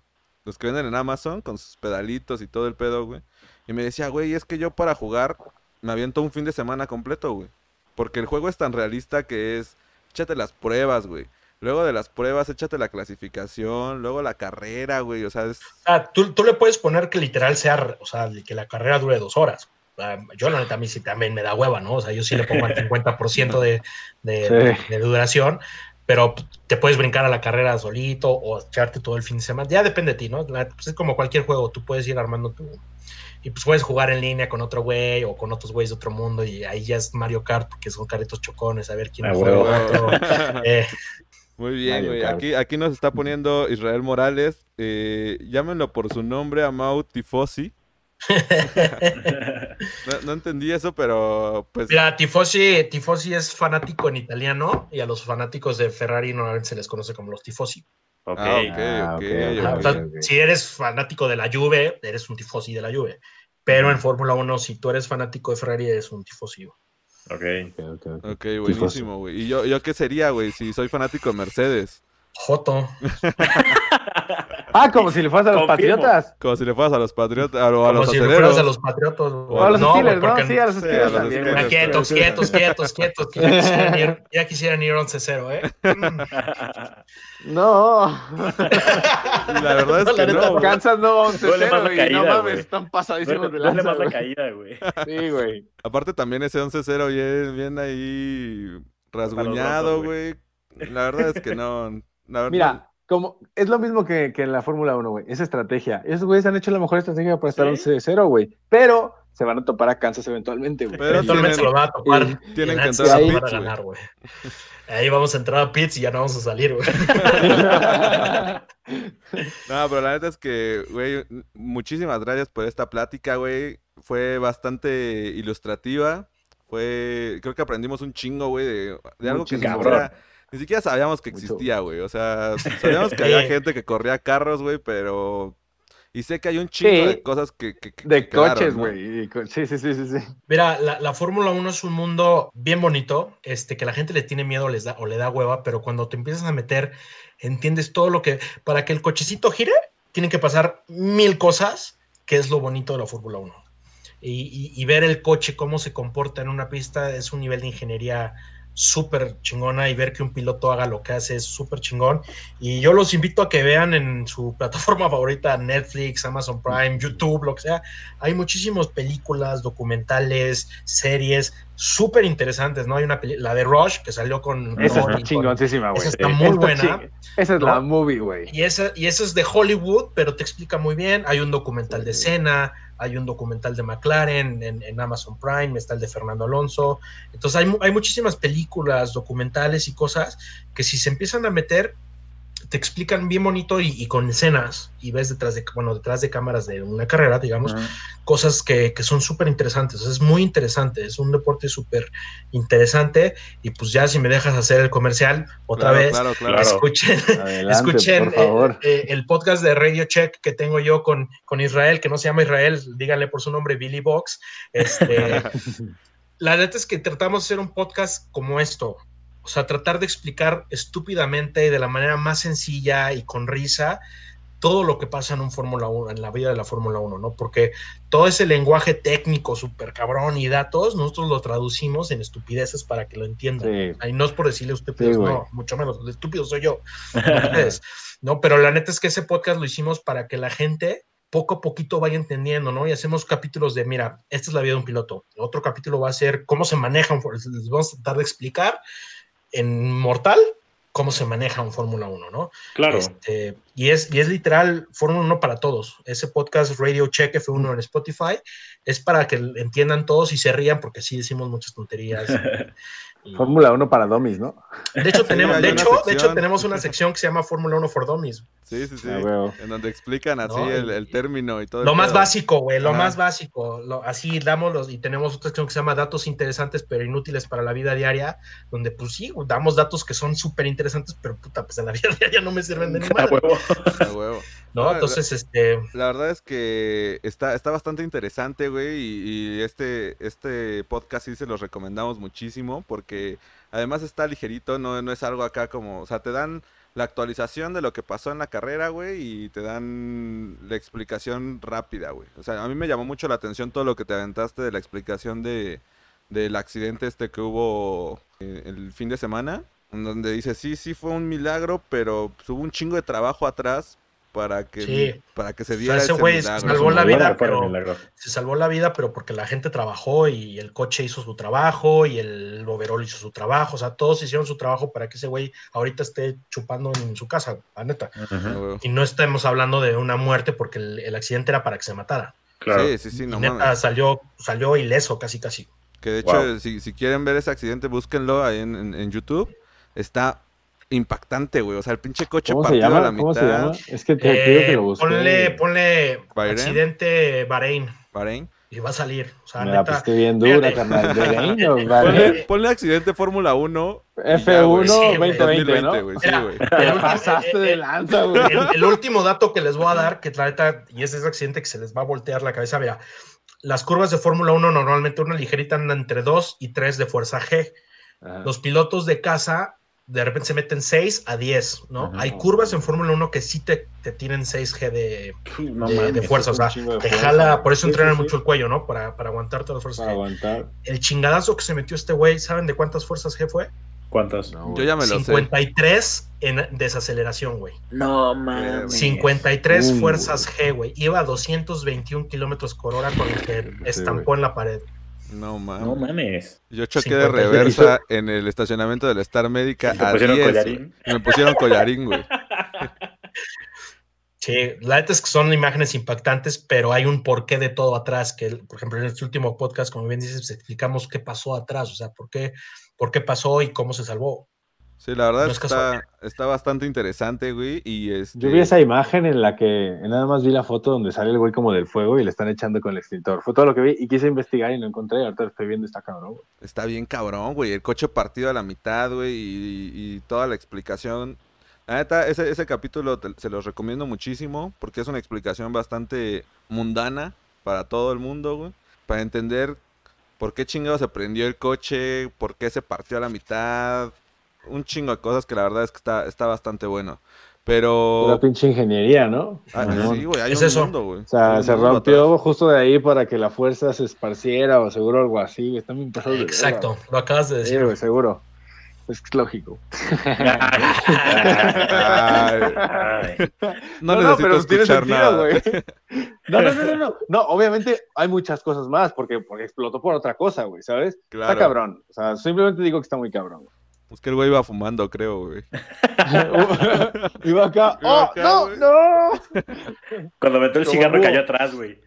Los que venden en Amazon, con sus pedalitos y todo el pedo, güey. Y me decía, güey, es que yo para jugar me aviento un fin de semana completo, güey. Porque el juego es tan realista que es... Échate las pruebas, güey. Luego de las pruebas, échate la clasificación, luego la carrera, güey. O sea, es... Ah, tú, tú le puedes poner que literal sea, o sea, que la carrera dure dos horas. Ah, Yo, la neta, a mí sí también me da hueva, ¿no? O sea, yo sí le pongo el 50% de, de, Sí. de duración, pero te puedes brincar a la carrera solito o echarte todo el fin de semana. Ya depende de ti, ¿no? La- pues es como cualquier juego, tú puedes ir armando tu. Y pues puedes jugar en línea con otro güey o con otros güeyes de otro mundo y ahí ya es Mario Kart porque son carritos chocones, a ver quién Ah, el huevo. otro. Eh, Muy bien, güey. Aquí, aquí nos está poniendo Israel Morales. Eh, llámenlo por su nombre, Amau Tifosi. No, no entendí eso, pero pues... Mira, Tifosi, Tifosi es fanático en italiano y a los fanáticos de Ferrari normalmente se les conoce como los Tifosi. Ok. Ah, ok, Ah, ok, ok, Ajá, ok. o sea, ok. Si eres fanático de la Juve, eres un Tifosi de la Juve. Pero en Fórmula 1, si tú eres fanático de Ferrari, eres un Tifosi. Ok. Ok, ok, ok. Ok, buenísimo, güey. ¿Y yo, yo qué sería, güey, si soy fanático de Mercedes? Joto. Ah, como si le fueras a los Confirmo. patriotas. Como si le fueras a los patriotas a Como los si le aceleros. fueras a los Patriotas. O a los no, Steelers, ¿no? Sí, a los Sí, Steelers a los también. Quietos, quietos, quietos, quietos, que ya quisieran ir, ya quisieran ir 11-0, ¿eh? No. La verdad es No, que no. Kansas no 11 Duele más la güey. caída, No mames, están pasadísimos de lanza, más la caída, güey. Sí, güey. Aparte también ese 11-0 bien, bien ahí rasguñado, güey. La verdad es que no. la verdad- Mira, como es lo mismo que, que en la Fórmula 1, güey. Es estrategia. Esos güeyes han hecho la mejor estrategia para estar ¿Sí? 11-0, güey. Pero se van a topar a Kansas eventualmente, güey. Pero Eventualmente se lo van a topar. y- tienen Y que entrar a se lo pits, van a güey. ganar, güey. Ahí vamos a entrar a pits y ya no vamos a salir, güey. No, pero la neta es que, güey, muchísimas gracias por esta plática, güey. Fue bastante ilustrativa. Fue, creo que aprendimos un chingo, güey, de, de algo que ni Muchísimo. Ni siquiera sabíamos que existía, güey. O sea, sabíamos que había gente que corría carros, güey, pero Y sé que hay un chingo Sí. de cosas que, que- que- De quedaron, coches, güey. Sí, sí, sí, sí, sí. Mira, la, la Fórmula 1 es un mundo bien bonito, este, que la gente le tiene miedo les da, o le da hueva, pero cuando te empiezas a meter, entiendes todo lo que, para que el cochecito gire, tienen que pasar mil cosas, que es lo bonito de la Fórmula 1. Y, y- y ver el coche, cómo se comporta en una pista, es un nivel de ingeniería súper chingona y ver que un piloto haga lo que hace es súper chingón. Y yo los invito a que vean en su plataforma favorita, Netflix, Amazon Prime, YouTube, lo que sea. Hay muchísimas películas, documentales, series súper interesantes, ¿no? Hay una la de Rush que salió con... Esa con- está chingoncísima, güey. Esa está muy Está buena. Esa es ¿no? la movie, güey. Y esa, y esa es de Hollywood, pero te explica muy bien. Hay un documental de Cena, hay un documental de McLaren en, Amazon Prime, está el de Fernando Alonso. Entonces hay, hay muchísimas películas, documentales y cosas que si se empiezan a meter, te explican bien bonito y, y con escenas y ves detrás de, bueno, detrás de cámaras de una carrera, digamos, cosas que, que son súper interesantes. Es muy interesante, es un deporte súper interesante. Y pues ya si me dejas hacer el comercial otra Claro, vez, claro, claro. Claro. escuchen, Adelante, escuchen por favor. eh, eh, el podcast de Radio Check que tengo yo con, con Israel, que no se llama Israel, díganle por su nombre Billy Box. Este, la neta es que tratamos de hacer un podcast como esto. O sea, tratar de explicar estúpidamente y de la manera más sencilla y con risa todo lo que pasa en un Fórmula 1, en la vida de la Fórmula 1, ¿no? Porque todo ese lenguaje técnico súper cabrón y datos, nosotros lo traducimos en estupideces para que lo entiendan. Sí. Ahí no es por decirle estúpidos, Sí, güey. no, mucho menos, el estúpido soy yo. no. Pero la neta es que ese podcast lo hicimos para que la gente poco a poquito vaya entendiendo, ¿no? Y hacemos capítulos de, mira, esta es la vida de un piloto. Otro capítulo va a ser cómo se maneja les vamos a tratar de explicar en Mortal cómo se maneja un Fórmula 1, ¿no? Claro. Este, y, es, y es literal Fórmula 1 para todos. Ese podcast Radio Check F1 en Spotify es para que entiendan todos y se rían porque sí decimos muchas tonterías. Y- Fórmula 1 para dummies, ¿no? de hecho, tenemos, de, una hecho, de hecho, sección. tenemos una sección que se llama Fórmula 1 for Dummies. Sí, sí, sí. Ah, huevo. En donde explican así No, el, término y todo. Lo más pedo. básico, güey, lo Ajá. más básico. Lo- así damos los, y tenemos otra sección que se llama Datos Interesantes pero Inútiles para la Vida Diaria, donde pues sí, damos datos que son súper interesantes, pero puta, pues en la vida diaria no me sirven de ni A madre, huevo. A huevo. ¿No? Entonces, este, La verdad es que está, está bastante interesante, güey, y, y este, este podcast sí se los recomendamos muchísimo porque además está ligerito, no, no es algo acá como, o sea, te dan la actualización de lo que pasó en la carrera, güey, y te dan la explicación rápida, güey. O sea, a mí me llamó mucho la atención todo lo que te aventaste de la explicación de, del accidente este que hubo eh, el fin de semana, en donde dice, sí, sí fue un milagro, pero hubo un chingo de trabajo atrás para que, Sí. para que se O sea, diera ese ese güey milagro. salvó la vida, pero se salvó la vida, pero porque la gente trabajó y el coche hizo su trabajo y el overall hizo su trabajo. O sea, todos hicieron su trabajo para que ese güey ahorita esté chupando en su casa, la neta. Ah. Y no estemos hablando de una muerte porque el, el accidente era para que se matara. Claro. Sí, sí, sí, no neta mames. salió, salió ileso casi casi. Que de hecho, Wow. si, si quieren ver ese accidente, búsquenlo ahí en, en- en YouTube. Está impactante, güey. O sea, el pinche coche ¿Cómo se partido a la llama? ¿Cómo se mitad. llama? Es que te pido que Eh, lo busque. ponle, ponle ¿Bahrein? accidente Bahrein Bahrein. y va a salir. O sea, Me la neta. piste bien dura, carnal. Bahrein, ¿no? Ponle, accidente Fórmula 1. y ya, F1 güey. Sí, güey. 2020, ¿no? güey. Sí, güey. el Te último- pasaste eh, de eh, lanza, güey. el, el último dato que les voy a dar, que la neta, y ese es el accidente que se les va a voltear la cabeza, mira, las curvas de Fórmula 1 normalmente una ligerita anda entre 2 y 3 de fuerza G. Ajá. Los pilotos de casa de repente se meten 6 a 10, ¿no? Ajá. Hay curvas en Fórmula 1 que sí te, te tienen 6G de, No de- fuerza, o sea, te fuerza. jala, por eso Sí, entrenan sí, sí. mucho el cuello, ¿no? Para, para aguantar todas las fuerzas Para G. aguantar. El chingadazo que se metió este güey, ¿saben de cuántas fuerzas G fue? ¿Cuántas? No, Yo ya me lo sé. 53 en desaceleración, güey. No mames. 53 Uh, fuerzas G, güey. Iba a 221 kilómetros por hora con el que estampó en la pared. No mames. No mames. Yo choqué de 53. reversa en el estacionamiento del Star Médica ¿Y te a pusieron 10. collarín? Me pusieron collarín, güey. Sí, la neta es que son imágenes impactantes, pero hay un porqué de todo atrás, que por ejemplo en este último podcast, como bien dices, explicamos qué pasó atrás, o sea, por qué, por qué pasó y cómo se salvó. Sí, la verdad No es está, está bastante interesante, güey. Y este... Yo vi esa imagen en la que nada más vi la foto donde sale el güey como del fuego y le están echando con el extintor. Fue todo lo que vi y quise investigar y no encontré. Ahorita estoy viendo, está cabrón. güey. Está bien cabrón, güey. El coche partido a la mitad, güey. Y, y toda la explicación. La neta, ese, ese capítulo te- se los recomiendo muchísimo porque es una explicación bastante mundana para todo el mundo, güey. Para entender por qué chingado se prendió el coche, por qué se partió a la mitad. Un chingo de cosas que la verdad es que está, está bastante bueno. Pero... Una pinche ingeniería, ¿no? Ah, sí, güey, hay Es un eso. mundo, güey. O sea, se rompió atrás. justo de ahí para que la fuerza se esparciera o seguro algo así. güey. Está de verga, Exacto, lo acabas de güey. Sí, decir. güey, seguro. Es que es lógico. Ay, Ay, no, necesito pero tiene escuchar sentido, nada. güey. No, no, no, no, no. No, obviamente hay muchas cosas más porque, porque explotó por otra cosa, güey, ¿sabes? Claro. Está cabrón. O sea, simplemente digo que está muy cabrón. güey. Es que el güey iba fumando, creo, güey. Iba acá. Iba ¡Oh, acá, no, güey. no! Cuando metió el cigarro cayó atrás, güey.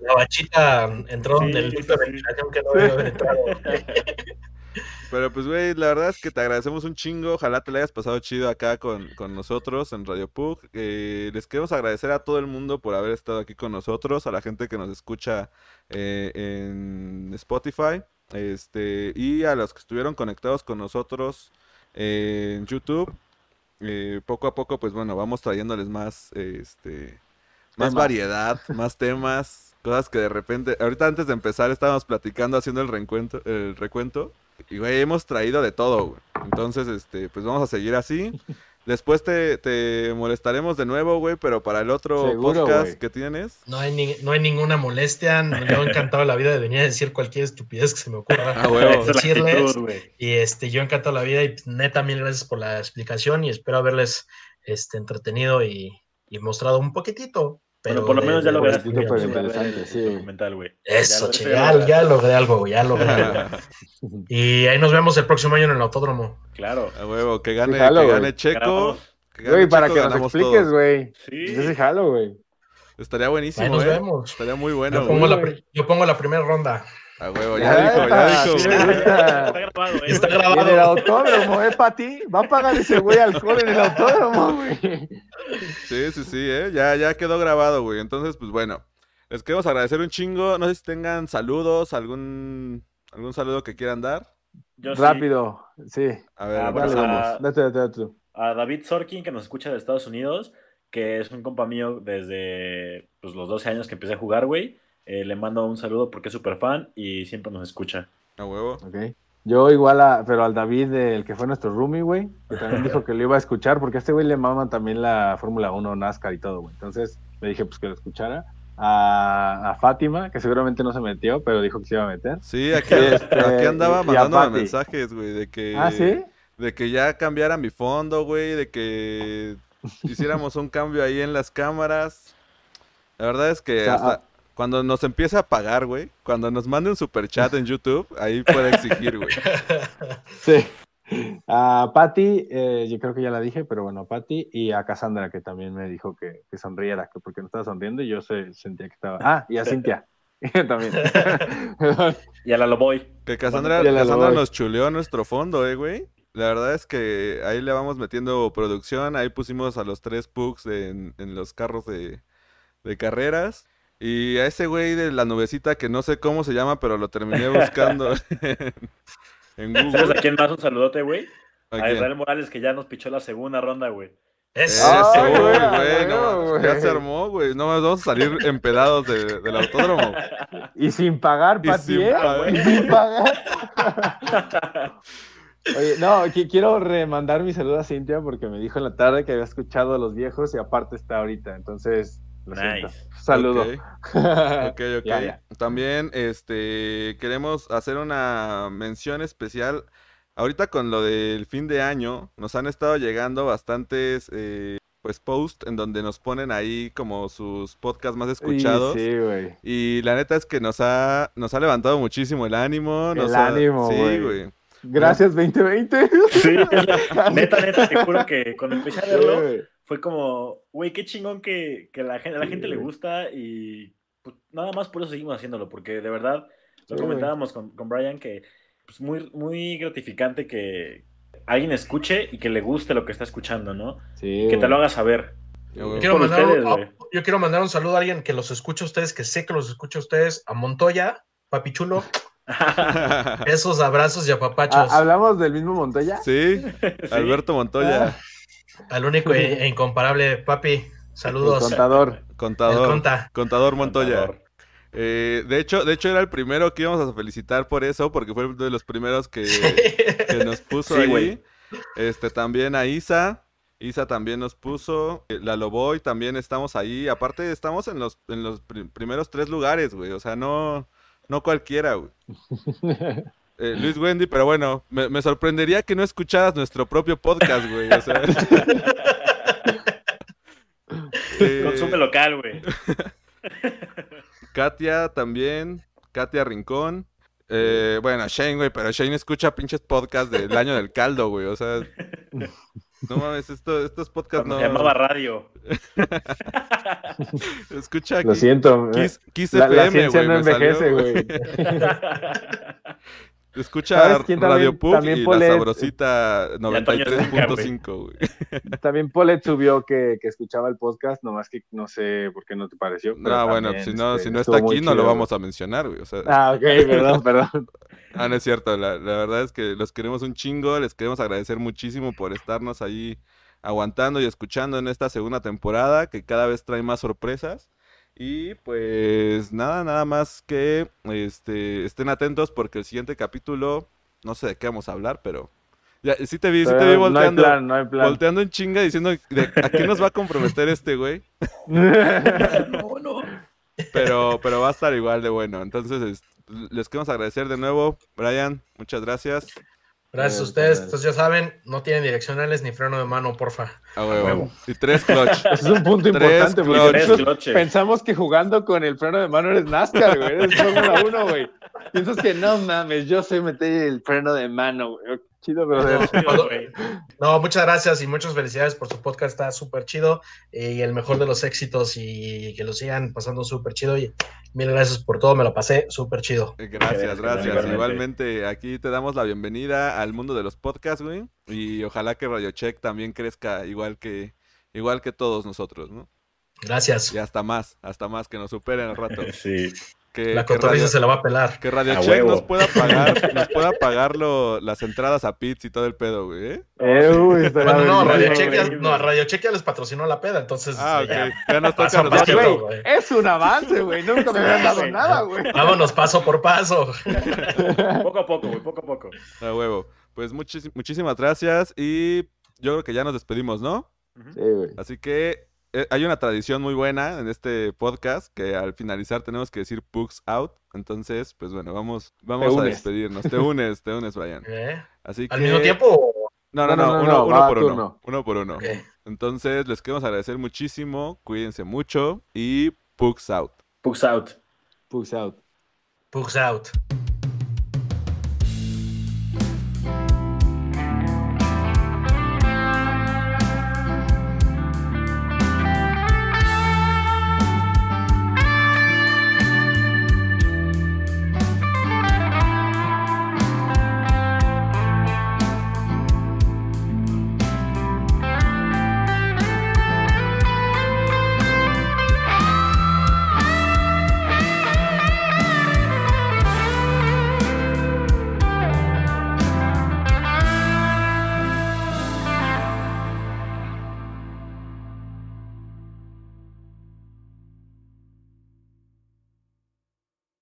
La bachita entró Sí, donde el sí, ducto de sí. ventilación que no debe haber entrado. Pero pues, güey, la verdad es que te agradecemos un chingo. Ojalá te la hayas pasado chido acá con, con nosotros en Radio Pug. Eh, les queremos agradecer a todo el mundo por haber estado aquí con nosotros, a la gente que nos escucha eh, en Spotify, este, y a los que estuvieron conectados con nosotros eh, en YouTube. Eh, poco a poco, pues bueno, vamos trayéndoles más, este, más Temas. variedad, más temas, cosas que de repente, ahorita antes de empezar estábamos platicando, haciendo el recuento, el recuento, y güey, hemos traído de todo, güey. Entonces, este, pues vamos a seguir así. Después te, te molestaremos de nuevo, güey, pero para el otro Seguro, podcast que tienes. No hay, ni- no hay ninguna molestia. Yo encantado la vida de venir a decir cualquier estupidez que se me ocurra. Ah, decirles. actitud. Y este, yo encantado la vida y neta, mil gracias por la explicación y espero haberles este, entretenido y, y mostrado un poquitito. Pero Bueno, por lo de- menos ya güey. Eso, Ya che, lo- ya, logré algo, güey, ya logré algo. Y ahí nos vemos el próximo año en el autódromo. Claro. A huevo, que gane, jalo, que gane Checo. Ganamos. que gane Güey, para Checo, que nos expliques, güey. Sí. Yo sí jalo, güey. Estaría Ahí buenísimo, nos eh. vemos. Estaría muy Yo bueno, pongo, güey. la, yo pongo la primera ronda. A huevo, ya dijo, ya dijo. sí. Está grabado, eh, Está güey. grabado. En el autódromo, ¿eh, Pati? Va a pagar ese güey alcohol en el autódromo, güey. Sí, sí, sí, ¿eh? Ya, ya quedó grabado, güey. Entonces, pues bueno, les queremos agradecer un chingo. No sé si tengan saludos, algún, algún saludo que quieran dar. Yo sí. Rápido, sí. A ver, date, date tú. a David Sorkin, que nos escucha de Estados Unidos, que es un compa mío desde pues, los 12 años que empecé a jugar, güey. Eh, le mando un saludo porque es súper fan y siempre nos escucha. A huevo. Ok. Yo igual, a, pero al David, el que fue nuestro roomie, güey, que también dijo que lo iba a escuchar, porque a este güey le maman también la Fórmula 1, NASCAR y todo, güey. Entonces le dije pues que lo escuchara. A, a Fátima, que seguramente no se metió, pero dijo que se iba a meter. Sí, aquí, Este, aquí andaba mandándome mensajes, güey, de que... Ah, ¿sí? De que ya cambiara mi fondo, güey, de que hiciéramos un cambio ahí en las cámaras. La verdad es que O sea, hasta cuando nos empiece a pagar, güey, cuando nos mande un super chat en YouTube, ahí puede exigir, güey. Sí. A Patty, eh, yo creo que ya la dije, pero bueno, a Patty y a Cassandra, que también me dijo que, que sonriera, que porque no estaba sonriendo y yo se, sentía que estaba. Ah, y a Cintia. también. Y a la Loboy. Que Cassandra, la Cassandra nos chuleó nuestro fondo, eh, güey. La verdad es que ahí le vamos metiendo producción, ahí pusimos a los tres pugs en, en los carros de, de carreras. Y a ese güey de la nubecita que no sé cómo se llama, pero lo terminé buscando en ¿Sabes Google. a quién más un saludote, güey? ¿A? Israel Morales, que ya nos pichó la segunda ronda, güey. Eso. Eso, Ay, güey, güey, güey, no, güey. ya se armó, güey. No más vamos a salir empedados de- del autódromo. y sin pagar, Y Patty, sin ¿eh? pagar. Y sin pagar. Oye, no, qui- quiero remandar mi saludo a Cintia porque me dijo en la tarde que había escuchado a los viejos y aparte está ahorita. Entonces, lo siento. Nice. Saludo. Ok. Ok, ok. Ya, ya. También este queremos hacer una mención especial. Ahorita con lo del fin de año, nos han estado llegando bastantes eh, pues posts en donde nos ponen ahí como sus podcasts más escuchados. Sí, güey. Y la neta es que nos ha, nos ha levantado muchísimo el ánimo. El nos ha- ánimo, Sí, güey. Gracias, 2020. Sí, neta, neta, te juro que cuando empecé a verlo. Fue como, güey, qué chingón que, que la gente, a la Sí, gente le gusta y pues, nada más por eso seguimos haciéndolo, porque de verdad, lo Sí, comentábamos con, con Brian, que es muy, muy gratificante que alguien escuche y que le guste lo que está escuchando, ¿no? Sí, Que te lo haga saber. Quiero mandar, ustedes, yo quiero mandar un saludo a alguien que los escucha a ustedes, que sé que los escucha a ustedes, a Montoya, Papi Chulo. Besos, abrazos y apapachos. Ah, ¿Hablamos del mismo Montoya? sí, Alberto Montoya, Ah. Al único e, e incomparable, papi. El Saludos. contador. contador, El conta. contador Montoya. Contador. Eh, de hecho, de hecho era el primero que íbamos a felicitar por eso, porque fue uno de los primeros que, que nos puso Sí, ahí. güey. Este también a Isa. Isa también nos puso. eh, La Loboy también estamos ahí. Aparte, estamos en los, en los pri- primeros tres lugares, güey. O sea, no, no cualquiera, güey. Eh, Luis Wendy, pero bueno, me, me sorprendería que no escucharas nuestro propio podcast, güey. O sea. Eh, Consume local, güey. Katia también. Katia Rincón. Eh, bueno, Shane, güey, pero Shane escucha pinches podcasts del año del caldo, güey. O sea, no mames, esto, estos podcasts no. se llamaba radio. Escucha Lo siento. Kiss, Kiss La, la FM, ciencia no envejece, güey. Escucha ¿Sabes quién Radio Pug también y Polet? la sabrosita Antonio Zúñiga, güey. 93.5, güey. También Polet subió que, que escuchaba el podcast, nomás que no sé por qué no te pareció. No, bueno, si no, este, si no está aquí, no lo vamos a mencionar, güey. O sea. Ah, ok, perdón, perdón. Ah, no es cierto. La, la verdad es que los queremos un chingo. Les queremos agradecer muchísimo por estarnos ahí aguantando y escuchando en esta segunda temporada, que cada vez trae más sorpresas. Y pues nada, nada más que este, estén atentos porque el siguiente capítulo, no sé de qué vamos a hablar, pero ya, sí te vi, sí te vi Todavía no hay volteando, plan, no hay plan. volteando en chinga diciendo de, a qué nos va a comprometer este güey. No, no. Pero, pero va a estar igual de bueno. Entonces, es- les queremos agradecer de nuevo. Brian, muchas gracias. Gracias a ustedes. Entonces ya saben, no tienen direccionales ni freno de mano, porfa. A huevo. Y tres clutch. Ese es un punto Tres importante, clutch. Tres pensamos que jugando con el freno de mano eres NASCAR, güey, eres Fórmula 1, güey. Piensas que no mames, yo sé meter el freno de mano, güey. Chido, brother. Güey. No, muchas gracias y muchas felicidades por su podcast, está súper chido eh, y el mejor de los éxitos y que lo sigan pasando súper chido y mil gracias por todo, me lo pasé súper chido. Gracias, Gracias. Igualmente, aquí te damos la bienvenida al mundo de los podcasts, güey. Y ojalá que Radio Check también crezca igual que, igual que todos nosotros, ¿no? Gracias. Y hasta más, hasta más, que nos superen al rato. Sí. Que, La que cotorriza Radio, se la va a pelar. que Radio A Check huevo. nos pueda pagar, nos pueda pagar lo- las entradas a Pits y todo el pedo, güey. ¿eh? Eh, uy, Bueno, no, Radio. Check ya, no, Radio Check ya les patrocinó la peda, entonces Ah, ok. ya. Ya nos toca Paso paso. güey, güey. es un avance, güey. Nunca me habían dado nada, güey. Vámonos paso por paso. Poco a poco, güey, poco a poco. A huevo. Pues muchis- muchísimas gracias y yo creo que ya nos despedimos, ¿no? Sí, güey. Así que hay una tradición muy buena en este podcast que al finalizar tenemos que decir Pugs out. Entonces, pues bueno, vamos, vamos a despedirnos. Te unes, te unes, Brian. ¿Eh? Así que... Al mismo tiempo. No, no, No, no, no, no, uno, no, uno va por uno. Uno por uno. Entonces, les queremos agradecer muchísimo. Cuídense mucho y Pugs out. Pugs out. Pugs out. Pugs out.